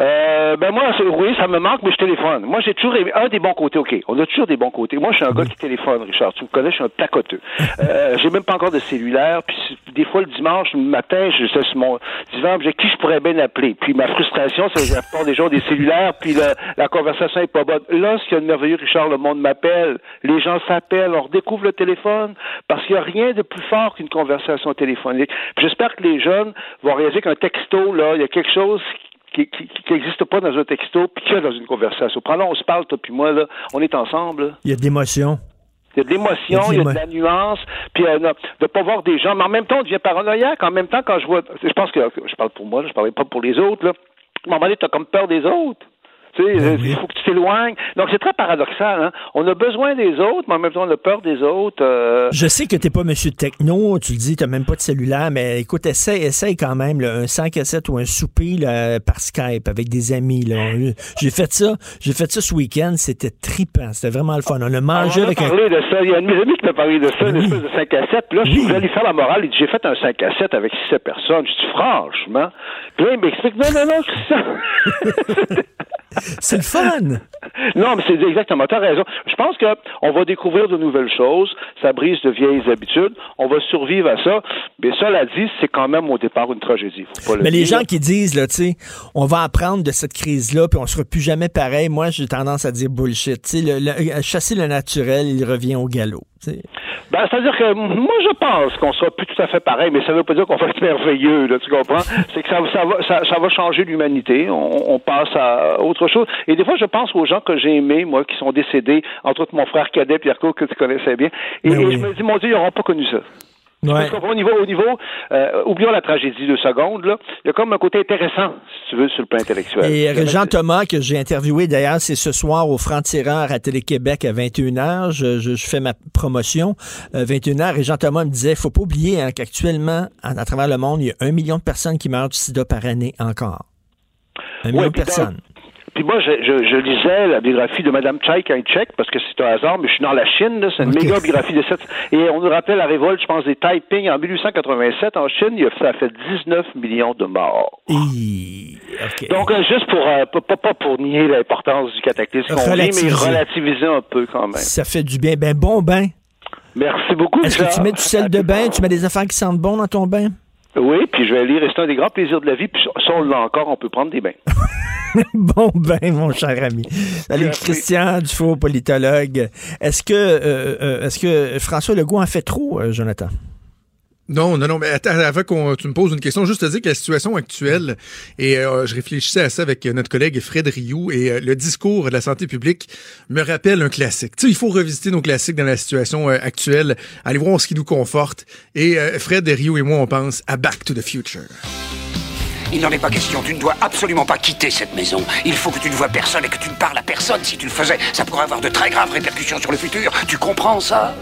Euh, ben moi, oui, ça me manque, mais je téléphone. Moi, j'ai toujours aimé- un des bons côtés. OK, on a toujours des bons côtés. Moi, je suis un gars qui téléphone, Richard. Tu me connais, je suis un placoteux. Euh, j'ai même pas encore de cellulaire. Puis des fois, le dimanche le matin, je sais sur mon divan, j'ai qui je pourrais bien appeler. Puis ma frustration, c'est que j'apporte des gens des cellulaires, puis la, la conversation est pas bonne. Là, ce qu'il y a de merveilleux, Richard, le monde m'appelle. Les gens s'appellent, on redécouvre le téléphone, parce qu'il n'y a rien de plus fort qu'une conversation téléphonique. J'espère que les jeunes vont réaliser qu'un texto, là, il y a quelque chose qui n'existe pas dans un texto, puis qu'il y a dans une conversation. Prends-le, on se parle, toi puis moi, là, on est ensemble. là. Il y a de l'émotion. Il y a de l'émotion, il y a de la nuance, puis euh, de ne pas voir des gens. Mais en même temps, on devient paranoïaque. En même temps, quand je vois... Je pense que... Je parle pour moi, là, je parlais pas pour les autres. Là. À un moment donné, tu as comme peur des autres. Tu sais, euh, il faut que tu t'éloignes. Donc, c'est très paradoxal. Hein? On a besoin des autres, mais en même temps, on a peur des autres. euh, Je sais que t'es pas monsieur techno, tu le dis, t'as même pas de cellulaire, mais écoute, essaye, essaye quand même là, un 5 à 7 ou un souper là, par Skype avec des amis. J'ai fait ça, j'ai fait ça ce week-end, c'était trippant, c'était vraiment le fun. On a mangé on a avec un... parlé de ça. Il y a un de mes amis qui m'a parlé de ça, une espèce de 5 à 7. Puis là, je voulais lui faire la morale. Il dit, j'ai fait un 5 à 7 avec 6 personnes. Je dis, franchement. Puis là, il m'explique, non, non, non, Christian. C'est le fun. Non, mais c'est exactement, tu as raison. Je pense que on va découvrir de nouvelles choses, ça brise de vieilles habitudes, on va survivre à ça. Mais cela dit, c'est quand même au départ une tragédie. Faut pas le Mais les gens qui disent, là, tu sais, on va apprendre de cette crise-là, puis on sera plus jamais pareil, moi, j'ai tendance à dire bullshit. Tu sais, le- le- chasser le naturel, il revient au galop. Ben, c'est-à-dire que moi, je pense qu'on sera plus tout à fait pareil, mais ça veut pas dire qu'on va être merveilleux, là, tu comprends? C'est que ça, ça va, ça, ça va changer l'humanité. On, on passe à autre chose. Et des fois, je pense aux gens que j'ai aimés, moi, qui sont décédés, entre autres mon frère cadet, Pierre Cour, que tu connaissais bien. Et, Ben et oui. je me dis, mon Dieu, ils n'auront pas connu ça. Ouais. Qu'au niveau, au niveau euh, oublions la tragédie de seconde, là. Il y a comme un côté intéressant, si tu veux, sur le plan intellectuel. Et Jean Thomas, que j'ai interviewé d'ailleurs, c'est ce soir au Franc-Tireur à Télé-Québec à 21h. Je, je- je fais ma promotion. euh, 21h. Et Jean Thomas me disait, faut pas oublier hein, qu'actuellement, à, à travers le monde, il y a un million de personnes qui meurent du sida par année encore. Un million de dans- personnes. Puis moi, je, je, je lisais la biographie de Tchaïk, un tchèque, parce que c'est un hasard, mais je suis dans la Chine, là, c'est une méga biographie de cette... Et on nous rappelle la révolte, je pense, des Taiping en 1887 en Chine, il y a- ça a fait 19 millions de morts. Donc, euh, juste pour, euh, pas, pas- pour nier l'importance du cataclysme qu'on mais Relativiser. un peu quand même. Ça fait du bien. Ben bon bain. Merci beaucoup, Est-ce que tu mets du sel de bain? Tu mets des affaires qui sentent bon dans ton bain? Oui, puis je vais lire, c'est un des grands plaisirs de la vie, puis ça, on l'a encore, on peut prendre des bains. bon bain, mon cher ami. Salut, Christian Dufault, politologue. Est-ce que, euh, euh, est-ce que François Legault en fait trop, euh, Jonathan? Non, non, non, mais attends, avant que tu me poses une question, juste te dire que la situation actuelle, et euh, je réfléchissais à ça avec notre collègue Fred Rioux, et euh, le discours de la santé publique me rappelle un classique. Tu sais, il faut revisiter nos classiques dans la situation euh, actuelle, aller voir ce qui nous conforte, et euh, Fred Rioux et moi, on pense à Back to the Future. Il n'en est pas question. Tu ne dois absolument pas quitter cette maison. Il faut que tu ne vois personne et que tu ne parles à personne. Si tu le faisais, ça pourrait avoir de très graves répercussions sur le futur. Tu comprends ça?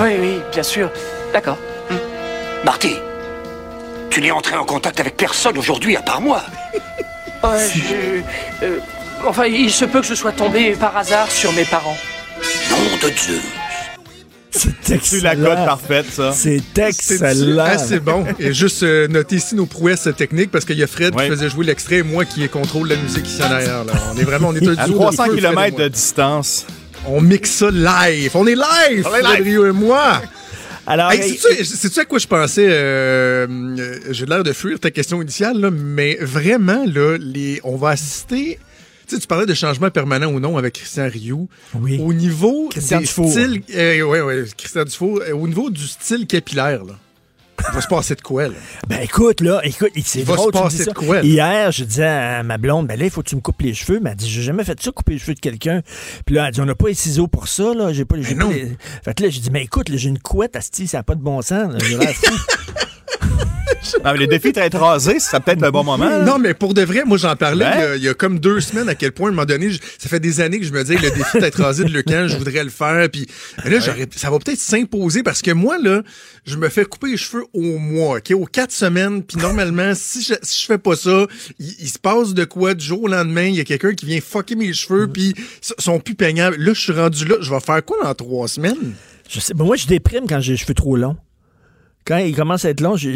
Oui, oui, bien sûr. D'accord. Marty, tu n'es entré en contact avec personne aujourd'hui à part moi. Ouais, je- euh, enfin, il se peut que je sois tombé par hasard sur mes parents. Nom de Dieu. C'est C'est la cote parfaite, ça. C'est C'est assez bon. Et juste euh, noter ici nos prouesses techniques parce qu'il y a Fred qui faisait jouer l'extrait et moi qui contrôle la musique ici en arrière. Là. On est vraiment, on est un À duo de 300 feu, Fred et km de distance. On mixe ça live. On est live, On est Fred live. Rio et moi. Alors, Hey, sais-tu à quoi je pensais? euh, euh, J'ai l'air de fuir ta question initiale, là, mais vraiment, là, les, on va assister. Tu sais, tu parlais de changement permanent ou non avec Christian Rioux. Oui. Au niveau Christian des Dufour. styles, euh, ouais, ouais, Christian Dufour, euh, au niveau du style capillaire, là, il va se passer de quoi, là? Ben écoute, là, écoute, c'est Il va drôle, se tu me passer ça. de quoi, là? Hier, je disais à ma blonde, ben là, il faut que tu me coupes les cheveux. Elle m'a dit, j'ai jamais fait ça, couper les cheveux de quelqu'un. Puis là, elle dit, on n'a pas les ciseaux pour ça, là. J'ai pas, j'ai pas les... Fait que là, j'ai dit, mais écoute, là, j'ai une couette, asti, ça n'a pas de bon sens. là. J'ai l'air fou. Non, mais les défis d'être rasé, ça peut être le bon moment. là. Non, mais pour de vrai, moi, j'en parlais Ben. il y a- il y, a comme deux semaines à quel point, à un moment donné, je- ça fait des années que je me dis, le défi d'être rasé de Lecan, je voudrais le faire. Puis mais là, ça va peut-être s'imposer parce que moi, là, je me fais couper les cheveux au mois, OK, aux quatre semaines. Puis normalement, si je, si je fais pas ça, il, il se passe de quoi du jour au lendemain? Il y a quelqu'un qui vient fucker mes cheveux, puis ils sont plus peignables. Là, je suis rendu là. Je vais faire quoi dans trois semaines? Je sais, ben moi, je déprime quand j'ai les cheveux trop longs. Quand il commence à être long, j'ai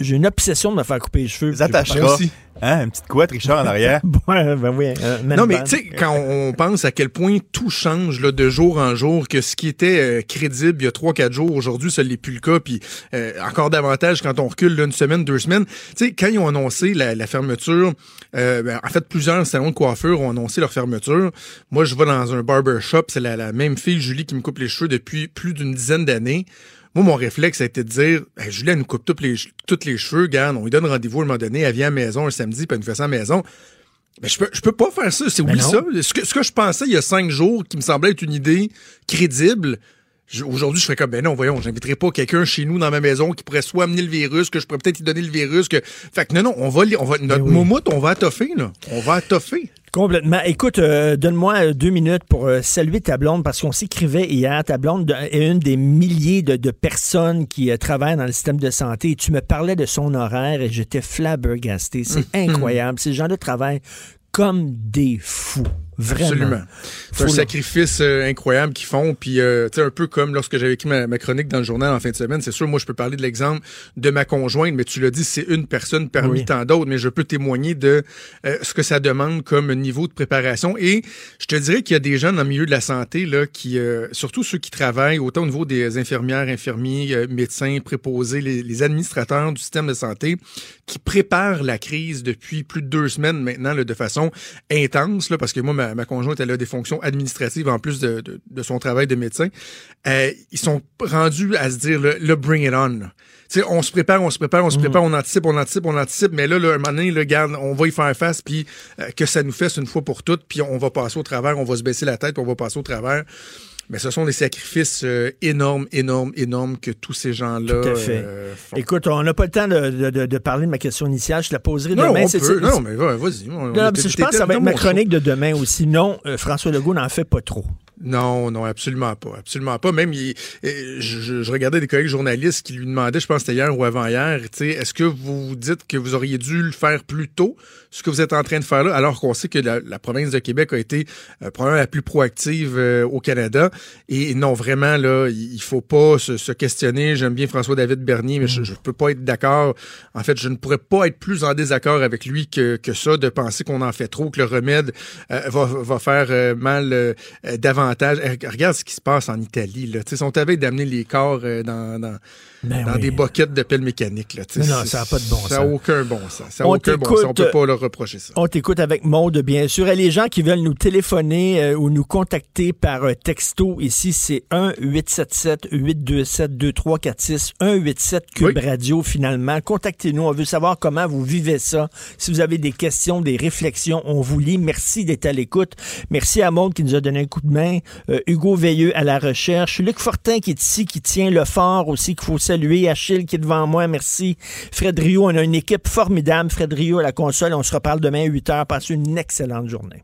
une obsession de me faire couper les cheveux. Les attacheras. Hein, une petite couette, Richard, en arrière? ouais, ben oui. man Non, mais tu sais, quand on pense à quel point tout change là, de jour en jour, que ce qui était euh, crédible il y a 3-4 jours, aujourd'hui, ça l'est plus le cas, puis euh, encore davantage quand on recule là, une semaine, deux semaines. Tu sais, quand ils ont annoncé la, la fermeture, euh, ben, en fait, plusieurs salons de coiffure ont annoncé leur fermeture. Moi, je vais dans un barber shop, c'est la, la même fille, Julie, qui me coupe les cheveux depuis plus d'une dizaine d'années. Moi, mon réflexe a été de dire, hey, Julie, elle nous coupe tous les, tous les cheveux, garde, on lui donne rendez-vous à un moment donné, elle vient à la maison un samedi, puis elle nous fait ça à la maison. Mais je peux, je peux pas faire ça. C'est oublie non. ça. Ce que, ce que je pensais il y a cinq jours, qui me semblait être une idée crédible, aujourd'hui, je ferais comme, ben non, voyons, j'inviterai pas quelqu'un chez nous dans ma maison qui pourrait soit amener le virus, que je pourrais peut-être lui donner le virus, que, fait que non, non, on va, on va, notre moumoute, on va toffer, là. On va toffer. Complètement. Écoute, euh, donne-moi euh, deux minutes pour euh, saluer ta blonde parce qu'on s'écrivait hier. Ta blonde de- est une des milliers de, de personnes qui euh, travaillent dans le système de santé. Et tu me parlais de son horaire et j'étais flabbergasté. C'est incroyable. Ces gens-là travaillent comme des fous. Vraiment. Absolument. C'est un Faut- sacrifice euh, incroyable qu'ils font. Puis, euh, tu sais, un peu comme lorsque j'avais écrit ma, ma chronique dans le journal en fin de semaine, c'est sûr, moi, je peux parler de l'exemple de ma conjointe, mais tu l'as dit, c'est une personne parmi Oui. tant d'autres, mais je peux témoigner de euh, ce que ça demande comme niveau de préparation. Et je te dirais qu'il y a des gens dans le milieu de la santé, là, qui, surtout ceux qui travaillent, autant au niveau des infirmières, infirmiers, médecins, préposés, les, les administrateurs du système de santé, qui préparent la crise depuis plus de deux semaines maintenant, là, de façon intense, là, parce que moi, ma, ma conjointe, elle a des fonctions administratives en plus de, de- de son travail de médecin. Euh, ils sont rendus à se dire, le, le bring it on. là. On se prépare, on se prépare, on se prépare, on anticipe, on anticipe, on anticipe, mais là, là un moment donné, garde, on va y faire face, puis euh, que ça nous fasse une fois pour toutes, puis on va passer au travers, on va se baisser la tête, puis on va passer au travers. Mais ce sont des sacrifices euh, énormes, énormes, énormes que tous ces gens-là Tout à fait. euh, font. Écoute, on n'a pas le temps de, de- de- de parler de ma question initiale. Je te la poserai Non, demain. on C'est- peut. c'est- Non, mais va- vas-y. On- Non, je pense que ça va être ma chronique de demain aussi. Non, euh, François Legault n'en fait pas trop. Non, non, absolument pas. Absolument pas. Même, il- je, je- je regardais des collègues journalistes qui lui demandaient, je pense que c'était hier ou avant-hier, est-ce que vous dites que vous auriez dû le faire plus tôt, ce que vous êtes en train de faire là, alors qu'on sait que la, la province de Québec a été euh, probablement la plus proactive euh, au Canada. Et non, vraiment, là, il faut pas se, se questionner. J'aime bien François-David Bernier, mais je, je peux pas être d'accord. En fait, je ne pourrais pas être plus en désaccord avec lui que, que ça, de penser qu'on en fait trop, que le remède euh, va, va faire euh, mal euh, davantage. Regarde ce qui se passe en Italie. Là. Tu sais, Ils sont d'amener les corps euh, dans, dans, Ben dans oui. des boquettes de pelle mécanique. Là. Non, non, ça n'a pas de bon Ça sens. n'a aucun bon sens. Ça n'a On aucun bon sens. On peut pas leur reprocher ça. On t'écoute avec Maude, bien sûr. Et les gens qui veulent nous téléphoner euh, ou nous contacter par euh, texto, ici, c'est 1-877-827-2346, 187 Cube Radio, finalement. Contactez-nous. On veut savoir comment vous vivez ça. Si vous avez des questions, des réflexions, on vous lit. Merci d'être à l'écoute. Merci à Maude qui nous a donné un coup de main. Euh, Hugo Veilleux à la recherche. Luc Fortin qui est ici, qui tient le fort aussi, qu'il faut saluer. Achille qui est devant moi. Merci. Fred Rio, on a une équipe formidable. Fred Rio à la console. On se reparle demain à 8 h. Passez une excellente journée.